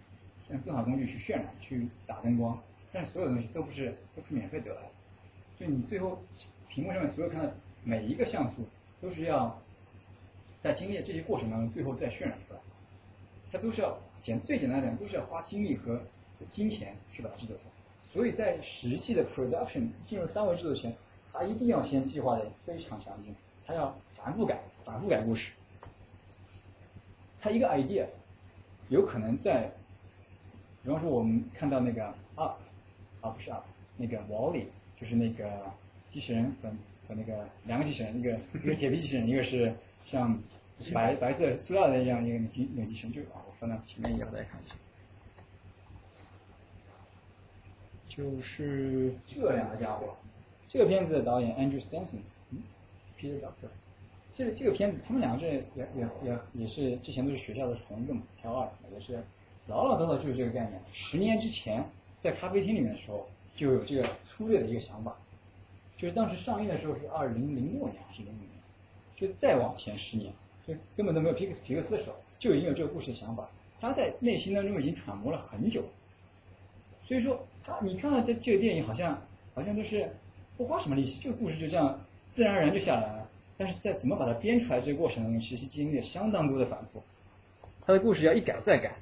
让更好工具去渲染、去打灯光，但是所有东西都不是都是免费得来的，所以你最后屏幕上面所有看到每一个像素都是要在经历这些过程当中，最后再渲染出来，它都是要简最简单的讲，都是要花精力和金钱去把它制作出来。所以在实际的 production 进入三维制作前，它一定要先计划的非常详尽，它要反复改、反复改故事，它一个 idea 有可能在比方说，我们看到那个 up，啊不是 up，那个 Wally 就是那个机器人和和那个两个机器人，一个一个铁皮机器人，一个是像白白色塑料的一样一个机那个机器人，就啊我翻到前面也大家看一下，就是这两个家伙，这个片子的导演 Andrew Stanton，嗯，Peter Doctor，这个这个片子他们两个这也也也也是之前都是学校的同一个嘛，跳二也是。老老早早就是这个概念。十年之前，在咖啡厅里面的时候，就有这个粗略的一个想法，就是当时上映的时候是二零零六年还是零五年，就再往前十年，就根本都没有皮克皮克斯的时候，就已经有这个故事的想法，他在内心当中已经揣摩了很久，所以说他你看到这这个电影好像好像就是不花什么力气，这个故事就这样自然而然就下来了，但是在怎么把它编出来这个过程中，其实经历了相当多的反复，他的故事要一改再改。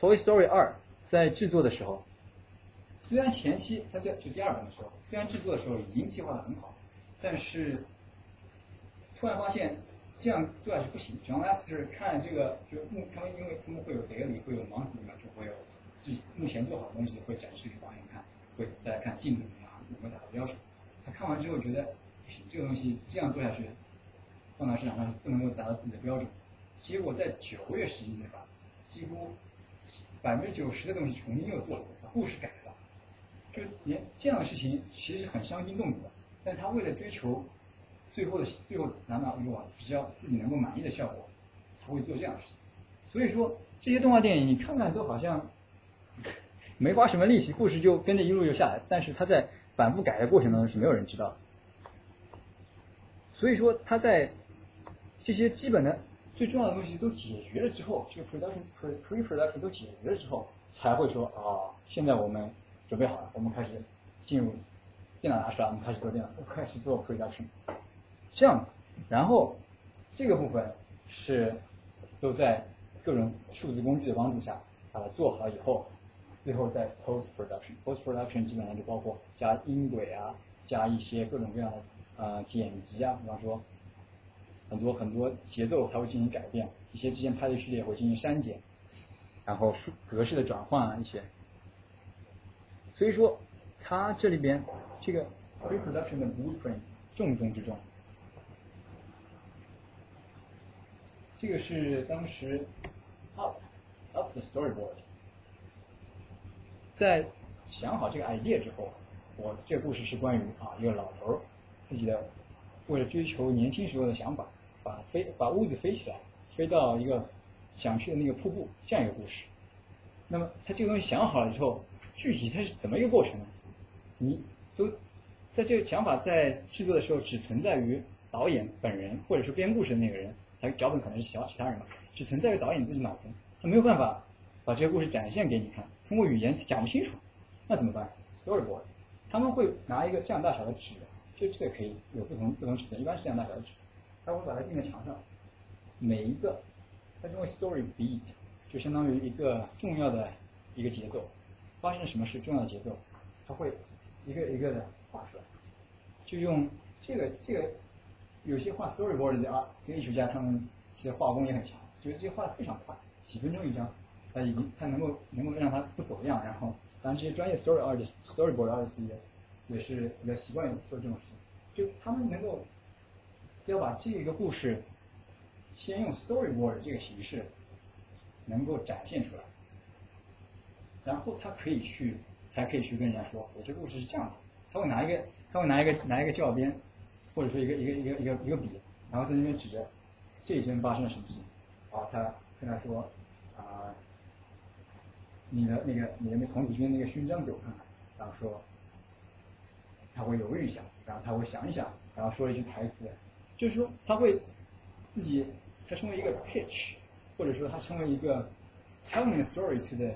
Toy Story 二在制作的时候，虽然前期它在就第二版的时候，虽然制作的时候已经计划的很好，但是突然发现这样做下去不行。John Lasseter 看这个，就目他们因为他们会有 daily 会有 monthly 嘛，就会有自己目前做好的东西会展示给导演看，会大家看进度怎么样，有没有达到要求。他看完之后觉得这个东西这样做下去，放到市场上不能够达到自己的标准。结果在九月十一那版，几乎。百分之九十的东西重新又做了，把故事改了，就连这样的事情其实很伤筋动骨的。但他为了追求最后的最后拿到一个比较自己能够满意的效果，他会做这样的事情。所以说这些动画电影你看看都好像没花什么力气，故事就跟着一路就下来。但是他在反复改的过程当中是没有人知道。所以说他在这些基本的。最重要的东西都解决了之后，这个 production pre pre production 都解决了之后，才会说啊，现在我们准备好了，我们开始进入电脑拿出来，我们开始做电脑，开始做 production，这样子。然后这个部分是都在各种数字工具的帮助下把它做好以后，最后在 post production，post production 基本上就包括加音轨啊，加一些各种各样的呃剪辑啊，比方说。很多很多节奏它会进行改变，一些之前拍的序列会进行删减，然后数格式的转换啊一些，所以说它这里边这个 pre-production 的 blueprint 重中之重，这个是当时 up up the storyboard，在想好这个 idea 之后，我这个故事是关于啊一个老头儿自己的为了追求年轻时候的想法。把飞把屋子飞起来，飞到一个想去的那个瀑布，这样一个故事。那么他这个东西想好了之后，具体它是怎么一个过程呢？你都在这个想法在制作的时候只存在于导演本人，或者是编故事的那个人，他脚本可能是其他其他人嘛，只存在于导演自己脑中，他没有办法把这个故事展现给你看，通过语言讲不清楚，那怎么办？Storyboard，他们会拿一个这样大小的纸，就这个可以有不同不同尺寸，一般是这样大小的纸。他会把它钉在墙上，每一个，他称为 story beat，就相当于一个重要的一个节奏，发生什么事，重要的节奏，他会一个一个的画出来，就用这个这个，有些画 storyboard 的啊，跟艺术家他们其实画工也很强，就是这些画的非常快，几分钟一张，他已经他能够能够让他不走样，然后当然这些专业 story artist storyboard artist 也也是比较习惯做这种事情，就他们能够。要把这个故事先用 storyboard 这个形式能够展现出来，然后他可以去，才可以去跟人家说，我这故事是这样的。他会拿一个，他会拿一个拿一个教鞭，或者说一个一个一个一个一个笔，然后在那边指着这一帧发生了什么事情，啊，他跟他说啊，你的那个你的那童子军那个勋章给我看看，然后说他会犹豫一下，然后他会想一想，然后说一句台词。就是说，他会自己，他成为一个 pitch，或者说他成为一个 telling a story to the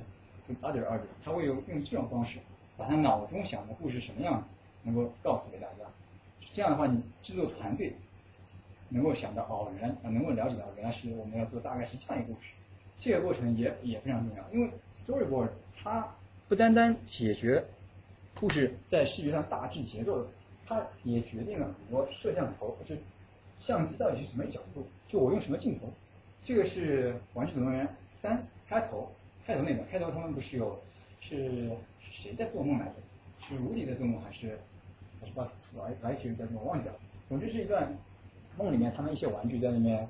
to other artists，他会有用这种方式，把他脑中想的故事什么样子，能够告诉给大家。这样的话，你制作团队能够想到哦，原来能够了解到原来是我们要做大概是这样一个故事。这个过程也也非常重要，因为 storyboard 它不单单解决故事在视觉上大致节奏，它也决定了很多摄像头就。相机到底是什么角度？就我用什么镜头？这个是《玩具总动员三》开头，开头那个开头他们不是有是谁在做梦来着？是吴迪在做梦还是还是巴斯莱莱奇在做梦？忘记了。总之是一段梦里面，他们一些玩具在那边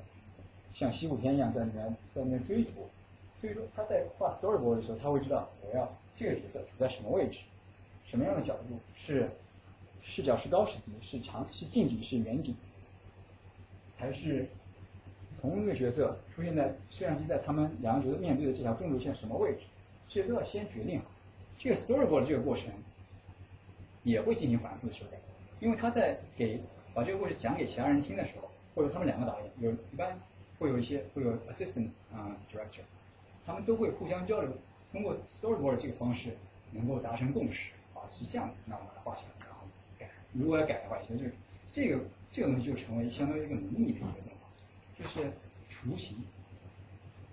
像西部片一样在里面在那边追逐。所以说他在画 storyboard 的时候，他会知道我要这个角色处在什么位置，什么样的角度？是视角是高是低，是长是近景？是远景。还是同一个角色出现在摄像机在他们两个角色面对的这条中轴线什么位置，这些都要先决定好。这个 storyboard 这个过程也会进行反复的修改，因为他在给把这个故事讲给其他人听的时候，或者他们两个导演有一般会有一些会有 assistant 啊 director，他们都会互相交流，通过 storyboard 这个方式能够达成共识。啊是这样的，那我们把它画出来，然后改，如果要改的话，其实就这个这个东西就成为相当于一个模拟的一个动画，就是雏形。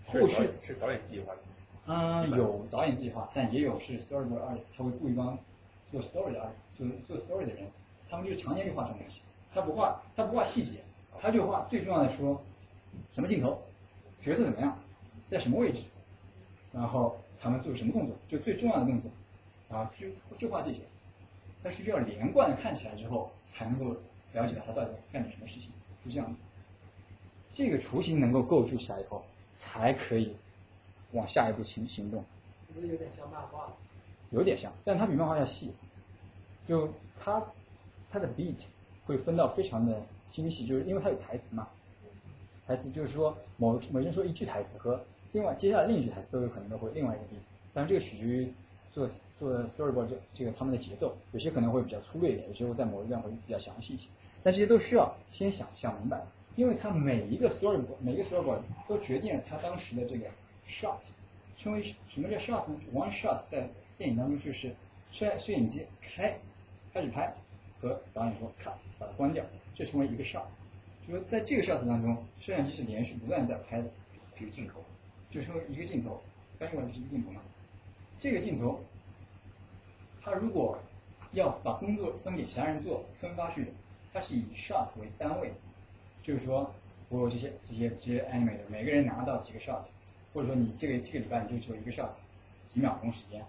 后续是导演自己画的。嗯，有导演自己画，但也有是 storyboard artist，他会雇一帮做 story 的 artist，做做 story 的人，他们就是常年就画这种东西，他不画他不画细节，他就画最重要的说什么镜头，角色怎么样，在什么位置，然后他们做什么动作，就最重要的动作，啊，就就画这些，但是需要连贯的看起来之后，才能够了解到他到底干点什么事情，是这样的。这个雏形能够构筑起来以后，才可以。往下一步行行动，不是有点像漫画？有点像，但它比漫画要细。就它它的 beat 会分到非常的精细，就是因为它有台词嘛。台词就是说某某人说一句台词和另外接下来另一句台词都有可能都会另外一个 beat，但这个取决于做做 storyboard 这这个他们的节奏，有些可能会比较粗略一点，有些会在某一段会比较详细一些。但这些都需要先想想明白，因为它每一个 storyboard 每一个 storyboard 都决定了它当时的这个。shot，称为什么叫 shot 呢？one shot 在电影当中就是摄摄影机开开始拍和导演说 cut 把它关掉，这称为一个 shot。就说在这个 shot 当中，摄像机是连续不断在拍的一个镜头，就说一个镜头，翻译过来就是一个镜头嘛。这个镜头，他如果要把工作分给其他人做，分发去，他是以 shot 为单位，就是说我有这些这些这些 animator，每个人拿到几个 shot。或者说你这个这个礼拜你就只有一个 shot，几秒钟时间，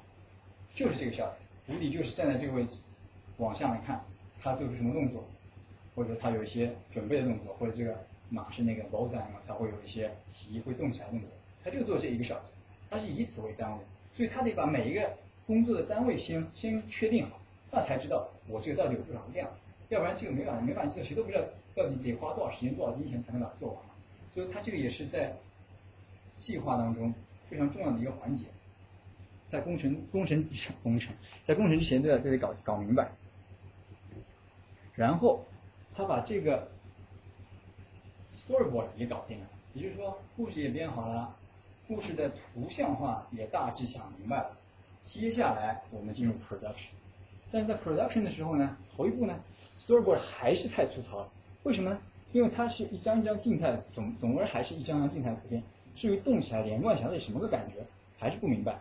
就是这个 shot，无敌就是站在这个位置，往下来看他做出什么动作，或者他有一些准备的动作，或者这个马是那个 bullseye 嘛，他会有一些蹄会动起来动作，他就做这一个 shot，他是以此为单位，所以他得把每一个工作的单位先先确定好，那才知道我这个到底有多少量，要不然这个没法没法这个谁都不知道到底得花多少时间多少金钱才能把它做完，所以他这个也是在。计划当中非常重要的一个环节，在工程工程工程在工程之前都要都得搞搞明白，然后他把这个 storyboard 也搞定了，也就是说故事也编好了，故事的图像化也大致想明白了，接下来我们进入 production，但是在 production 的时候呢，头一步呢 storyboard 还是太粗糙了，为什么呢？因为它是一张一张静态的，总总而还是一张张静态图片。至于动起来连贯起来是什么个感觉，还是不明白。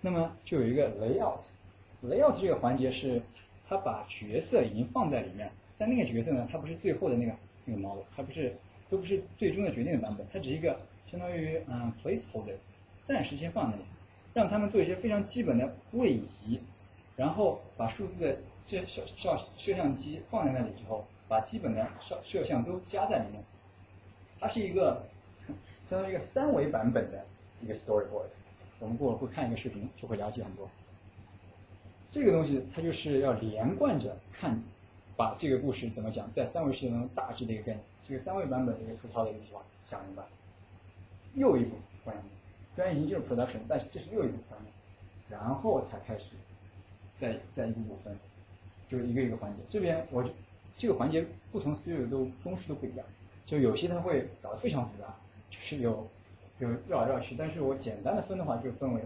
那么就有一个 layout，layout 这个环节是，他把角色已经放在里面，但那个角色呢，它不是最后的那个那个 model，它不是都不是最终的决定的版本，它只是一个相当于嗯 placeholder，暂时先放那里，让他们做一些非常基本的位移，然后把数字的这摄摄摄像机放在那里之后，把基本的摄摄像都加在里面，它是一个。*laughs* 相当于一个三维版本的一个 storyboard，我们过会看一个视频就会了解很多。这个东西它就是要连贯着看，把这个故事怎么讲，在三维世界当中大致的一个概念，这个三维版本的一个粗糙的一个计划想明白。又一种观念，虽然已经进入 production，但是这是又一种观念，然后才开始再再一步步分，就是一个一个环节。这边我这个环节不同 studio 都公式都不一样，就有些它会搞得非常复杂。就是有有绕来绕去，但是我简单的分的话，就分为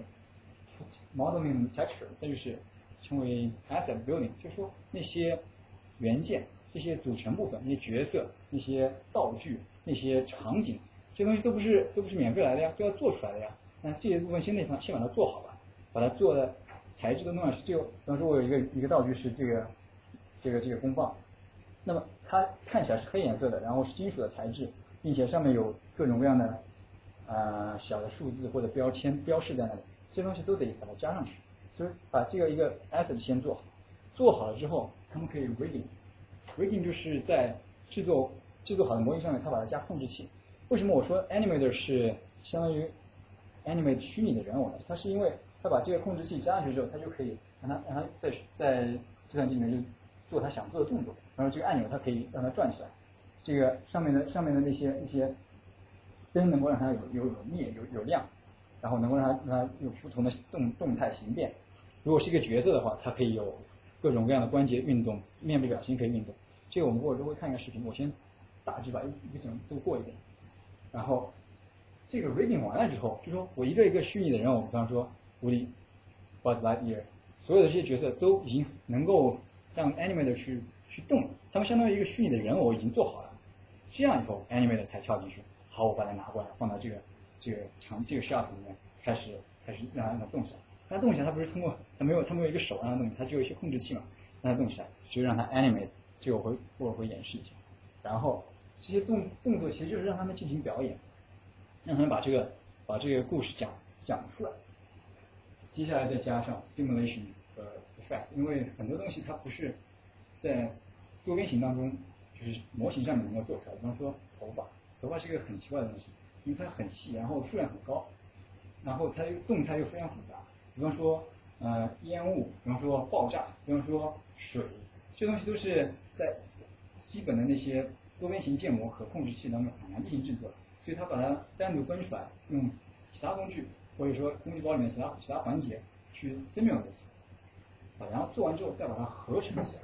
modeling texture，那就是称为 asset building，就说那些元件、这些组成部分、那些角色、那些道具、那些场景，这东西都不是都不是免费来的呀，都要做出来的呀。那这些部分先得把先把它做好吧，把它做的材质都弄上去。就比方说，我有一个一个道具是这个这个这个公放，那么它看起来是黑颜色的，然后是金属的材质。并且上面有各种各样的呃小的数字或者标签标示在那里，这东西都得把它加上去，所以把这个一个 asset 先做好，做好了之后，他们可以 rigging，rigging 就是在制作制作好的模型上面，他把它加控制器。为什么我说 animator 是相当于 animate 虚拟的人偶呢？它是因为它把这个控制器加上去之后，它就可以让它让它在在计算机里面就做它想做的动作，然后这个按钮它可以让它转起来。这个上面的上面的那些那些灯能够让它有有有灭有有亮，然后能够让它让它有不同的动动态形变，如果是一个角色的话，它可以有各种各样的关节运动，面部表情可以运动。这个我们过会儿会看一个视频，我先大致把一一个整都过一遍。然后这个 reading 完了之后，就说我一个一个虚拟的人偶，比方说狐狸、Buzz Lightyear，所有的这些角色都已经能够让 Animator 去去动，他们相当于一个虚拟的人偶已经做好了。这样以后 Animator 才跳进去，好，我把它拿过来放到这个这个场这个 shot 里面，开始开始让它动起来。让它动起来，它不是通过它没有它没有一个手让它动，它只有一些控制器嘛，让它动起来，就让它 animate。这个我会我会演示一下。然后这些动动作其实就是让他们进行表演，让他们把这个把这个故事讲讲出来。接下来再加上 stimulation 和 effect，因为很多东西它不是在多边形当中，就是模型上面能够做出来。比方说头发，头发是一个很奇怪的东西，因为它很细，然后数量很高，然后它又动态又非常复杂。比方说呃烟雾，比方说爆炸，比方说水，这东西都是在基本的那些多边形建模和控制器当中很难进行制作，所以它把它单独分出来，用其他工具或者说工具包里面其他其他环节去 simulate，啊，然后做完之后再把它合成起来。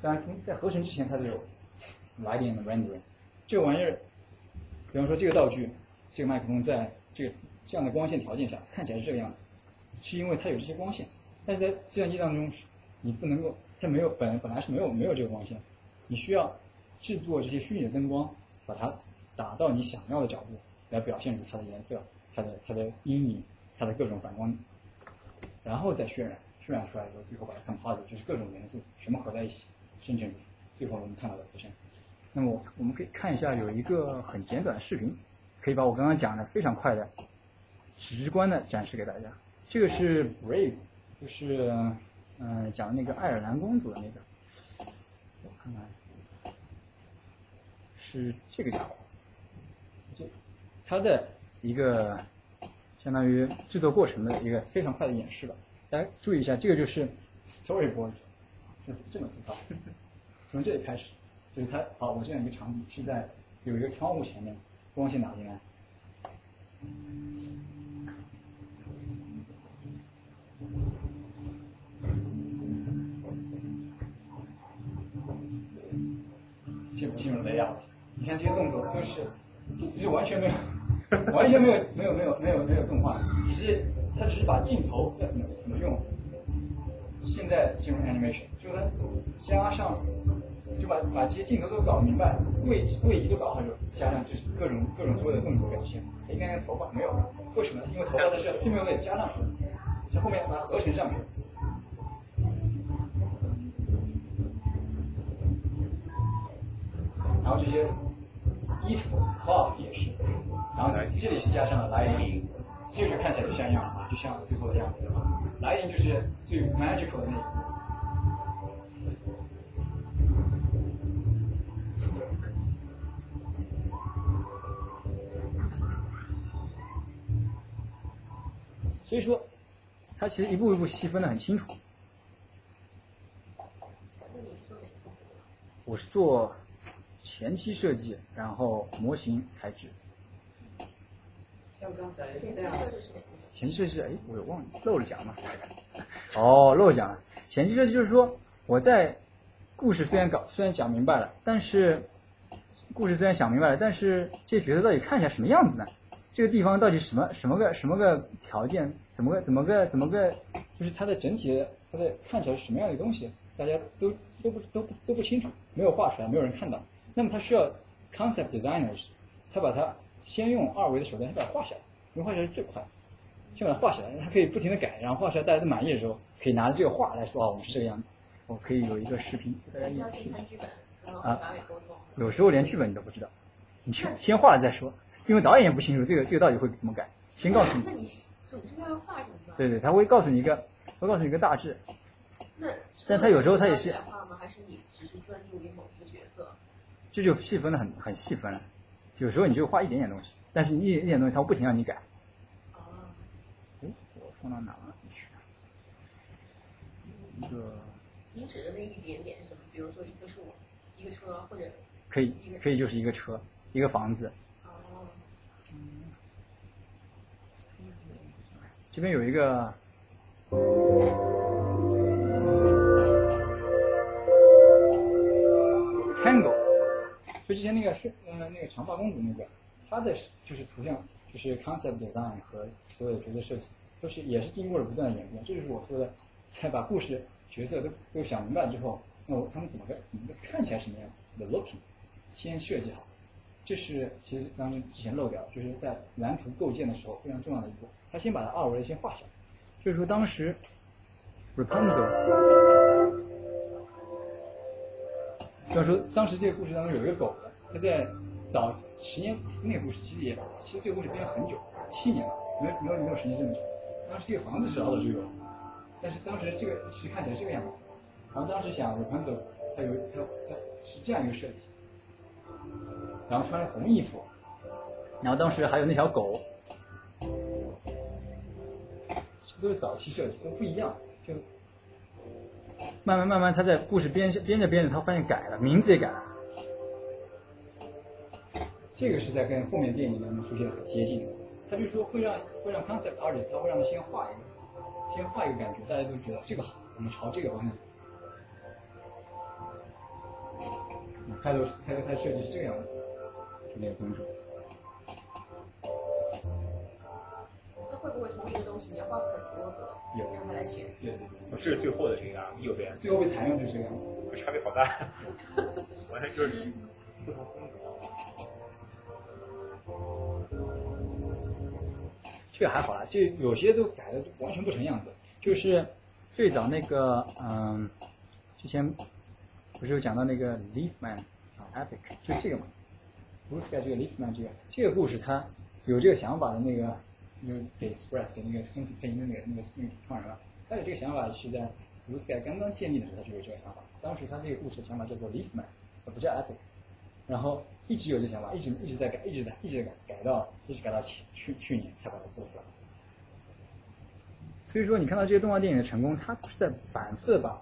当然从在合成之前它就有 lighting and rendering，这个玩意儿，比方说这个道具，这个麦克风在这个这样的光线条件下看起来是这个样子，是因为它有这些光线，但是在计算机当中你不能够，它没有本本来是没有没有这个光线，你需要制作这些虚拟的灯光，把它打到你想要的角度，来表现出它的颜色、它的它的阴影、它的各种反光，然后再渲染，渲染出来以后，最后把它 composite，就是各种元素全部合在一起，生成最后我们看到的图像。那么我们可以看一下有一个很简短的视频，可以把我刚刚讲的非常快的、直观的展示给大家。这个是 Brave，就是嗯讲那个爱尔兰公主的那个，看看，是这个家伙，这它的一个相当于制作过程的一个非常快的演示吧。大家注意一下，这个就是 Storyboard，就是这么粗糙，从这里开始。就是它，好，我这样一个场景是在有一个窗户前面，光线打进来，进不进入 layout？你看这些动作都是，其实完全没有，*laughs* 完全没有没有没有没有没有动画，只是他只是把镜头要怎么怎么用，现在进入 animation，就是它加上。就把把这些镜头都搞明白，位位移都搞好，就加上就是各种各种所有的动作表现。你看看头发没有？为什么？因为头发它是要 simulate 加上去，像后面把它合成上去。然后这些衣服 cloth 也是，然后这里是加上了 lying 这个看起来就像样啊，就像最后的样子。lighting 就是最 magical 的那一个。所以说，它其实一步一步细分的很清楚。我是做前期设计，然后模型材质。像刚才前期设计前期设计，哎，我有忘了漏了讲嘛？哦，漏讲了。前期设计就是说，我在故事虽然搞虽然讲明白了，但是故事虽然想明白了，但是这角色到底看起来什么样子呢？这个地方到底什么什么个什么个条件？怎么个怎么个怎么个？就是它的整体的它的看起来是什么样的东西？大家都都不都不都不清楚，没有画出来，没有人看到。那么它需要 concept designers，他把它先用二维的手段先把它画下来，因为画下来是最快的。先把它画下来，它可以不停的改，然后画出来大家都满意的时候，可以拿着这个画来说啊，我们是这个样子。我可以有一个视频给大家演沟通，有时候连剧本你都不知道，你先先画了再说。因为导演也不清楚这个这个到底会怎么改，先告诉你。那你总是要画什么？对对，他会告诉你一个，会告诉你一个大致。那但他有时候他也是。画吗？还是你只是专注于某一个角色？这就细分的很很细分了，有时候你就画一点点东西，但是一一点东西它不停让你改。哦。哎，我放到哪了？你去。一个。你指的那一点点是什么？比如说一个树，一个车，或者。可以，可以就是一个车，一个房子。哦这边有一个 Tango，就之前那个是嗯那个长发公主那个，她的就是图像就是 concept design 和所有的角色设计，都是也是经过了不断的演变。这就是我说的，在把故事角色都都想明白之后，那我他们怎么个怎么个看起来什么样子？The looking，先设计好。这是其实当中之前漏掉，就是在蓝图构建的时候非常重要的一步。他先把它二维先画下来，就是说当时 Rapunzel，要说当时这个故事当中有一个狗的，他在早十年那个故事其实也其实这个故事编了很久，七年了，没有没有没有十年这么久。当时这个房子是老早就有，但是当时这个是看起来这个样子，然后当时想 Rapunzel 他有他他是这样一个设计。然后穿着红衣服，然后当时还有那条狗，都是早期设计，都不一样。就慢慢慢慢，他在故事编编着编着，他发现改了，名字也改了。这个是在跟后面电影当中出现很接近的。他就说会让会让 concept artist，他会让他先画一个，先画一个感觉，大家都觉得这个好，我们朝这个方向走。开头开头他设计是这个样子。那个公主，东西你要画很多个，让他来选？对对对，是最后的这个右边，最后被采用就是这个样子，差别好大，*laughs* 完全就是不同风格。这个还好啦，就有些都改的完全不成样子，就是最早那个嗯，之前不是有讲到那个 Leafman 啊，Epic 就这个嘛。Blue 这个 Leafman 这个这个故事，他有这个想法的那个，就给 Spread 给那个声配音的那个那个那个主创人了。他有这个想法是在 Blue Sky 刚刚建立的时候，他就有这个想法。当时他这个故事的想法叫做 Leafman，不叫 Epic。然后一直有这想法，一直一直在改，一直在一直在改，改到一直改到去去去年才把它做出来。所以说，你看到这些动画电影的成功，它是在反复的把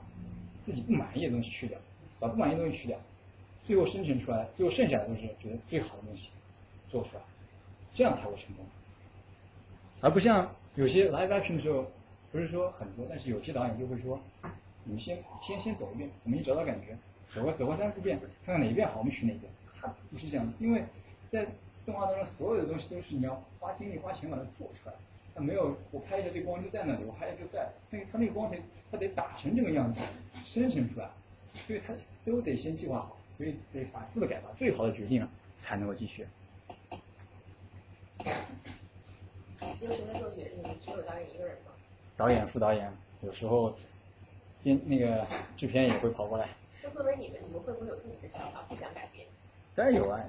自己不满意的东西去掉，把不满意的东西去掉。最后生成出来，最后剩下的都是觉得最好的东西做出来，这样才会成功。而不像有些 live action 的时候，不是说很多，但是有些导演就会说，你们先先先走一遍，我们一找到感觉，走过走过三四遍，看看哪一遍好，我们取哪一遍。他不是这样，因为在动画当中，所有的东西都是你要花精力花钱把它做出来。他没有我拍一下这光就在那里，我拍一下就在，那他那个光得他得打成这个样子，生成出来，所以他都得先计划好。所以得反复的改吧，最好的决定了才能够继续。由谁来做决定？只有导演一个人吗？导演、副导演，有时候编那个制片也会跑过来。那作为你们，你们会不会有自己的想法，不想改变？当然有啊，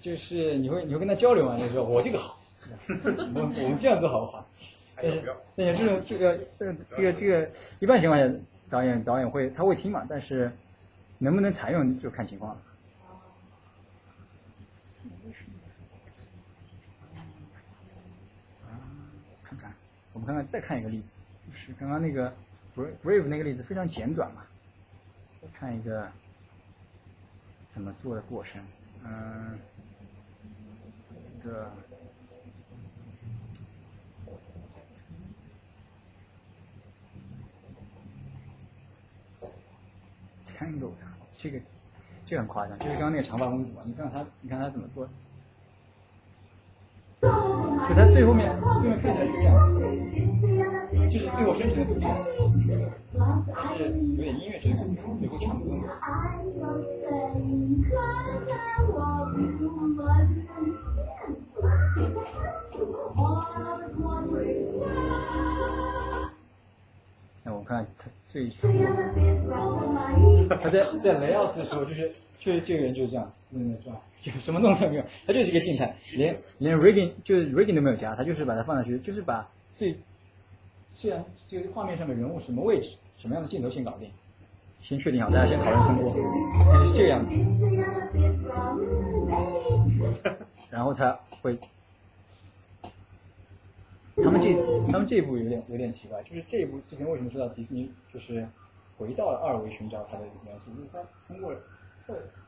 就是你会你会跟他交流嘛，就说我这个好，*laughs* 我我们这样子好不好？但是但是这种这个这个这个这个一般情况下，导演导演会他会听嘛，但是。能不能采用就看情况了。看看，我们看看，再看一个例子，就是刚刚那个 Brave 那个例子非常简短嘛。看一个怎么做的过程，嗯，一个。Tango 这个这很夸张，就是刚刚那个长发公主啊，你看她，你看她怎么做，就她最后面最后面配起来这个样子，这是最后生成的图片，是有点音乐质感，最后唱歌。那我看他最初，他在 *laughs* 在雷奥斯的时候，就是就是这个人就是这样，嗯，是吧？就什么动作没有，他就是一个静态，连连 rigging 就是 rigging 都没有加，他就是把它放上去，就是把最虽然这个画面上的人物什么位置、什么样的镜头先搞定，先确定好，大家先讨论通过，是这个样子，*laughs* 然后他会。他们这他们这一步有点有点奇怪，就是这一步之前为什么说到迪士尼就是回到了二维寻找它的元素，就是他通过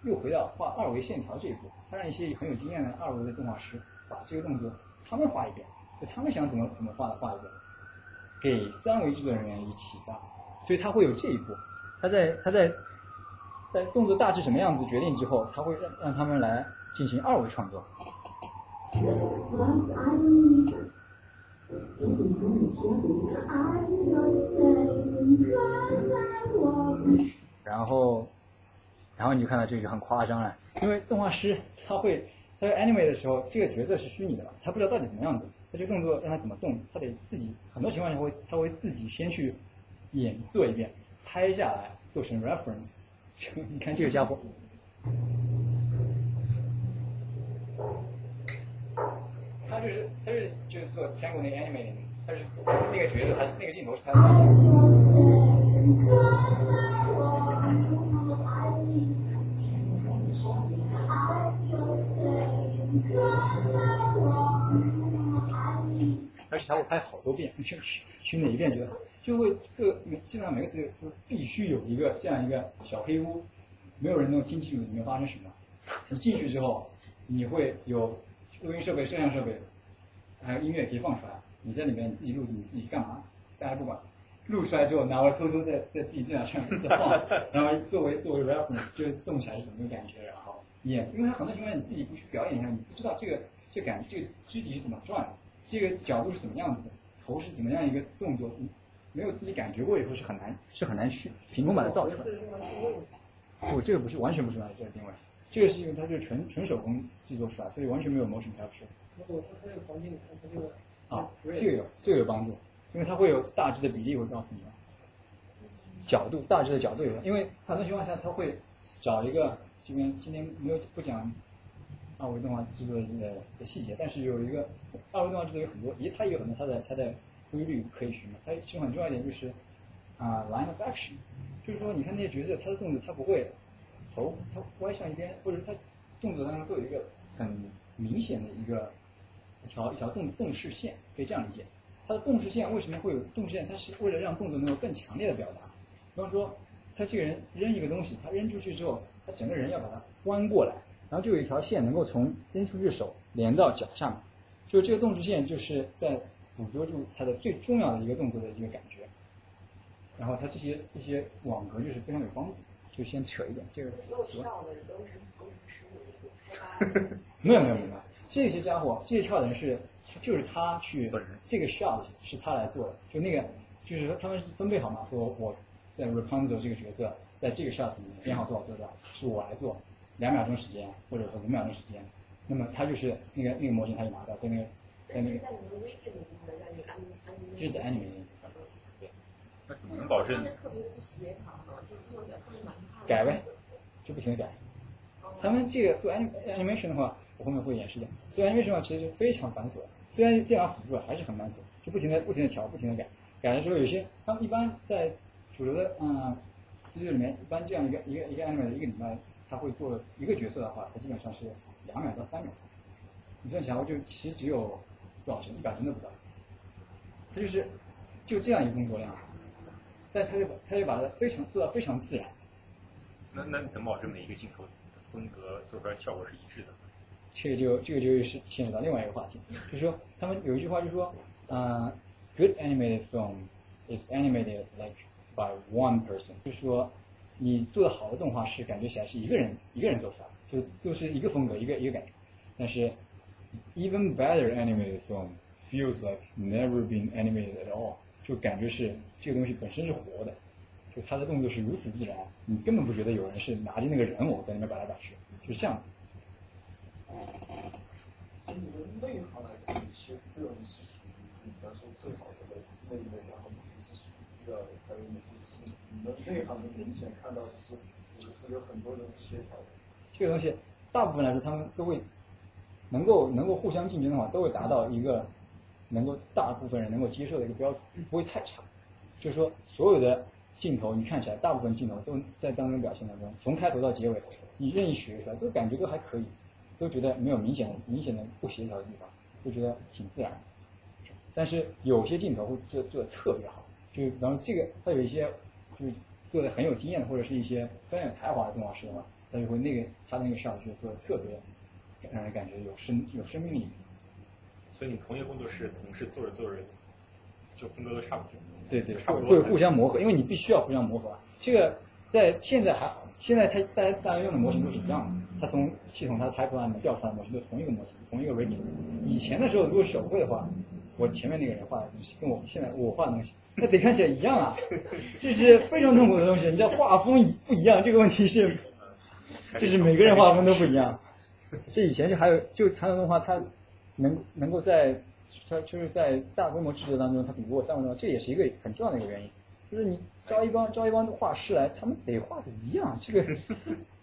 又回到画二维线条这一步，他让一些很有经验的二维的动画师把这个动作他们画一遍，就他们想怎么怎么画的画一遍，给三维制作人员以启发，所以他会有这一步。他在他在在动作大致什么样子决定之后，他会让让他们来进行二维创作。然后，然后你就看到这个就很夸张了，因为动画师他会他在 anime 的时候，这个角色是虚拟的嘛，他不知道到底怎么样子，他这个动作让他怎么动，他得自己很多情况下会他会自己先去演做一遍，拍下来做成 reference。*laughs* 你看这个家伙。就是他是就是做全国那个 anime，他是那个角色，他是那个镜头是他的。而且他会拍好多遍，就去哪一遍觉得就会各基本上每个词就必须有一个这样一个小黑屋，没有人能听清楚里面发生什么。你进去之后，你会有。录音设备、摄像设备，还有音乐可以放出来。你在里面你自己录，你自己干嘛？大家不管。录出来之后，拿回偷偷在在自己电脑上再放，*laughs* 然后作为作为 reference，就动起来是什么个感觉，然后演。因为它很多情况下你自己不去表演一下，你不知道这个这感这个肢体是怎么转，这个角度是怎么样子，头是怎么样一个动作，没有自己感觉过以后是很难是很难去凭空把它造出来。不，这个不是完全不是这个定位。这个是因为它是纯纯手工制作出来，所以完全没有 motion capture。啊，这个有这个有帮助，因为它会有大致的比例会告诉你，角度大致的角度有，因为很多情况下它会找一个这边今天没有不讲二维动画制作的的细节，但是有一个二维动画制作有很多，也，它也有很多它的它的规律可以循嘛。它其实很重要一点就是啊 line of action，就是说你看那些角色他的动作他不会。头它歪向一边，或者它动作当中都有一个很明显的一个一条一条动动视线，可以这样理解。它的动视线为什么会有动视线？它是为了让动作能够更强烈的表达。比方说，他这个人扔一个东西，他扔出去之后，他整个人要把它弯过来，然后就有一条线能够从扔出去的手连到脚上面。就这个动视线就是在捕捉住它的最重要的一个动作的一个感觉。然后它这些这些网格就是非常有帮助。就先扯一点，这个。没有没有没有，这些家伙，这些跳的人是，就是他去，这个 shot 是他来做的，就那个，就是说他们是分配好嘛，说我在 Rapunzel 这个角色，在这个 shot 里面编好多少多少，是我来做，两秒钟时间，或者说五秒钟时间，那么他就是那个那个模型他就拿到，在那个在那个。就是在 anime 那怎么能保证？改呗，就不停的改。他们这个做 animation 的话，我后面会演示的。做 animation 的话，其实是非常繁琐。虽然电脑辅助还是很繁琐，就不停的不停的调，不停的改。改的时候，有些他们一般在主流的嗯资料里面，一般这样一个一个一个 animation 一个礼拜，他会做一个角色的话，他基本上是两秒到三秒。你算起来，就其实只有多少帧？一百帧都不到。他就是就这样一个工作量。但他就把他就把它非常做到非常自然。那那你怎么保证每一个镜头风格做出来效果是一致的？这个就这个就是牵扯到另外一个话题，就是说他们有一句话就是说，嗯，good animated film is animated like by one person，就是说你做的好的动画是感觉起来是一个人一个人做出来，就都是一个风格一个一个感觉。但是 even better animated film feels like never been animated at all。就感觉是这个东西本身是活的，就它的动作是如此自然，你根本不觉得有人是拿着那个人偶在那边摆来摆去，就是这样。从你的内行来看，一些个人是属于你来说最好的那一类，然后其实是属于比较还有那些是你的内行能明显看到就是是有很多人协调的。这个东西大部分来说他们都会能够能够互相竞争的话，都会达到一个。能够大部分人能够接受的一个标准，不会太差。就是说，所有的镜头你看起来，大部分镜头都在当中表现当中，从开头到结尾，你任意学出来，都感觉都还可以，都觉得没有明显的明显的不协调的地方，都觉得挺自然。但是有些镜头会做做的特别好，就然后这个他有一些就是做的很有经验的，或者是一些非常有才华的动画师的话，他就会那个他那个上就做的特别让人感觉有生有生命力。所以你同一个工作室，同事做着做着，就风格都差不多。对对，差不多会互相磨合，因为你必须要互相磨合。这个在现在还，现在它大家大家用的模型都是一样的，它从系统它 pipeline 里面调出来的模型都同一个模型，同一个 ready。以前的时候如果手绘的话，我前面那个人画的东西跟我现在我画的东西，那得看起来一样啊，*laughs* 这是非常痛苦的东西。你知道画风不一样，这个问题是，就是每个人画风都不一样。这以前就还有就传统动画，它能能够在它就是在大规模制作当中，它比不过三维动画，这也是一个很重要的一个原因。就是你招一帮招一帮画师来，他们得画的一样，这个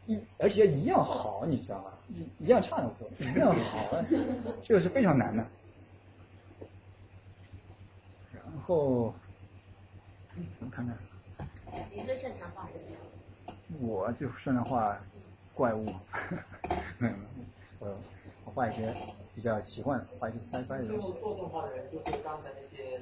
一而且一样好，你知道吗？一一样差的多，一样好，这个是非常难的。然后，我们看看。你最擅长画什么？我就擅长画怪物。没 *laughs* 有没有，画一些比较奇幻，画一些 sci-fi 的东西。做动画的人就是刚才那些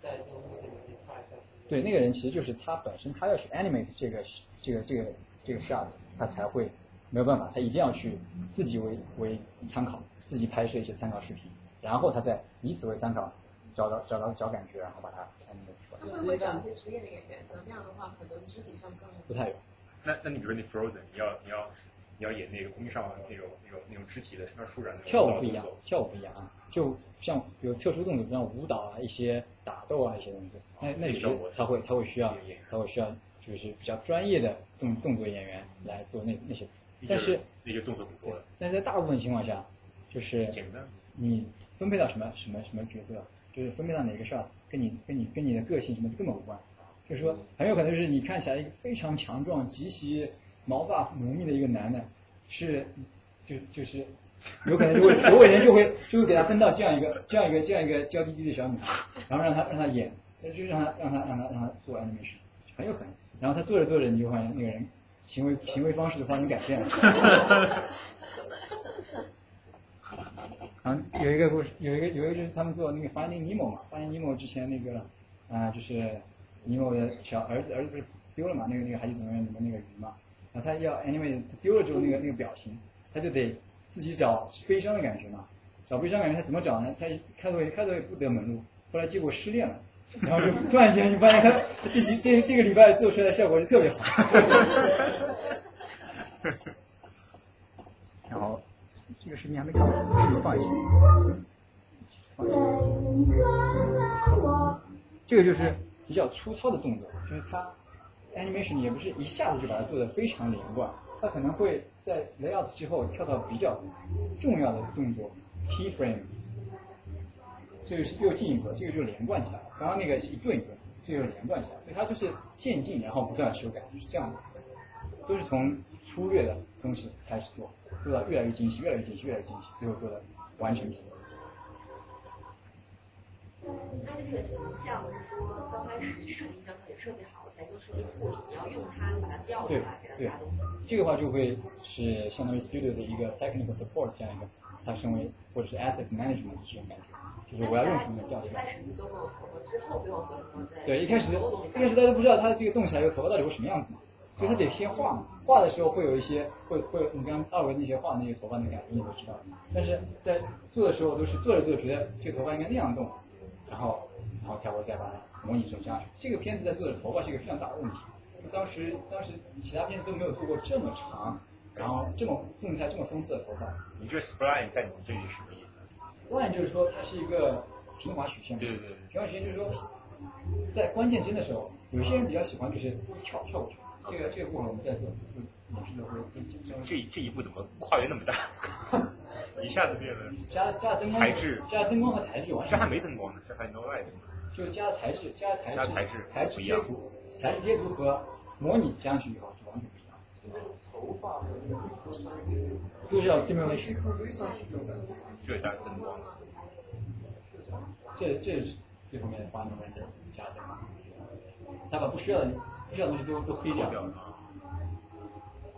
在这个里面画一下。对，那个人其实就是他本身，他要去 animate 这个这个这个这个 shot，他才会没有办法，他一定要去自己为为参考，自己拍摄一些参考视频，然后他再以此为参考，找到找到找感觉，然后把它 animate 出来。他会不会找一些职业的演员？可能这样的话，可能肢体上更不太有。那那你比如说你 Frozen，你要你要你要演那个冰上那种那种那种肢体的，像树软的跳舞不一样，跳舞不一样啊，就像有特殊动作，像舞蹈啊，一些打斗啊一些东西，那那时候他会他会需要他会需要就是比较专业的动动作演员来做那那些，但是那些动作很多，但是在大部分情况下，就是你分配到什么什么什么角色，就是分配到哪个 shot，跟你跟你跟你的个性什么根本无关。就是说，很有可能是你看起来一个非常强壮、极其毛发浓密的一个男的，是就就是有可能就会有伟人就会就会给他分到这样一个这样一个这样一个娇滴滴的小女孩，然后让他让他演，就让他让他让他让他做 animation，很有可能。然后他做着做着，你就发现那个人行为行为方式发生改变了。啊，有一个故事，有一个有一个就是他们做那个 Finding Nemo 嘛，Finding Nemo 之前那个啊就是。尼莫的小儿子，儿子不是丢了嘛？那个那个海底总动员里面那个鱼嘛，然后他要 anyway 丢了之后那个那个表情，他就得自己找悲伤的感觉嘛，找悲伤感觉他怎么找呢？他开头开头也不得门路，后来结果失恋了，然后就 *laughs* 突然间就发现他这几这这个礼拜做出来的效果就特别好。*laughs* 然后这个视频还没看完，继续放一下，放一下，这个就是。比较粗糙的动作，就是它 animation 也不是一下子就把它做的非常连贯，它可能会在 layout 之后跳到比较重要的动作 key frame，这个是又进一步，这个就连贯起来了。刚刚那个是一顿一顿，这个连贯起来，所以它就是渐进，然后不断修改，就是这样子，都是从粗略的东西开始做，做到越来越精细，越来越精细，越来越精细，最后做的完成品。它这个形象是说刚开始设计当中也设计好了，再做设计处理，你要用它把它调出来给它加东西。这个话就会是相当于 studio 的一个 technical support 这样一个，它身为或者是 asset management 这种感觉，就是我要用什么调出来。对，一开始一开始大家不知道它这个动起来以后头发到底会什么样子嘛，所以他得先画嘛，画的时候会有一些会会你刚二维那些画那些头发的感觉你都知道，但是在做的时候都是做着做着觉得这个头发应该那样动。然后，然后才会再把它模拟成这样。这个片子在做的头发是一个非常大的问题。当时，当时其他片子都没有做过这么长，然后这么动态这么丰富的头发。你这 spline 在你们这里什么意思？spline 就是说它是一个平滑曲线。对对对。平滑曲线就是说，在关键帧的时候，有些人比较喜欢就是跳跳过去。这个这个部分我们在做，就也是会。这这一步怎么跨越那么大？*laughs* 一下子变了，加加灯光材质，加灯光和材质，这还没灯光呢，这还 no light。就是加材质，加材质，材质，材质贴图，材质贴图和模拟加上去以后是完全不一样。头发都是要 simulation。这加灯光。这这是最后面的发明的是加灯光，他把不需要的不需要的东西都都黑掉。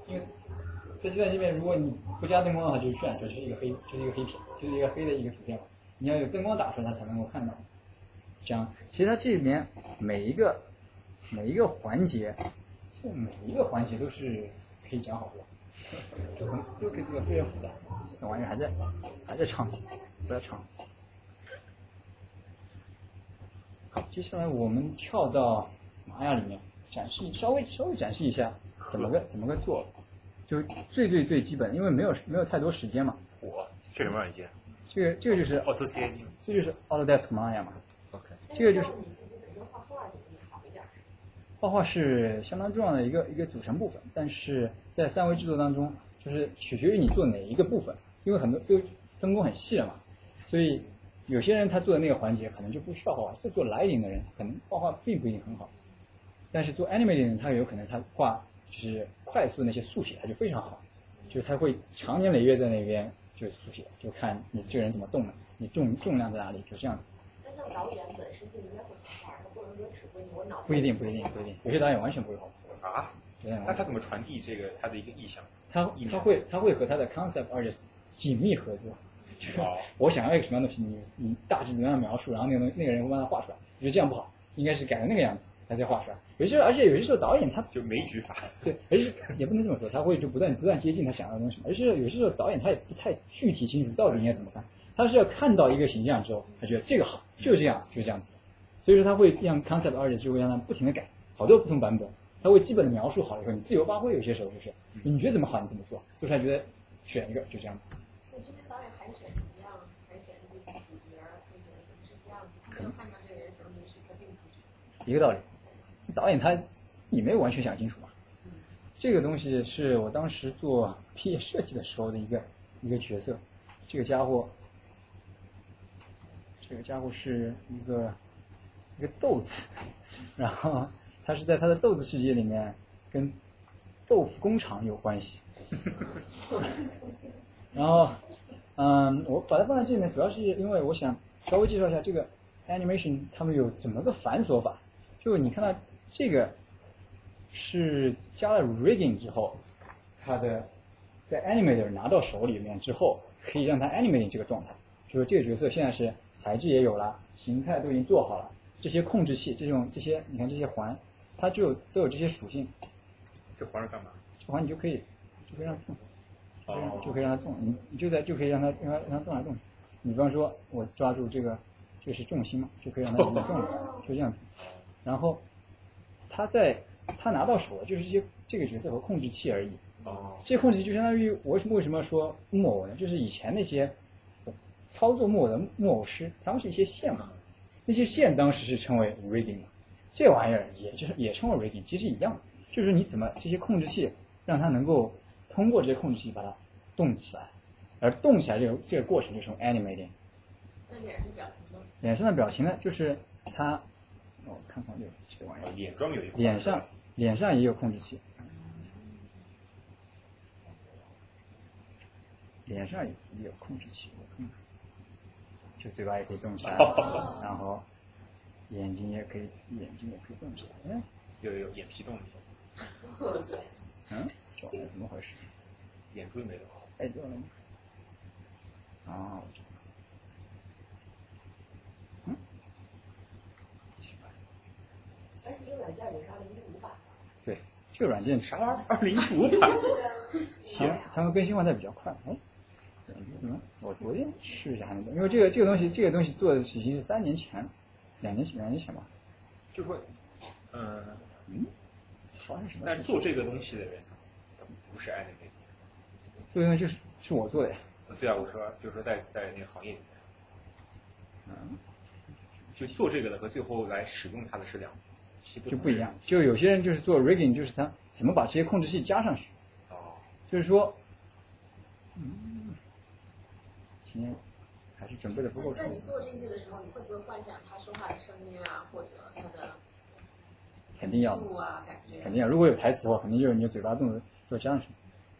因为。在计算机里面，如果你不加灯光的话，就是渲染出来是一个黑，就是一个黑屏，就是一个黑的一个图片嘛。你要有灯光打出来，它才能够看到。这样，其实它这里面每一个每一个环节，这每一个环节都是可以讲好多，都很都可以做的非常复杂。那玩意儿还在还在唱，不要唱。好。接下来我们跳到玛雅里面展示，稍微稍微展示一下怎么个怎么个做，就最最最基本，因为没有没有太多时间嘛。我这什么软件？这个这个就是 AutoCAD，这就是 Autodesk Maya 嘛。这个就是。画画是相当重要的一个一个组成部分，但是在三维制作当中，就是取决于你做哪一个部分，因为很多都分工很细了嘛，所以有些人他做的那个环节可能就不需要画画，做做 lighting 的人可能画画并不一定很好，但是做 animating 的人他有可能他画就是快速那些速写他就非常好，就是他会长年累月在那边就是速写，就看你这个人怎么动的，你重重量在哪里，就这样子。那像导演本身就应该会画画，或者说指挥你，我脑不一定不一定不一定，有些导演完全不会画啊。那他怎么传递这个他的一个意向？他他会他会和他的 concept artist 紧密合作。哦。*laughs* 我想要一个什么样的东西，你你大致怎么样描述，然后那个东那个人会帮他画出来。我觉得这样不好，应该是改成那个样子，他再画出来。有些而且有些时候导演他就没举法。对，而且也不能这么说，他会就不断不断接近他想要的东西。而且有些时候导演他也不太具体清楚到底应该怎么干，他是要看到一个形象之后，他觉得这个好，就这样就这样子。所以说他会让 concept artist 就会让他不停的改，好多不同版本。他会基本的描述好了以后，你自由发挥。有些时候就是，你觉得怎么好，你怎么做，做出来觉得选一个就这样子。我今天导演海选一样，海选这个主角，配角是这样子。他没有看到这个人时候，你是肯定不选。一个道理，导演他你没有完全想清楚嘛。这个东西是我当时做毕业设计的时候的一个一个角色，这个家伙，这个家伙是一个一个豆子，然后。他是在他的豆子世界里面跟豆腐工厂有关系，然后嗯，我把它放在这里面，主要是因为我想稍微介绍一下这个 animation 他们有怎么个繁琐法。就你看到这个是加了 rigging 之后，它的在 animator 拿到手里面之后，可以让它 animating 这个状态，就是这个角色现在是材质也有了，形态都已经做好了，这些控制器这种这些你看这些环。它就有都有这些属性，这环是干嘛？这环你就可以就可以让它动，哦，就可以让它动，你你就在就可以让它让它让它动来动去。你比方说，我抓住这个，这个是重心嘛，就可以让它动，就 *laughs* 这样子。然后它在它拿到手的就是这些这个角色和控制器而已。哦。这控制器就相当于我为什么为什么说木偶呢？就是以前那些操作木偶的木偶师，他们是一些线嘛，那些线当时是称为 rigging。这玩意儿也就是也称为 rigging，其实一样，就是你怎么这些控制器让它能够通过这些控制器把它动起来，而动起来这个这个过程就是用 animating。那脸上的表情呢？脸上的表情呢，就是它，我看看这这个玩意儿。脸装有一个。脸上脸上也有控制器，脸上也有控制器，我看看，就嘴巴也可以动起来，*laughs* 然后。眼睛也可以，眼睛也可以动起来。嗯，有有眼皮动。嗯，这玩意怎么回事？眼珠没了。哎，对了。啊，嗯。奇怪。而且这个软件也是二零一五版。对，这个软件啥玩意儿？二零一五版。*laughs* 行，他们更新换代比较快。哎，怎么？我昨天试一下那个，因为这个这个东西，这个东西做的已经是三年前。两年前，两年前吧。就说，嗯嗯，好像什么？但做这个东西的人，他不是 animator。这个东西就是是我做的呀。对啊，我说就是说在在那个行业里面，嗯，就做这个的和最后来使用它的是两，就不一样。就有些人就是做 rigging，就是他怎么把这些控制器加上去。哦。就是说，嗯，今天。还是准备的不够充。在你做这些的时候，你会不会幻想他说话的声音啊，或者他的肯定要啊，感觉肯定要。如果有台词的话，肯定就是你的嘴巴动作要加上去。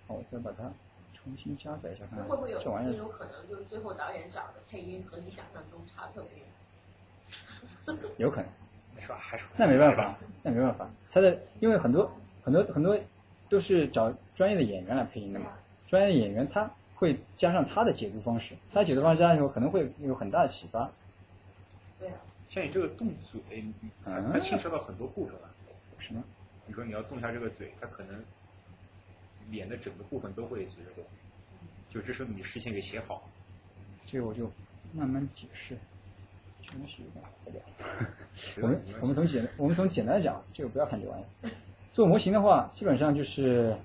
好，我再把它重新加载一下，看看会不会有那种可能，就是最后导演找的配音和你想象中差特别远？有可能，是吧？还是那没办法，那没办法。他的因为很多很多很多都是找专业的演员来配音的嘛，专业的演员他。会加上他的解读方式，他的解读方式加上以后可能会有很大的启发。对啊。像你这个动嘴，它牵涉到很多步骤啊。什么？你说你要动一下这个嘴，它可能脸的整个部分都会随着动。就这时候你事先给写好。这个我就慢慢解释，真的是有点无聊。*laughs* 我们我们从简我们从简单的讲，这个不要看这玩意儿。做模型的话，基本上就是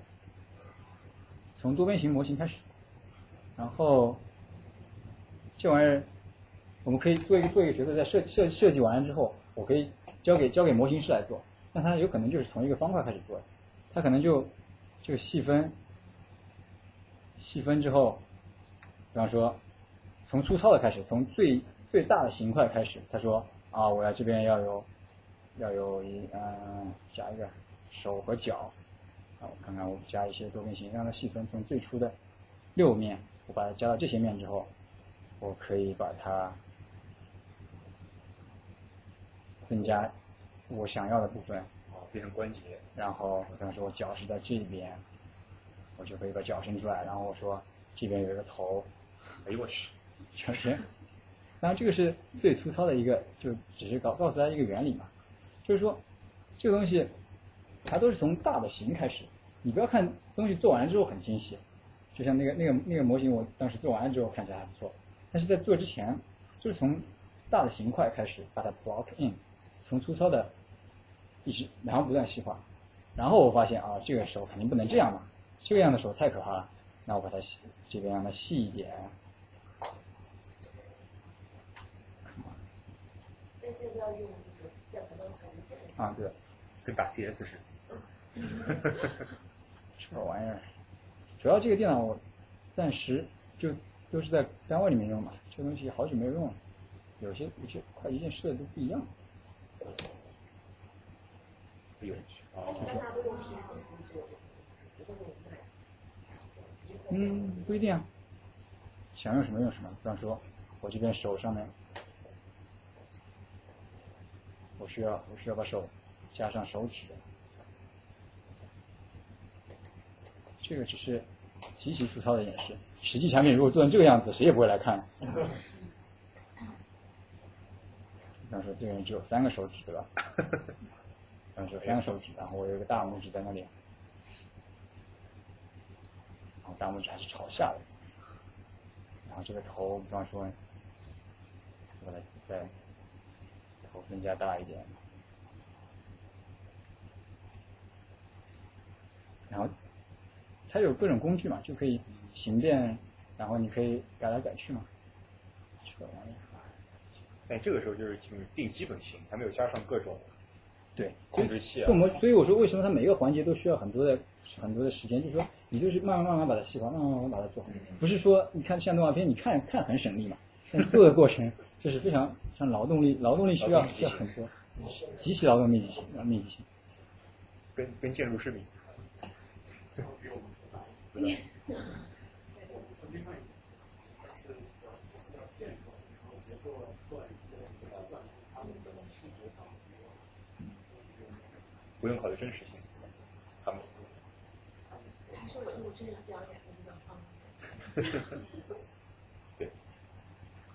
从多边形模型开始，然后这玩意儿我们可以做一个做一个角色，在设设设计完了之后，我可以交给交给模型师来做。那他有可能就是从一个方块开始做的，他可能就就细分细分之后，比方说从粗糙的开始，从最最大的形块开始，他说啊，我要这边要有要有一嗯加一个手和脚，啊我看看我加一些多边形，让它细分，从最初的六面，我把它加到这些面之后，我可以把它增加我想要的部分，变成关节，然后比方说我脚是在这边，我就可以把脚伸出来，然后我说这边有一个头，哎呦我去，全身。然后这个是最粗糙的一个，就只是告告诉大家一个原理嘛，就是说这个东西它都是从大的形开始，你不要看东西做完了之后很精细，就像那个那个那个模型我当时做完了之后看起来还不错，但是在做之前就是从大的形块开始把它 block in，从粗糙的一直然后不断细化，然后我发现啊这个手肯定不能这样嘛，这个样的手太可怕了，那我把它细这边让它细一点。啊，对，跟打 CS 似的。*laughs* 这玩意儿，主要这个电脑我暂时就都是在单位里面用嘛，这个东西好久没有用了，有些有些快一件事都不一样。有就是嗯，不一定啊，想用什么用什么。比方说，我这边手上面。我需要我需要把手加上手指，这个只是极其粗糙的演示。实际产品如果做成这个样子，谁也不会来看。比方说，这个人只有三个手指，对吧？比方说三个手指，然后我有一个大拇指在那里，然后大拇指还是朝下的，然后这个头，比方说，我来再。头更加大一点，然后它有各种工具嘛，就可以形变，然后你可以改来改去嘛。这玩意儿，哎，这个时候就是就是定基本型，还没有加上各种对控制器啊。所以我说为什么它每个环节都需要很多的很多的时间，就是说你就是慢慢慢慢把它细化，慢慢慢慢把它做好，不是说你看像动画片，你看看很省力嘛，但做的过程。就是非常像劳动力，劳动力需要需要很多，极其劳动密集型，密集型，跟跟建筑师比。不用考虑真实性，他们。还是我录制表演的比较方便。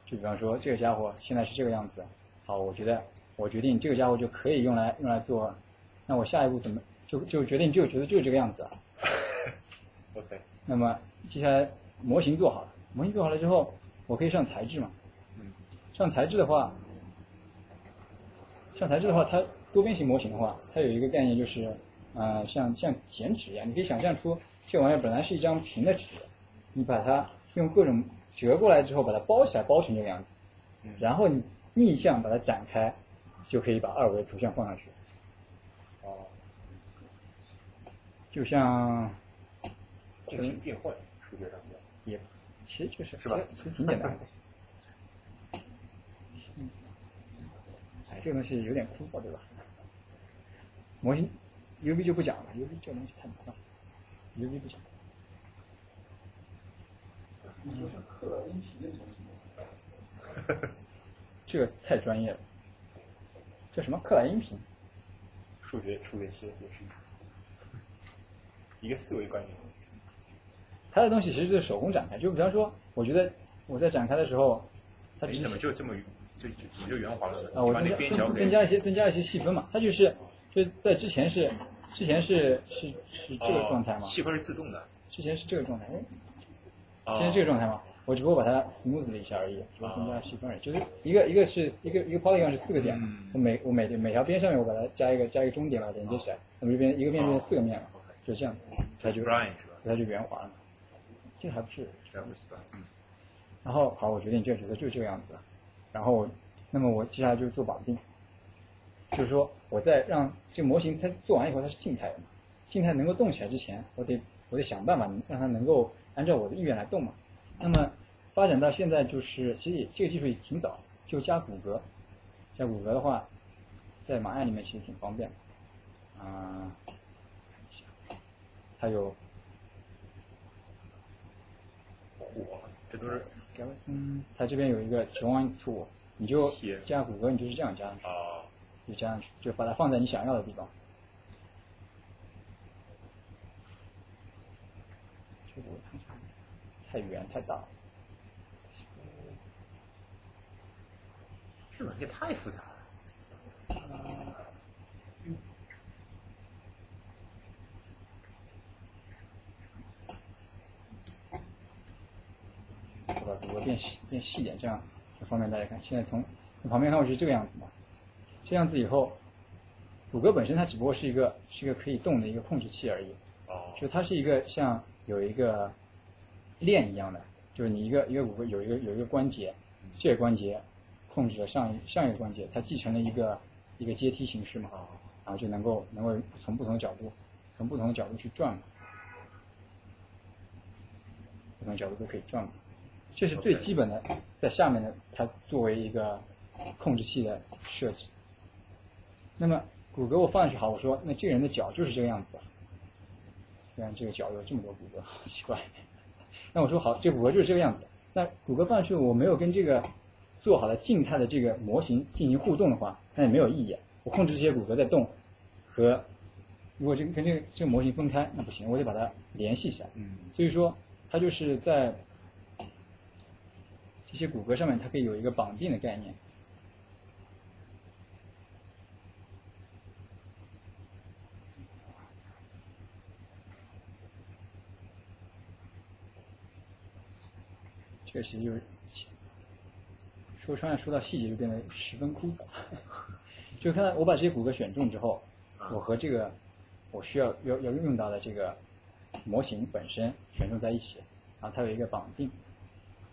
就比方说这个家伙现在是这个样子，好，我觉得我决定这个家伙就可以用来用来做，那我下一步怎么就就决定就觉得就是这个样子啊。OK。那么接下来模型做好了，模型做好了之后，我可以上材质嘛？嗯。上材质的话，上材质的话，它多边形模型的话，它有一个概念就是，呃，像像剪纸一样，你可以想象出这玩意儿本来是一张平的纸，你把它用各种。折过来之后，把它包起来，包成这个样子，然后你逆向把它展开，就可以把二维图像放上去。哦，就像进行变换，数学上也其实就是是吧？其实挺简单的。哎，这个东西有点枯燥，对吧？模型 U V 就不讲了，U V 这个东西太麻烦，U V 不讲。你说像克莱因皮那种什么？这个太专业了，叫什么克莱因瓶？数学数学系的解释，一个四维观念。它的东西其实就是手工展开，就比方说，我觉得我在展开的时候，它怎么就这么就就怎么就圆滑了？啊，我增加增加一些增加一些细分嘛，它就是就在之前是之前是是是这个状态嘛？细分是自动的。之前是这个状态。现在这个状态嘛，我只不过把它 smooth 了一下而已，就增加细分而已。就是一个一个是一个一个 polygon 是四个点，我每我每每条边上面我把它加一个加一个终点把它连接起来，那么这边一个面变成四个面了，就这样，它就它就圆滑了。这还不是，嗯。然后好，我决定这个角色就是这个样子。然后，那么我接下来就做绑定，就是说我在让这个模型它做完以后它是静态的嘛，静态能够动起来之前，我得我得想办法让它能够按照我的意愿来动嘛。那么发展到现在就是，其实这个技术也挺早，就加骨骼，加骨骼的话，在马亚里面其实挺方便的，啊，还有。这都是 skeleton，它这边有一个 join tool，你就加骨骼，你就是这样加上去，就加上去，就把它放在你想要的地方。这个太圆太大了，这软件太复杂了。把骨骼变细变细点，这样方便大家看。现在从从旁边看，我是这个样子嘛。这样子以后，骨骼本身它只不过是一个是一个可以动的一个控制器而已。哦。就它是一个像有一个链一样的，就是你一个一个骨骼有一个有一个关节，这个关节控制了上一上一个关节，它继承了一个一个阶梯形式嘛，然后就能够能够从不同的角度从不同的角度去转嘛，不同角度都可以转嘛。这是最基本的，在下面的它作为一个控制器的设置。那么骨骼我放上去好，我说那这个人的脚就是这个样子的？虽然这个脚有这么多骨骼，*laughs* 好奇怪。那我说好，这骨骼就是这个样子。那骨骼放上去，我没有跟这个做好的静态的这个模型进行互动的话，那也没有意义。我控制这些骨骼在动，和如果这个跟这个这个模型分开，那不行，我得把它联系起来。嗯。所以说，它就是在。这些骨骼上面，它可以有一个绑定的概念。这个其实就是说穿了，说到细节就变得十分枯燥。*laughs* 就看我把这些骨骼选中之后，我和这个我需要要要用到的这个模型本身选中在一起，然后它有一个绑定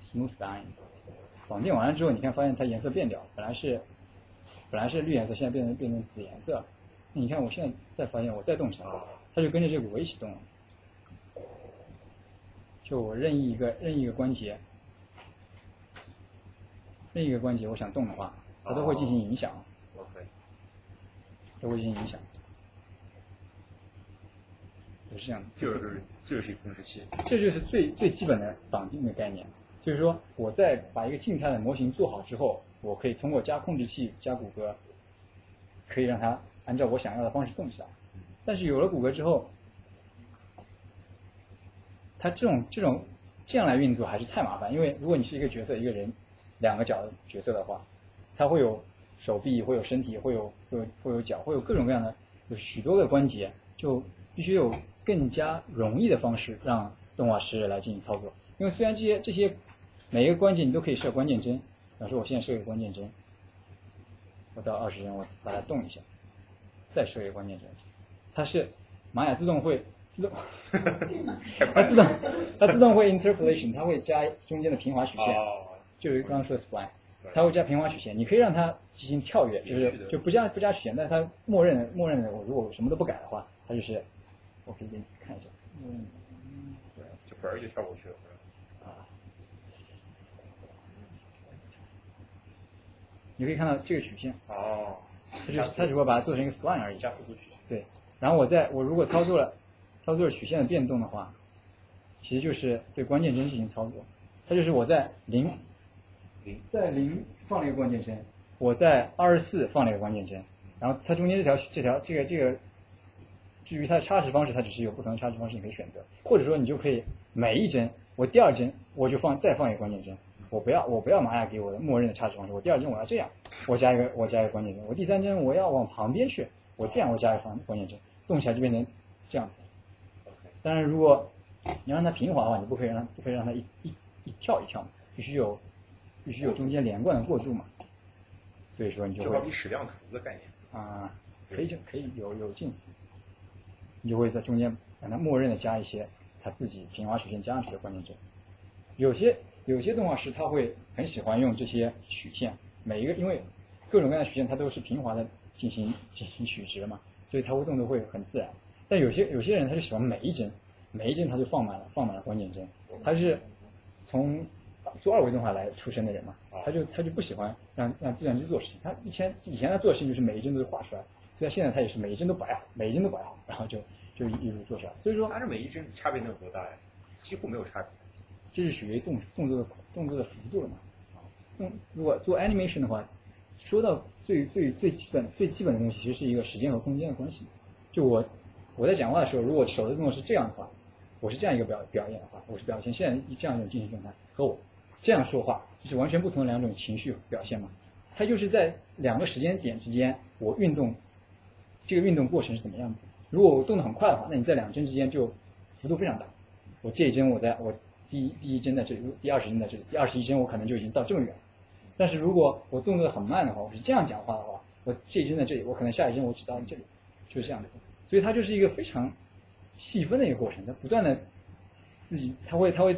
，smooth line。绑定完了之后，你看发现它颜色变掉，本来是本来是绿颜色，现在变成变成紫颜色。你看我现在再发现我再动起来，它就跟着这个我一起动了。就我任意一个任意一个关节，任意一个关节我想动的话，它都会进行影响。OK，都会进行影响。就是这样。就是这就是控制器。这就是最最基本的绑定的概念。就是说，我在把一个静态的模型做好之后，我可以通过加控制器、加骨骼，可以让它按照我想要的方式动起来。但是有了骨骼之后，它这种这种这样来运作还是太麻烦。因为如果你是一个角色，一个人两个脚的角色的话，它会有手臂，会有身体，会有会有会有脚，会有各种各样的有许多个关节，就必须有更加容易的方式让动画师来进行操作。因为虽然这些这些每一个关键你都可以设关键帧，比方说我现在设一个关键帧，我到二十帧我把它动一下，再设一个关键帧，它是玛雅自动会自动，*laughs* 它自动它自动会 interpolation，它会加中间的平滑曲线，就是刚刚说的 spline，它会加平滑曲线，你可以让它进行跳跃，就是就不加不加曲线，但是它默认默认的我如果什么都不改的话，它就是我可以给你看一下，嗯，对，就本儿就跳过去了。你可以看到这个曲线，哦，它就是它只不过把它做成一个 spline 而已，加速度曲线。对，然后我在我如果操作了操作了曲线的变动的话，其实就是对关键帧进行操作，它就是我在零零。在零放了一个关键帧，我在二十四放了一个关键帧，然后它中间这条这条这个这个，至于它的插值方式，它只是有不同的插值方式你可以选择，或者说你就可以每一帧我第二帧我就放再放一个关键帧。我不要，我不要玛雅给我的默认的插值方式。我第二针我要这样，我加一个，我加一个关键帧。我第三针我要往旁边去，我这样我加一个方关键帧，动起来就变成这样子。当然，如果你让它平滑的话，你不可以让它不可以让它一一一跳一跳嘛，必须有必须有中间连贯的过渡嘛，所以说你就会。就好比矢量图的概念。啊，可以就可以有有近似，你就会在中间让它默认的加一些它自己平滑曲线加上去的关键帧。有些有些动画师他会很喜欢用这些曲线，每一个因为各种各样的曲线它都是平滑的进行进行取值嘛，所以它会动作会很自然。但有些有些人他就喜欢每一帧每一帧他就放满了放满了关键帧，他是从做二维动画来出身的人嘛，他就他就不喜欢让让计算机做事情，他以前以前他做的事情就是每一帧都是画出来，所以现在他也是每一帧都摆好，每一帧都摆好，然后就就一路做下来。所以说，还是每一帧差别能有多大呀？几乎没有差别。这是属于动动作的动作的幅度了嘛？动如果做 animation 的话，说到最最最基本最基本的东西，其实是一个时间和空间的关系。就我我在讲话的时候，如果手的动作是这样的话，我是这样一个表表演的话，我是表现现在这样一种精神状态，和我这样说话，是完全不同的两种情绪表现嘛？它就是在两个时间点之间，我运动这个运动过程是怎么样子？如果我动得很快的话，那你在两帧之间就幅度非常大。我这一帧我在我。第一第一帧在这里，第二十帧在这里，第二十一帧我可能就已经到这么远。但是如果我动作很慢的话，我是这样讲话的话，我这一帧在这里，我可能下一帧我只到这里，就是这样子。所以它就是一个非常细分的一个过程，它不断的自己，它会它会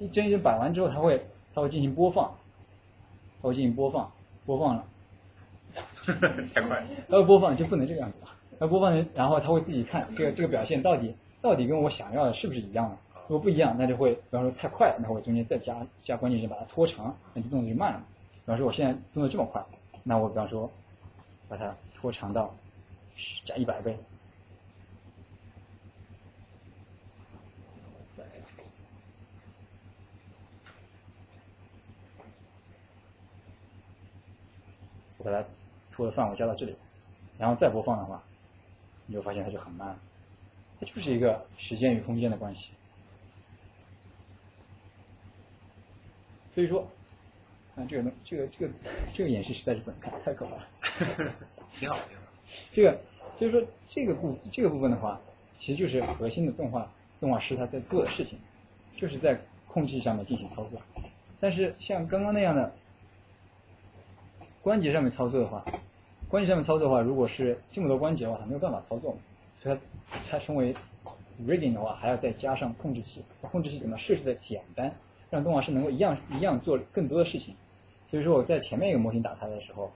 一帧一帧摆完之后，它会它会进行播放，它会进行播放，播放了，*laughs* 太快了，它会播放就不能这个样子了。它播放然后它会自己看这个这个表现到底到底跟我想要的是不是一样的。如果不一样，那就会，比方说太快，那我中间再加加关键帧把它拖长，那这动作就慢了。比方说我现在动作这么快，那我比方说把它拖长到加一百倍。我把它拖的范围加到这里，然后再播放的话，你就发现它就很慢，它就是一个时间与空间的关系。所以说，啊，这个东，这个这个这个演示实在是不能看，太可怕了。*laughs* 挺好，挺好。*laughs* 这个就是说，这个部这个部分的话，其实就是核心的动画动画师他在做的事情，就是在控制上面进行操作。但是像刚刚那样的关节上面操作的话，关节上面操作的话，如果是这么多关节的话，它没有办法操作，所以它它称为 rigging 的话，还要再加上控制器。控制器怎么设置的简单？让动画师能够一样一样做更多的事情，所以说我在前面一个模型打开的时候，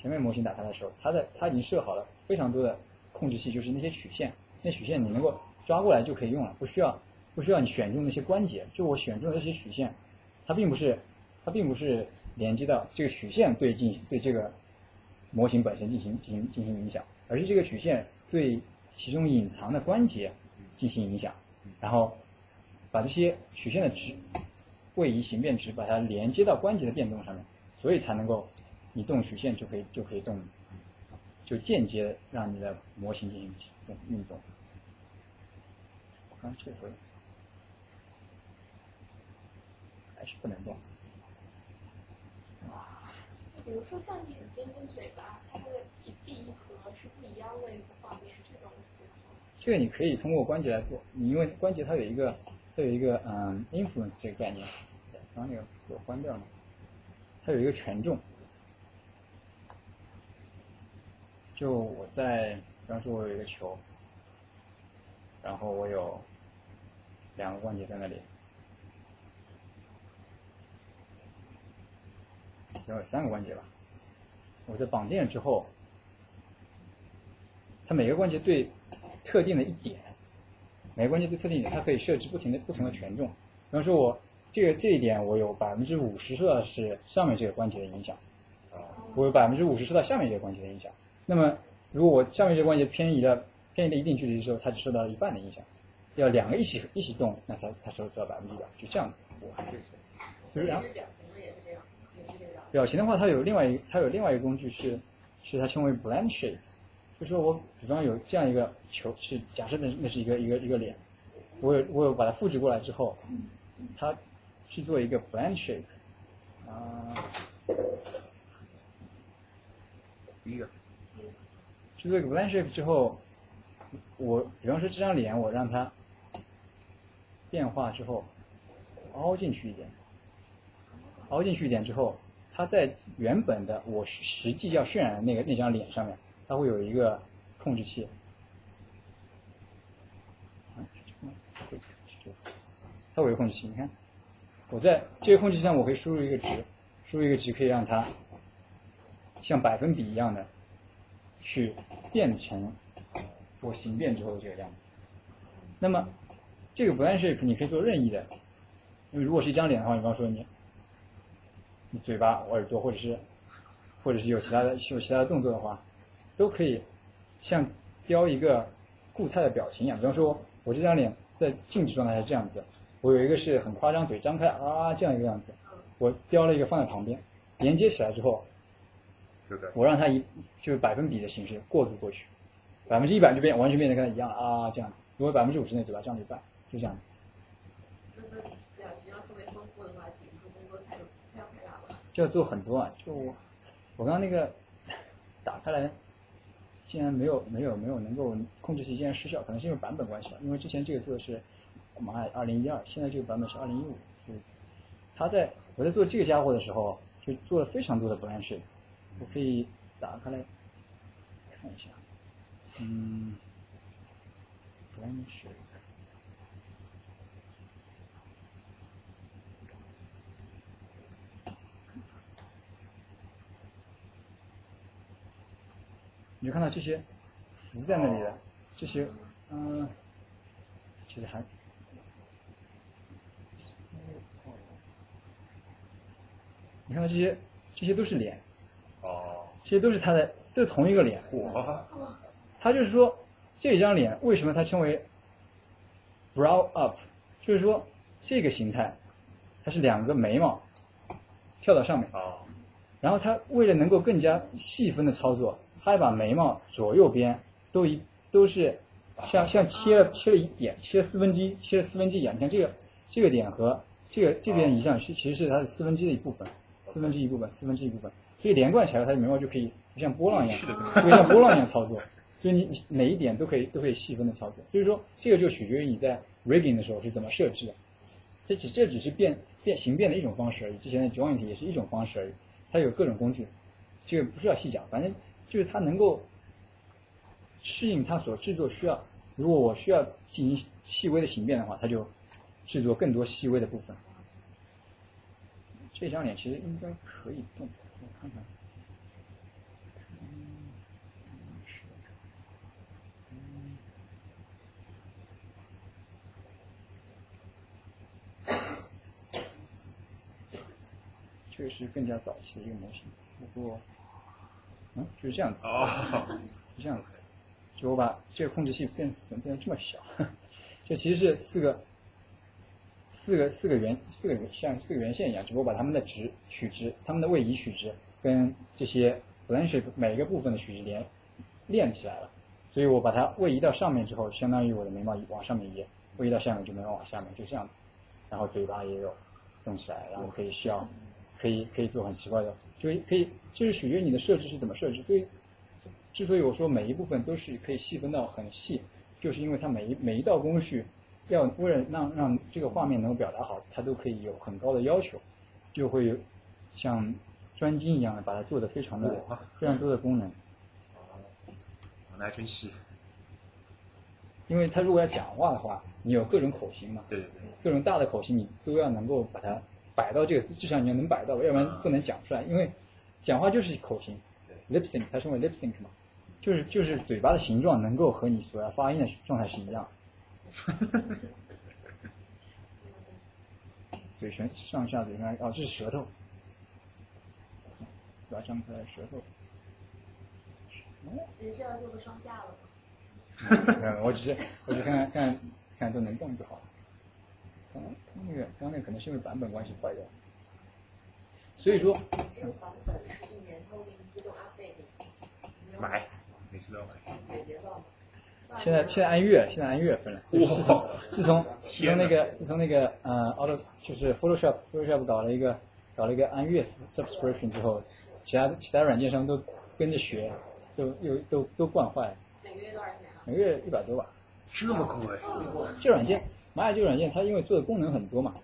前面模型打开的时候，它的它已经设好了非常多的控制器，就是那些曲线，那曲线你能够抓过来就可以用了，不需要不需要你选中那些关节，就我选中的这些曲线，它并不是它并不是连接到这个曲线对进对这个模型本身进行进行进行影响，而是这个曲线对其中隐藏的关节进行影响，然后。把这些曲线的值位移形变值，把它连接到关节的变动上面，所以才能够你动曲线就可以就可以动，就间接让你的模型进行运动。我刚这回还是不能动。比如说像眼睛跟嘴巴，它的一闭一合是不一样的一个画面，这种。这个你可以通过关节来做，你因为关节它有一个。它有一个嗯，influence 这个概念，刚那个给我关掉了。它有一个权重，就我在，比方说我有一个球，然后我有两个关节在那里，要有三个关节吧。我在绑定之后，它每个关节对特定的一点。每个关节对特定点，它可以设置不停的不同的权重。比方说，我这个这一点，我有百分之五十受到是上面这个关节的影响，我有百分之五十受到下面这个关节的影响。那么，如果我下面这个关节偏移了偏移了一定距离的时候，它只受到一半的影响。要两个一起一起动，那才它受到百分之百，就这样子。所以表情也是这样，表情的话，它有另外一它有另外一个工具是是它称为 blend shape。就说我比方有这样一个球，是假设那那是一个一个一个脸，我有我有把它复制过来之后，它去做一个 blend shape，啊，第一个，去做一个 blend shape 之后，我比方说这张脸我让它变化之后，哦，凹进去一点，凹进去一点之后，它在原本的我实际要渲染的那个那张脸上面，它会有一个控制器。它会有控制器，你看，我在这个控制器上，我可以输入一个值，输入一个值可以让它像百分比一样的去变成我形变之后的这个样子。那么这个不但是你可以做任意的，因为如果是一张脸的话，你比方说你你嘴巴、耳朵，或者是或者是有其他的有其他的动作的话，都可以像标一个固态的表情一样。比方说，我这张脸在静止状态是这样子。我有一个是很夸张，嘴张开啊这样一个样子，我雕了一个放在旁边，连接起来之后，我让它一就是百分比的形式过渡过去，百分之一百就变完全变得跟它一样了啊这样子，如果百分之五十那嘴巴张了一半，就这样。表情要特别丰富的话，其实工作太太太大了。就要做很多啊，就我我刚刚那个打开来，竟然没有没有没有能够控制器竟然失效，可能是因为版本关系吧，因为之前这个做的是。妈呀，二零一二，现在这个版本是二零一五，所以他在我在做这个家伙的时候，就做了非常多的 blanch，我可以打开来看一下，嗯，blanch，你就看到这些浮在那里的这些，嗯，其实还。你看到这些，这些都是脸，哦，这些都是他的，都是同一个脸。他就是说，这张脸为什么它称为 brow up？就是说这个形态，它是两个眉毛跳到上面，哦然后他为了能够更加细分的操作，他还把眉毛左右边都一都是像像切了切了一点，切了四分之一，切了四分之一样。你看这个这个点和这个这边一样，是其实是它的四分之一的一部分。四分之一部分，四分之一部分，所以连贯起来，它的眉毛就可以像波浪一样，就像波浪一样操作。所以你每一点都可以都可以细分的操作。所以说这个就取决于你在 rigging 的时候是怎么设置的。这只这只是变变形变的一种方式而已。之前的 joint 也是一种方式而已。它有各种工具，这个不需要细讲，反正就是它能够适应它所制作需要。如果我需要进行细微的形变的话，它就制作更多细微的部分。这张脸其实应该可以动，我看看。这个是更加早期的一个模型，不过，嗯，就是这样子，哦 *laughs* 是这样子。就我把这个控制器变怎么变得这么小？*laughs* 这其实是四个。四个四个圆四个像四个圆线一样，只不过把它们的值取值，它们的位移取值跟这些 blanch 每一个部分的取值连连起来了，所以我把它位移到上面之后，相当于我的眉毛往上面移，位移到下面就眉毛往下面，就这样子。然后嘴巴也有动起来，然后可以笑，可以可以做很奇怪的，就可以就是取决于你的设置是怎么设置。所以之所以我说每一部分都是可以细分到很细，就是因为它每一每一道工序。要为了让让这个画面能够表达好，它都可以有很高的要求，就会有像专精一样的把它做的非常的非常多的功能。那还真是。因为他如果要讲话的话，你有各种口型嘛，对对对，各种大的口型你都要能够把它摆到这个至少你要能摆到，要不然不能讲出来。因为讲话就是口型，lip sync，它称为 lip sync 嘛，就是就是嘴巴的形状能够和你所要发音的状态是一样。嘴唇上下嘴唇，哦，这是舌头，嘴巴张开舌头。人是要做个双架了吗？我只是，我就看看看看都能动就好了。刚那个刚那个可能是因为版本关系坏掉。所以说。这个版本是一年它会给你自动 update。买，每次都买。现在现在按月，现在按月份了。自从自从 *laughs* 自从那个自从那个呃，Auto 就是 Photoshop Photoshop 搞了一个搞了一个按月 subscription 之后，其他其他软件商都跟着学，都又都都惯坏了。每个月多少钱啊？每个月一百多吧。这么贵？这软件，玛雅这个软件它因为做的功能很多嘛，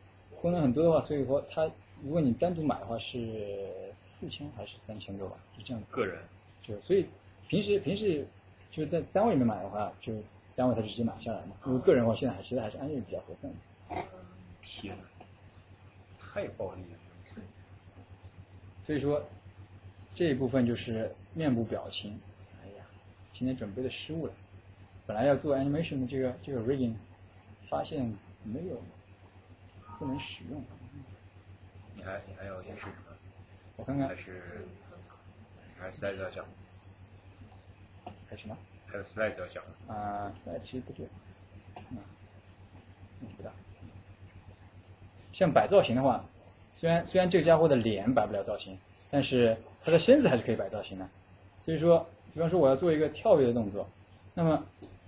功能很多的话，所以说它如果你单独买的话是四千还是三千多吧，是这样。个人。就所以平时平时就是在单位里面买的话，就单位他就直接买下来嘛。如果个人的话，现在还其实还是安逸比较合算。天，太暴力了。所以说这一部分就是面部表情。哎呀，今天准备的失误了。本来要做 animation 的这个这个 rigging，发现没有，不能使用。你还你还有演示什么？我看看。还是还是 slide 要讲？还什么？还有 slide 要讲？啊，slide 其实不对，嗯，问题不大。像摆造型的话，虽然虽然这个家伙的脸摆不了造型，但是他的身子还是可以摆造型的。所以说，比方说我要做一个跳跃的动作，那么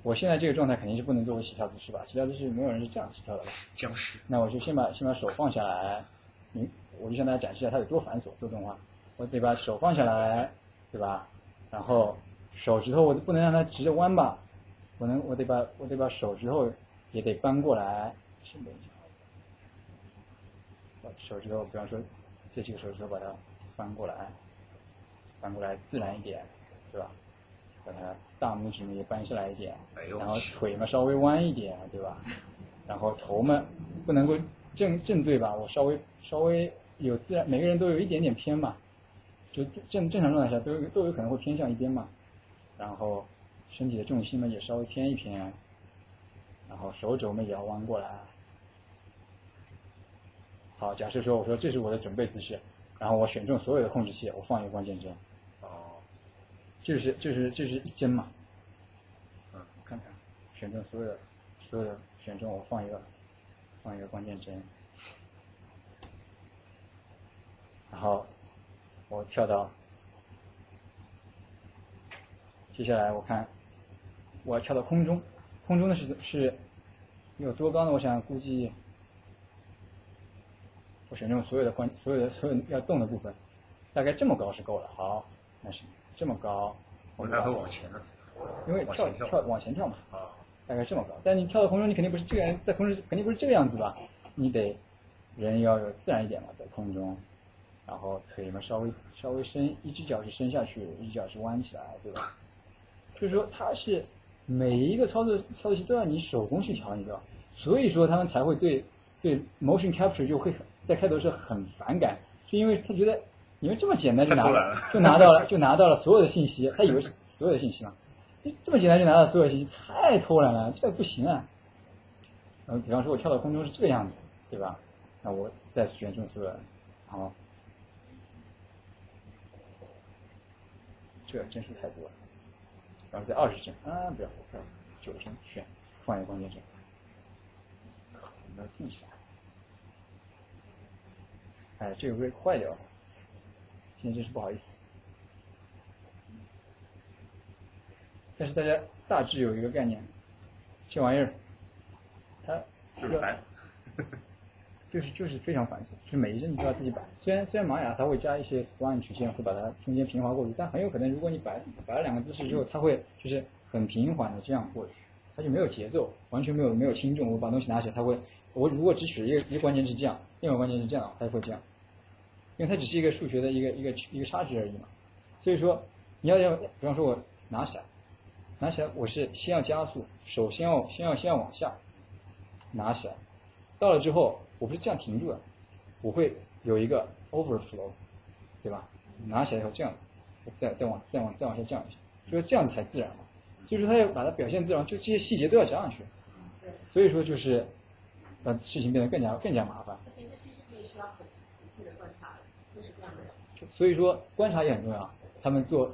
我现在这个状态肯定是不能作为起跳姿势吧？起跳姿势没有人是这样起跳的吧？僵尸。那我就先把先把手放下来，你，我就向大家展示一下它有多繁琐做动画。我得把手放下来，对吧？然后手指头我不能让它直着弯吧？我能我得把我得把手指头也得搬过来。先等一下。把手指头，比方说这几个手指头把它翻过来，翻过来自然一点，对吧？把它大拇指呢也扳下来一点，然后腿嘛稍微弯一点，对吧？*laughs* 然后头嘛不能够正正对吧？我稍微稍微有自然，每个人都有一点点偏嘛，就正正常状态下都有都有可能会偏向一边嘛。然后身体的重心嘛也稍微偏一偏，然后手肘嘛也要弯过来。好，假设说我说这是我的准备姿势，然后我选中所有的控制器，我放一个关键帧。哦。就是就是就是一帧嘛。我，看看，选中所有的所有的选中我放一个放一个关键帧，然后我跳到，接下来我看我要跳到空中，空中的是是有多高呢？我想估计。我选中所有的关，所有的所有要动的部分，大概这么高是够了。好，那是这么高。我还会往前呢。因为跳跳往前跳嘛。啊。大概这么高，但你跳到空中，你肯定不是这个人在空中肯定不是这个样子吧？你得人要有自然一点嘛，在空中，然后腿嘛稍微稍微伸，一只脚是伸下去，一只脚是弯起来，对吧？*laughs* 就是说，它是每一个操作操作器都要你手工去调，你知道？所以说他们才会对对 motion capture 就会很。在开头是很反感，是因为他觉得你们这么简单就拿就拿到了就拿到了所有的信息，他以为是所有的信息嘛，这么简单就拿到所有信息，太偷懒了，这不行啊。嗯，比方说我跳到空中是这个样子，对吧？那我再选中所有，然后这帧数太多了，然后再二十帧啊，不要，九帧选放一个关键帧，要定起来。哎，这个会坏掉，今天真是不好意思。但是大家大致有一个概念，这玩意儿，它就是烦，就是就是非常繁琐，就是每一帧你都要自己摆。虽然虽然玛雅它会加一些 spline 曲线，会把它中间平滑过去，但很有可能如果你摆摆了两个姿势之后，它会就是很平缓的这样过去，它就没有节奏，完全没有没有轻重。我把东西拿起来，它会，我如果只取一个一个关键是这样。另外关键是这样，它就会这样，因为它只是一个数学的一个一个一个差值而已嘛。所以说你要要，比方说我拿起来，拿起来我是先要加速，首先要先要先要往下拿起来，到了之后我不是这样停住的，我会有一个 overflow，对吧？拿起来以后这样子，再再往再往再往下降一下，就是这样子才自然嘛。所以说他要把它表现自然，就这些细节都要加上去。所以说就是让事情变得更加更加麻烦。需要很仔细的观察，各式各样的人。所以说观察也很重要。他们做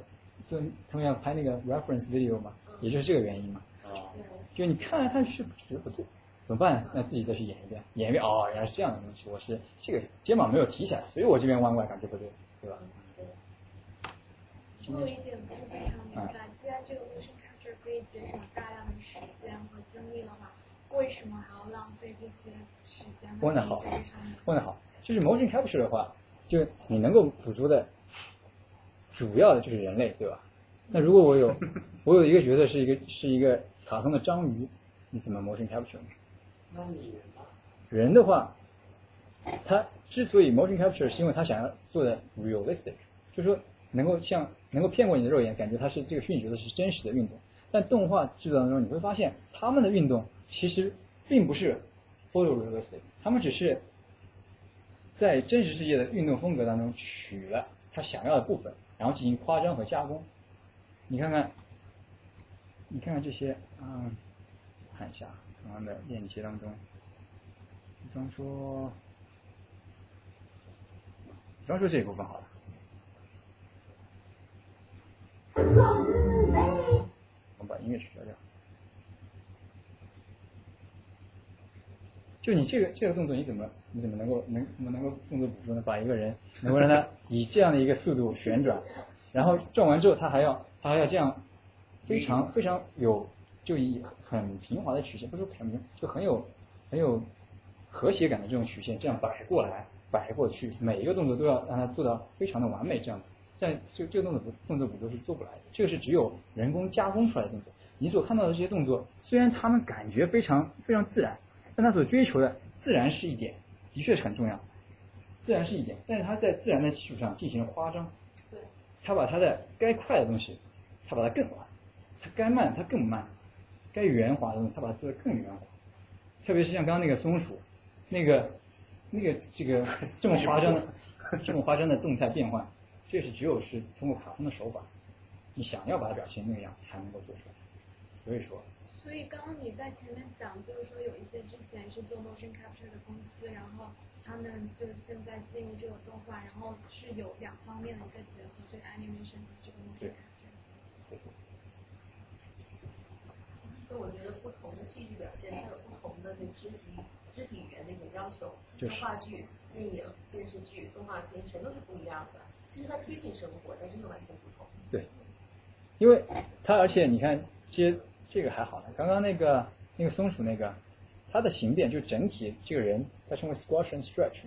做他们要拍那个 reference video 嘛，也就是这个原因嘛。哦。就你看来看去觉得不对，怎么办？那自己再去演一遍，演一遍哦，原来是这样的东西。我是这个肩膀没有提起来，所以我这边弯过来感觉不对，对吧？我一点不是非常明白，既然这个 motion capture 可以节省大量的时间和精力的话，为什么还要浪费这些时间问的好，问的好。就是 motion capture 的话，就你能够捕捉的，主要的就是人类，对吧？那如果我有 *laughs* 我有一个角色是一个是一个卡通的章鱼，你怎么 motion capture 呢？那你人的话，他之所以 motion capture 是因为他想要做的 realistic，就是说能够像能够骗过你的肉眼，感觉它是这个虚拟角色是真实的运动。但动画制作当中你会发现，他们的运动其实并不是 photorealistic，他们只是在真实世界的运动风格当中取了他想要的部分，然后进行夸张和加工。你看看，你看看这些，嗯，看一下刚刚的链接当中，比方说。比方说这一部分好了，我们把音乐取消掉。就你这个这个动作，你怎么你怎么能够能怎么能够动作捕捉呢？把一个人能够让他以这样的一个速度旋转，然后转完之后，他还要他还要这样非常非常有就以很平滑的曲线，不是很平，就很有很有和谐感的这种曲线，这样摆过来。摆过去，每一个动作都要让他做到非常的完美，这样，但这这个动作动作捕捉是做不来的，这个是只有人工加工出来的动作。你所看到的这些动作，虽然他们感觉非常非常自然，但他所追求的自然是一点，的确是很重要，自然是一点，但是它在自然的基础上进行了夸张，对，他把它的该快的东西，它把它更快，它该慢它更慢，该圆滑的东西它把它做得更圆滑，特别是像刚刚那个松鼠，那个。那个这个 *laughs* 这么夸张的这么夸张的动态变换，这是只有是通过卡通的手法，你想要把它表现那个样子才能够做出来。所以说，所以刚刚你在前面讲，就是说有一些之前是做 motion capture 的公司，然后他们就现在进入这个动画，然后是有两方面的一个结合，这个 animation 和这个 motion capture。所以我觉得不同的戏剧表现，它有不同的那肢体。肢体语言的一种要求，动话剧、电影、电视剧、动画片全都是不一样的。其实它贴近生活，但真的完全不同。对，因为它而且你看，其实这个还好呢。刚刚那个那个松鼠那个，它的形变就整体这个人，它称为 squash and stretch，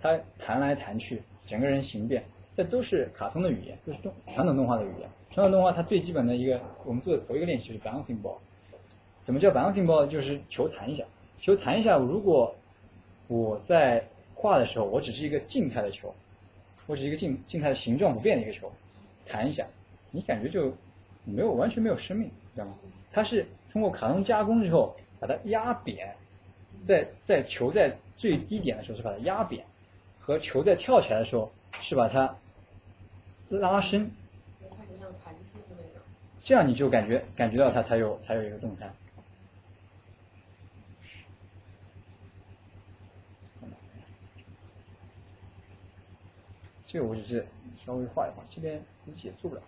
它弹来弹去，整个人形变，这都是卡通的语言，就是动传统动画的语言。传统动画它最基本的一个，我们做的头一个练习就是 bouncing ball。怎么叫 bouncing ball？就是球弹一下。球弹一下，如果我在画的时候，我只是一个静态的球，我只是一个静静态的形状不变的一个球，弹一下，你感觉就没有完全没有生命，知道吗？它是通过卡通加工之后把它压扁，在在球在最低点的时候是把它压扁，和球在跳起来的时候是把它拉伸，这样你就感觉感觉到它才有才有一个动态。这个我只是稍微画一画，这边估计也做不了。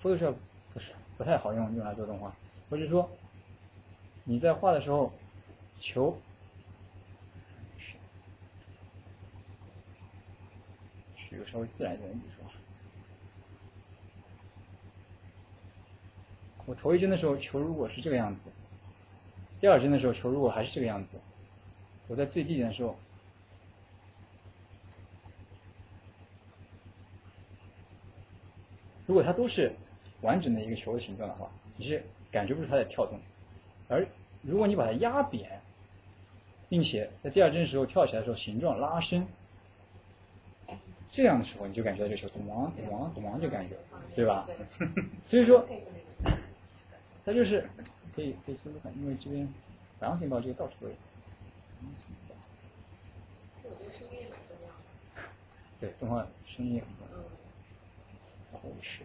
Photoshop 不是不太好用，用来做动画。我是说，你在画的时候，球取个稍微自然一点的笔数。我头一帧的时候，球如果是这个样子，第二帧的时候，球如果还是这个样子，我在最低点的时候。如果它都是完整的一个球的形状的话，你是感觉不出它在跳动。而如果你把它压扁，并且在第二帧时候跳起来的时候形状拉伸，这样的时候你就感觉到这个球咚咚咚咚咚就感觉，对吧？所以说，它就是可以可以试试看，因为这边反向性包这个到处都有。对，动画声音也很重要。然后是，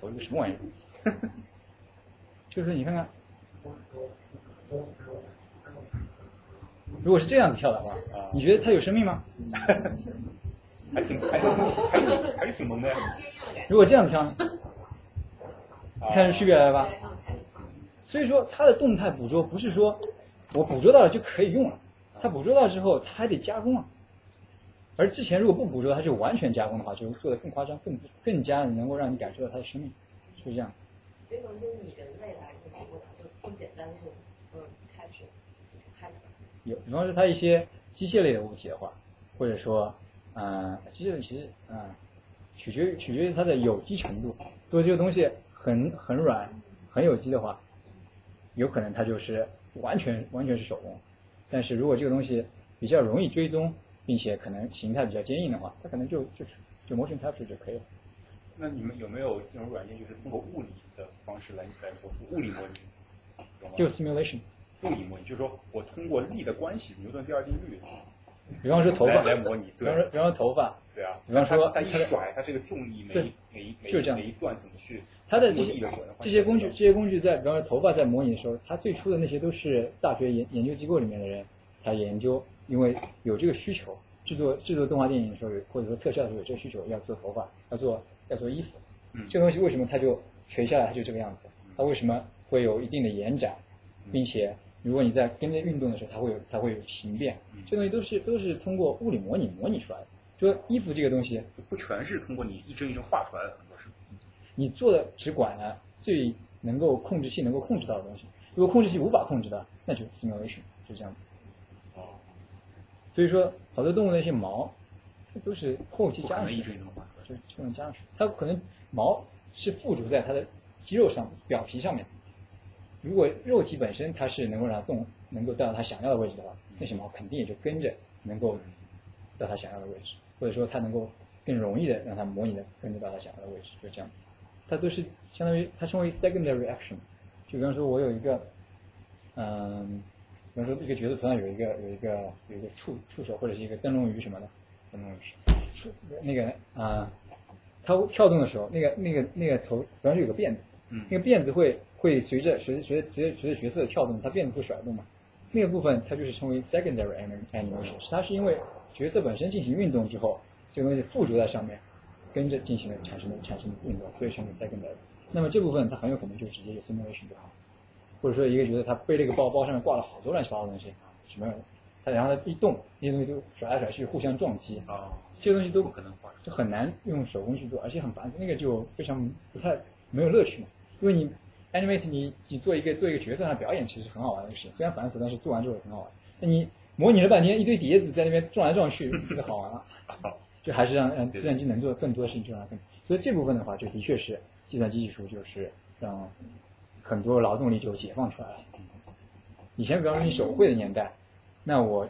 投一个什么玩意？*laughs* 就是你看看，如果是这样子跳的话，你觉得它有生命吗？*laughs* 还挺还是还是还是挺萌的。如果这样子跳呢，看出区别来了吧？所以说它的动态捕捉不是说我捕捉到了就可以用了，它捕捉到之后它还得加工啊。而之前如果不捕捉，它就完全加工的话，就做的更夸张、更更加能够让你感受到它的生命，是不是这样？所以从你人类来说，就不简单用嗯开始开出来。有，比方说它一些机械类的物体的话，或者说嗯机械类其实嗯取决于取决于它的有机程度。如果这个东西很很软很有机的话，有可能它就是完全完全是手工。但是如果这个东西比较容易追踪，并且可能形态比较坚硬的话，它可能就就就 motion capture 就可以了。那你们有没有这种软件，就是通过物理的方式来来做物理模拟？就 simulation。物理模拟，就是说我通过力的关系，牛顿第二定律。比方说头发来模拟，比方说比方说头发，对啊，比方说它一甩，它这个重力每每每每一段怎么去？它的这些这些工具这些工具在比方说头发在模拟的时候，它最初的那些都是大学研研究机构里面的人他研究，因为有这个需求，制作制作动画电影的时候有或者说特效的时候有这个需求，要做头发，要做要做衣服，嗯，这东西为什么它就垂下来它就这个样子？它为什么会有一定的延展，并且？如果你在跟着运动的时候，它会有它会有形变，这东西都是都是通过物理模拟模拟出来的。说衣服这个东西不全是通过你一帧一帧画出来的，很多是。你做的只管了最能够控制器能够控制到的东西，如果控制器无法控制的，那就 simulation 就这样子。哦。所以说，好多动物那些毛，都是后期加上去，一帧一帧画出来，就这种加上去。它可能毛是附着在它的肌肉上表皮上面。如果肉体本身它是能够让它动，能够到它想要的位置的话，那些毛肯定也就跟着能够到它想要的位置，或者说它能够更容易的让它模拟的跟着到它想要的位置，就这样。它都是相当于它称为 secondary action。就比方说我有一个，嗯，比如说一个角色头上有一个有一个有一个触触手或者是一个灯笼鱼什么的，灯笼鱼触那个啊，它跳动的时候，那个那个那个头，比方说有个辫子，那个辫子会。会随着随随随着随着角色的跳动，它辫子会甩动嘛？那个部分它就是称为 secondary animation，它是因为角色本身进行运动之后，这个东西附着在上面，跟着进行了产生的产生的运动，所以称为 secondary。那么这部分它很有可能就直接就 simulation 就好，或者说一个觉得他背了一个包包，上面挂了好多乱七八糟的东西，什么，他然后他一动，那些东西都甩来甩去，互相撞击，啊，这些东西都不可能画，就很难用手工去做，而且很繁琐，那个就非常不太没有乐趣嘛，因为你。Animate 你你做一个做一个角色上表演其实很好玩的事情，虽然繁琐，但是做完之后也很好玩。那你模拟了半天一堆碟子在那边撞来撞去，这个好玩了。*laughs* 就还是让让计算机能做更多的事情，就让它更。所以这部分的话，就的确是计算机技术就是让很多劳动力就解放出来了。以前比方说你手绘的年代，那我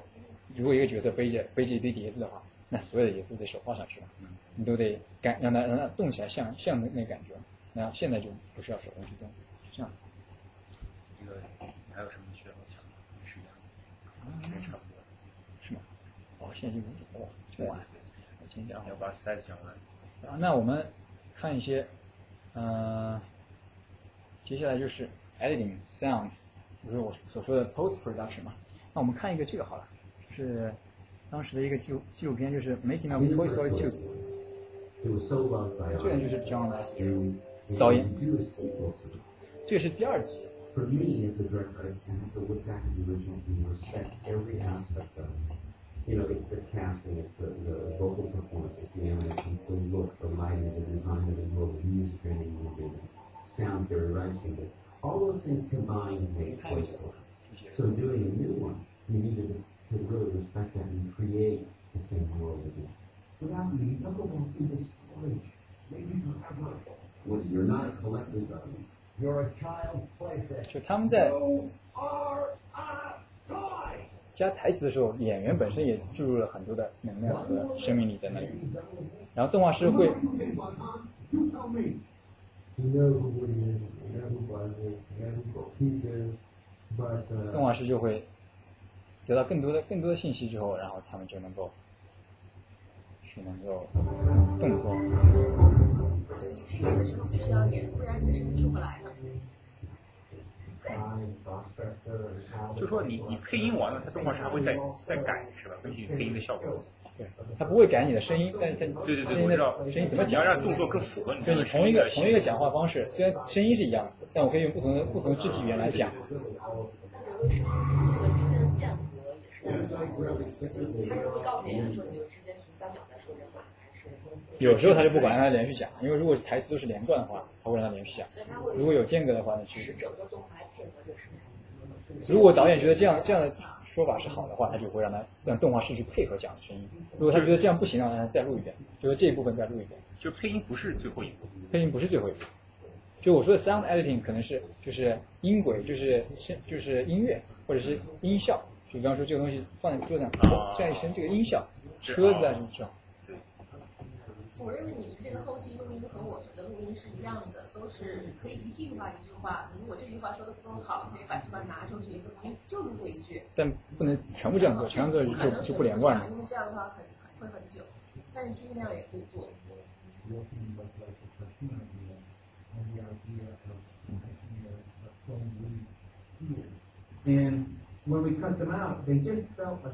如果一个角色背着背着一堆碟子的话，那所有的碟子都得手画上去了，你都得感让它让它动起来，像像那那感觉。那现在就不需要手工去动。这样，这个你还有什么需要讲的？是一样的，时间差不多，是吗？哦，现在就五点了，这么晚。我先讲，要把 slide 讲完。啊，那我们看一些，嗯，接下来就是 editing sound，就是我所说的 post production 嘛。那我们看一个这个好了，是当时的一个纪录纪录片，就是 Making of Toy Story 2。这个就是 John Lasseter 导演。这是第二集。For me as a director, I have to look back at the original and respect every aspect of it. You know, it's the casting, it's the, the vocal performance, it's the animation, the look, the lighting, the design of the world, the music training, the sound, Gary Rice music. All those things combined make Toy Story. So doing a new one, you needed to, to really respect that and create the same world again. Without me, you never walk through this storage. Maybe forever. Well, you're not a collector, playset. 就他们在加台词的时候，演员本身也注入了很多的能量和生命力在那里。然后动画师会， 动画师就会得到更多的更多的信息之后，然后他们就能够去能够动作。需要演，不然你的声音出不来就说你你配音完了，他动画师还会再再改是吧？根据配音的效果。对，他不会改你的声音，但是他对对对，我知道声音怎么讲，要让动作更符合你。对你同一个同一个讲话方式，虽然声音是一样的，但我可以用不同的不同的肢体语言来讲。那比如说这个之间的间隔也是，他是会告诉演员说，你就直接停三秒再说这话。有时候他就不管，让他连续讲，因为如果台词都是连贯的话，他会让他连续讲。如果有间隔的话，那其实。如果导演觉得这样这样的说法是好的话，他就会让他让动画师去配合讲的声音。如果他觉得这样不行，让他再录一遍，就是这一部分再录一遍。就配音不是最后一步。配音不是最后一步。就我说的 sound editing 可能是就是音轨，就是声就是音乐或者是音效，就比方说这个东西放在桌子上，这样一声这个音效，车子啊什么这种。我认为你们这个后期录音和我们的录音是一样的，都是可以一句话一句话，如果这句话说的不够好，可以把这段拿出去，就录这一句。但不能全部这样做，全部做就就不连贯了。因为这样的话很会很久，但是其实那样也可以做。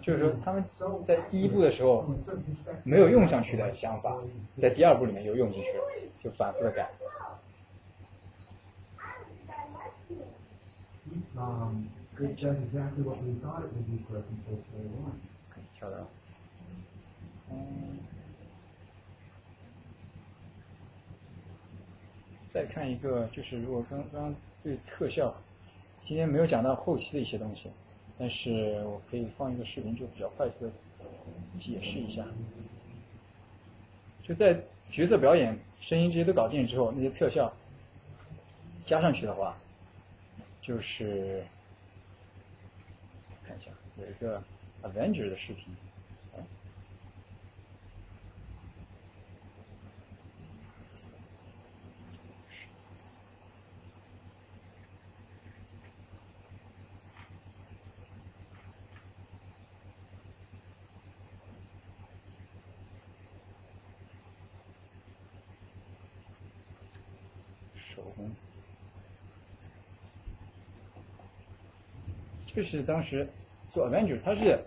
就是说他们在第一步的时候没有用上去的想法，在第二步里面又用进去了，就反复的改。可以跳的。再看一个，就是如果刚刚对特效，今天没有讲到后期的一些东西。但是我可以放一个视频，就比较快速的解释一下。就在角色表演、声音这些都搞定之后，那些特效加上去的话，就是看一下有一个 Avenger 的视频。这是当时做 Avenger，它是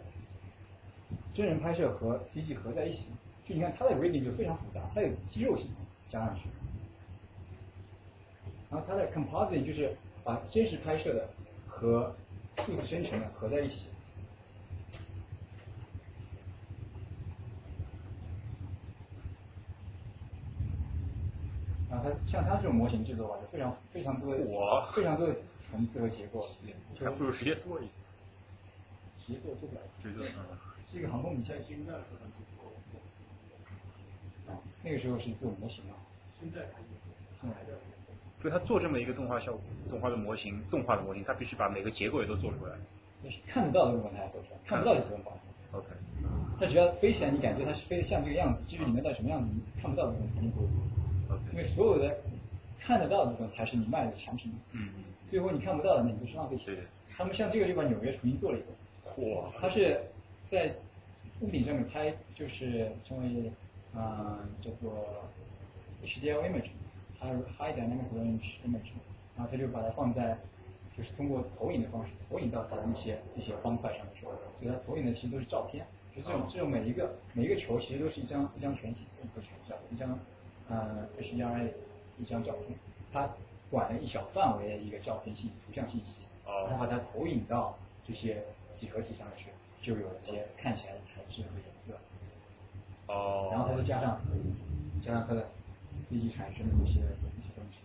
真人拍摄和 CG 合在一起，就你看它的 rigging 就非常复杂，它有肌肉系统加上去，然后它的 compositing 就是把真实拍摄的和数字生成的合在一起。然后它像它这种模型制作的话，就非常非常多的非常多的层次和结构。还不如直接做一个。直接做做不了。直接做。是一个航空母舰。啊，那个时候是做模型啊。现在还现在所以他做这么一个动画效果，动画的模型，动画的模型，他必须把每个结构也都做出来。看得到的部分他要做出来，看不到就不用管。OK。他只要飞起来，你感觉它是飞得像这个样子，至于里面到什么样子，你看不到的部分肯定不会做。因为所有的看得到的部分才是你卖的产品。嗯嗯。最后你看不到的，那你就是浪费钱。他们像这个地方，纽约重新做了一个。哇。它是在屋顶上面拍，就是称为啊叫做 HDL image，还有 High Dynamic Range image，然后他就把它放在，就是通过投影的方式投影到它的一些一些方块上面去，所以它投影的其实都是照片，就这种这种每一个每一个球其实都是一张一张全景，不是全息，一张。呃，HDRI 一张照片，它管了一小范围的一个照片信图像信息，然后把它投影到这些几何体上去，就有这些看起来的材质和颜色。哦。然后它再加上加上它的 CG 产生的一些一些东西，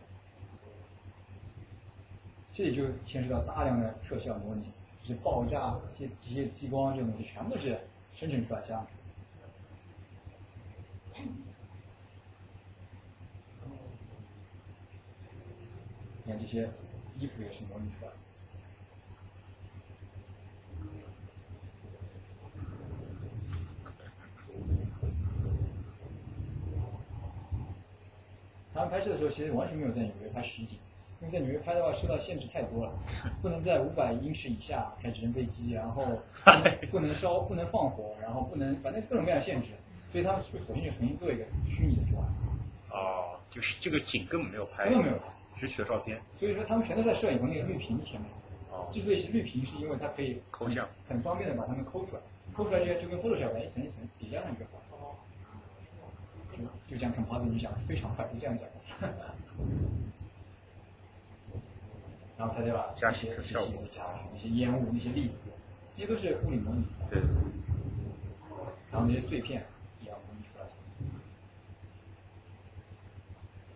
这里就牵涉到大量的特效模拟，这些爆炸、这些这些激光这种东西，全部都是生成出来这样。*laughs* 你看这些衣服也是模拟出来的。他们拍摄的时候其实完全没有在纽约拍实景，因为在纽约拍的话受到限制太多了，不能在五百英尺以下开直升飞机，然后 *laughs* 不能烧、不能放火，然后不能反正各种各样限制，所以他们是不是索性就重新做一个虚拟的出来？哦，就是这个景根本没有拍。根本没有拍。只取了照片，所以说他们全都在摄影棚那个绿屏前面。哦。之所以是绿屏，是因为它可以抠像，很方便的把它们抠出来，抠出来之后就跟 Photoshop 一层一层叠加上去。就就这样 composite，你讲的非常快，就这样讲。然后他再把加些效果加上去，那些烟雾、那些粒子，这些都是物理模拟。对。然后那些碎片也要模拟出来。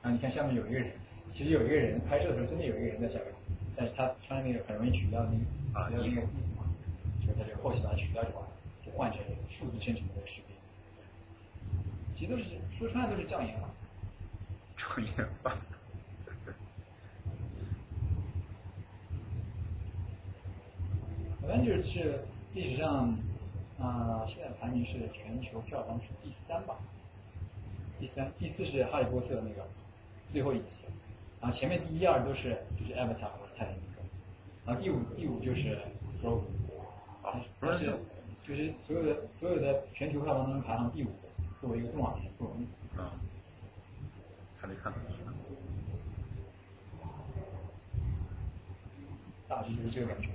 然后你看下面有一个人。其实有一个人拍摄的时候，真的有一个人在下面，但是他穿那个很容易取掉那个啊那个衣服嘛，就是他就后期把它取掉就完了，就换成数字生成的那个视频。其实都是说穿了都是障眼法。障眼法。反正就是历史上啊，现在排名是全球票房是第三吧？第三，第四是哈利波特那个最后一集，然后前面第一二都是就是 Avatar 或者泰坦尼克，然后第五第五就是 Frozen，但是就是所有的所有的全球票房当中排行第五的，作为一个动画片不容易。啊，还没看。大致就是这个感觉。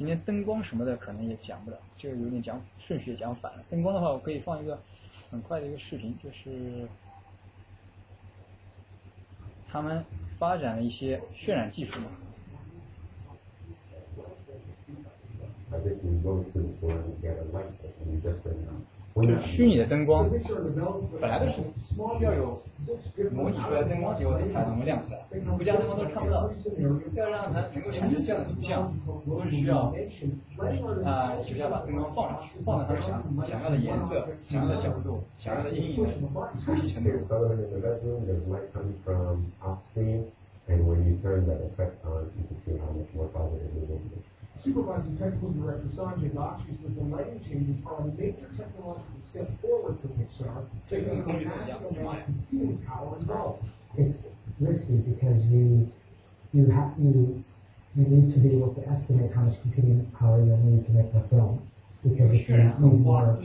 今天灯光什么的可能也讲不了，这个有点讲顺序讲反了。灯光的话，我可以放一个很快的一个视频，就是他们发展了一些渲染技术嘛。就是虚拟的灯光，本来都是需要有模拟出来的灯光结果才能够亮起来，不加灯光都是看不到。要让它能够产生这样的图像，都是需要啊艺术家把灯光放上去，放到它想想要的颜色、想要的角度、想要的阴影的熟悉程度。Supervising Technical Director Sanjay Bakshi says the lighting changes are a major technological step forward for Pixar, taking a massive amount of computing power involved. It's risky because you you have you you need to be able to estimate how much computing power you'll need to make the film because if you need more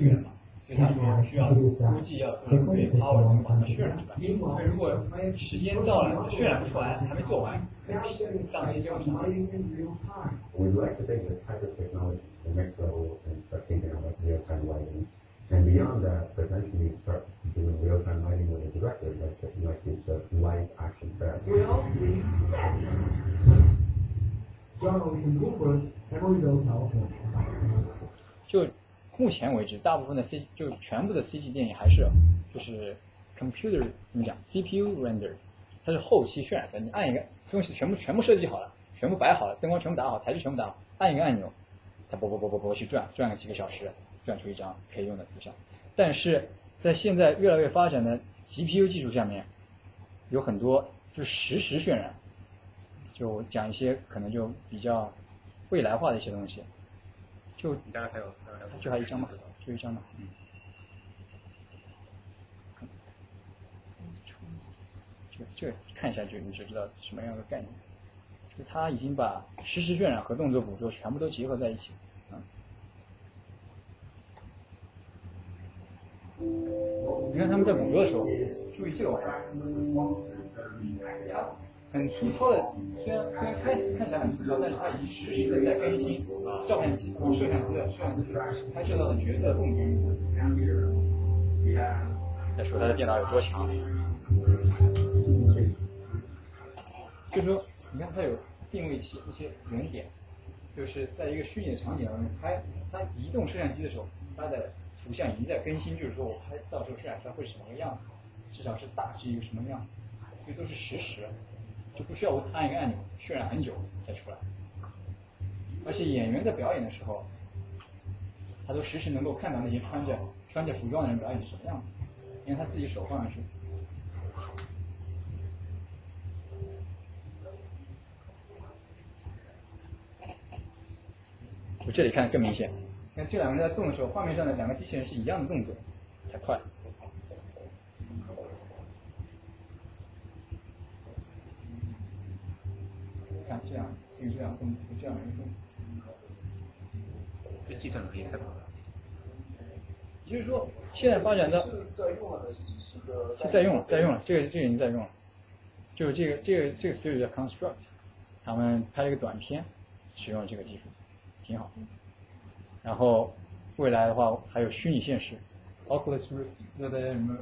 所以他说需要估计要多少倍 power 把它渲染出来。那如果时间到了渲染不出来，还没做完，档期就上。We'd like to take this type of technology the next level and start thinking about real-time lighting. And beyond that, potentially start doing real-time lighting with a director, like, like it's a live action film. John Ocean Bloomberg, Emeryville, California. 就目前为止，大部分的 C 就全部的 CG 电影还是就是 computer 怎么讲 CPU render，它是后期渲染的。你按一个东西全部全部设计好了，全部摆好了，灯光全部打好，材质全部打好，按一个按钮，它啵啵啵啵啵去转，转个几个小时，转出一张可以用的图像。但是在现在越来越发展的 GPU 技术下面，有很多就是实时渲染，就讲一些可能就比较未来化的一些东西。就你大概还有就还一张嘛，就一张嘛，嗯。这个这看一下就你就知道什么样的概念，就他已经把实时渲染和动作捕捉全部都结合在一起，嗯。你看他们在捕捉的时候，注意这个玩意儿，很粗糙的，虽然虽然看看起来很粗糙，但是它已经实时的在更新照相机和摄像机的摄像机拍摄到的角色动作。再说他的电脑有多强，就说你看它有定位器一些原点，就是在一个虚拟的场景当中拍，它移动摄像机的时候，它的图像已经在更新，就是说我拍到时候渲染出来会是什么样子，至少是大致一个什么样，子，这都是实时。就不需要我按一个按钮渲染很久再出来，而且演员在表演的时候，他都实时能够看到那些穿着穿着服装的人表演是什么样子，因为他自己手放上去。我这里看更明显，看这两个人在动的时候，画面上的两个机器人是一样的动作，太快。看这样，就这样动，就这样移动。这计算能力太棒了。也就是说，现在发展的。是在用了？在用了，这个这个已经在用了。就是这个这个这个 studio 叫 Construct，他们拍了一个短片，使用了这个技术，挺好。然后未来的话还有虚拟现实，Oculus Rift，不知道大家有没有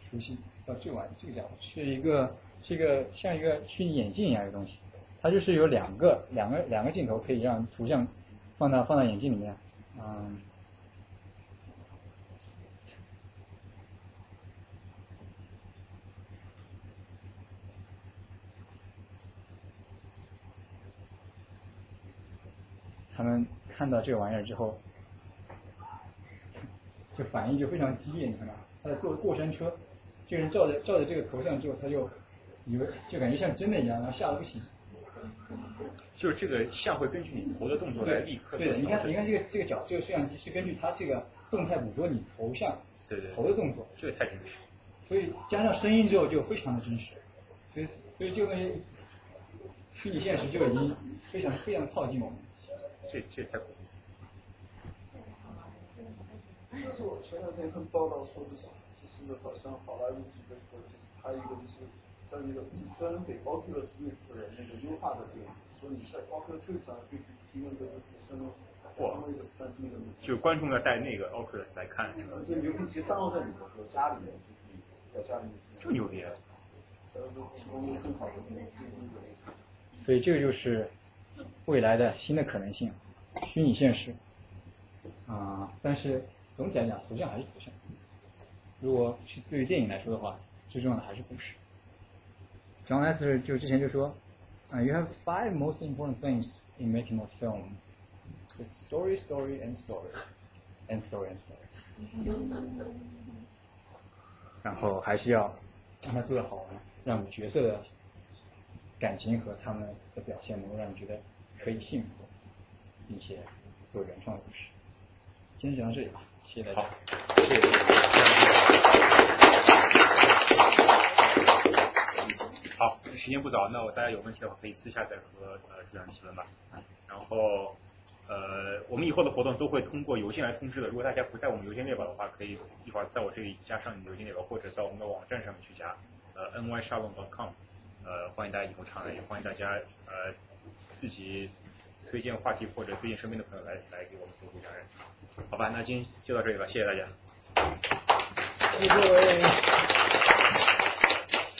熟悉？啊，这玩意这个家伙是一个是一个像一个虚拟眼镜一样的东西。它就是有两个两个两个镜头可以让图像放到放到眼镜里面，嗯，他们看到这个玩意儿之后，就反应就非常激烈，你看到？他在坐过山车，这个人照着照着这个头像之后，他就以为就感觉像真的一样，然后吓得不行。就是这个像会根据你头的动作来立刻对，你看，你看这个这个角，这个摄像机是根据它这个动态捕捉你头像，对对，头的动作，这个太真实。所以加上声音之后就非常的真实，所以所以这个东西虚拟现实就已经非常非常靠近我们。这这太恐怖。这是我前两天看报道说的，就是好像好莱坞这个就是拍一个就是那个专门给 Oculus Rift 的那个优化的电影，说你在 Oculus Rift 上可以提供一个就是相当于一个三 D 的。就观众要带那个 Oculus 来看。对，你可以直接当在里头，说家里面就可以在家里面。这么牛逼！所以这个就是未来的新的可能性，虚拟现实啊，但是。总体来讲，图像还是图像。如果是对于电影来说的话，最重要的还是故事。John Lasseter 就之前就说，啊，You have five most important things in making a film: it's story, story, and story, and story, and story。然后还是要让它做的好玩，让角色的感情和他们的表现能够让你觉得可以幸福，并且做原创故事。今天讲到这里吧。谢谢大家。好，时间不早，那我大家有问题的话可以私下再和呃主任提问吧。然后呃，我们以后的活动都会通过邮件来通知的。如果大家不在我们邮件列表的话，可以一会儿在我这里加上你邮件列表，或者在我们的网站上面去加呃 nyshalom.com。呃，欢迎大家以后常来，也欢迎大家呃自己推荐话题或者推荐身边的朋友来来给我们搜狐家人。好吧，那今天就到这里吧，谢谢大家。谢谢各位。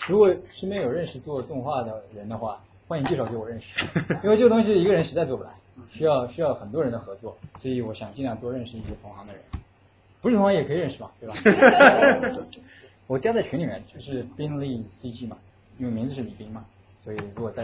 如果身边有认识做动画的人的话，欢迎介绍给我认识。*laughs* 因为这个东西一个人实在做不来，需要需要很多人的合作，所以我想尽量多认识一些同行的人。不是同行也可以认识嘛，对吧？*laughs* 我加在群里面就是宾利 CG 嘛，因为名字是李斌嘛，所以如果在。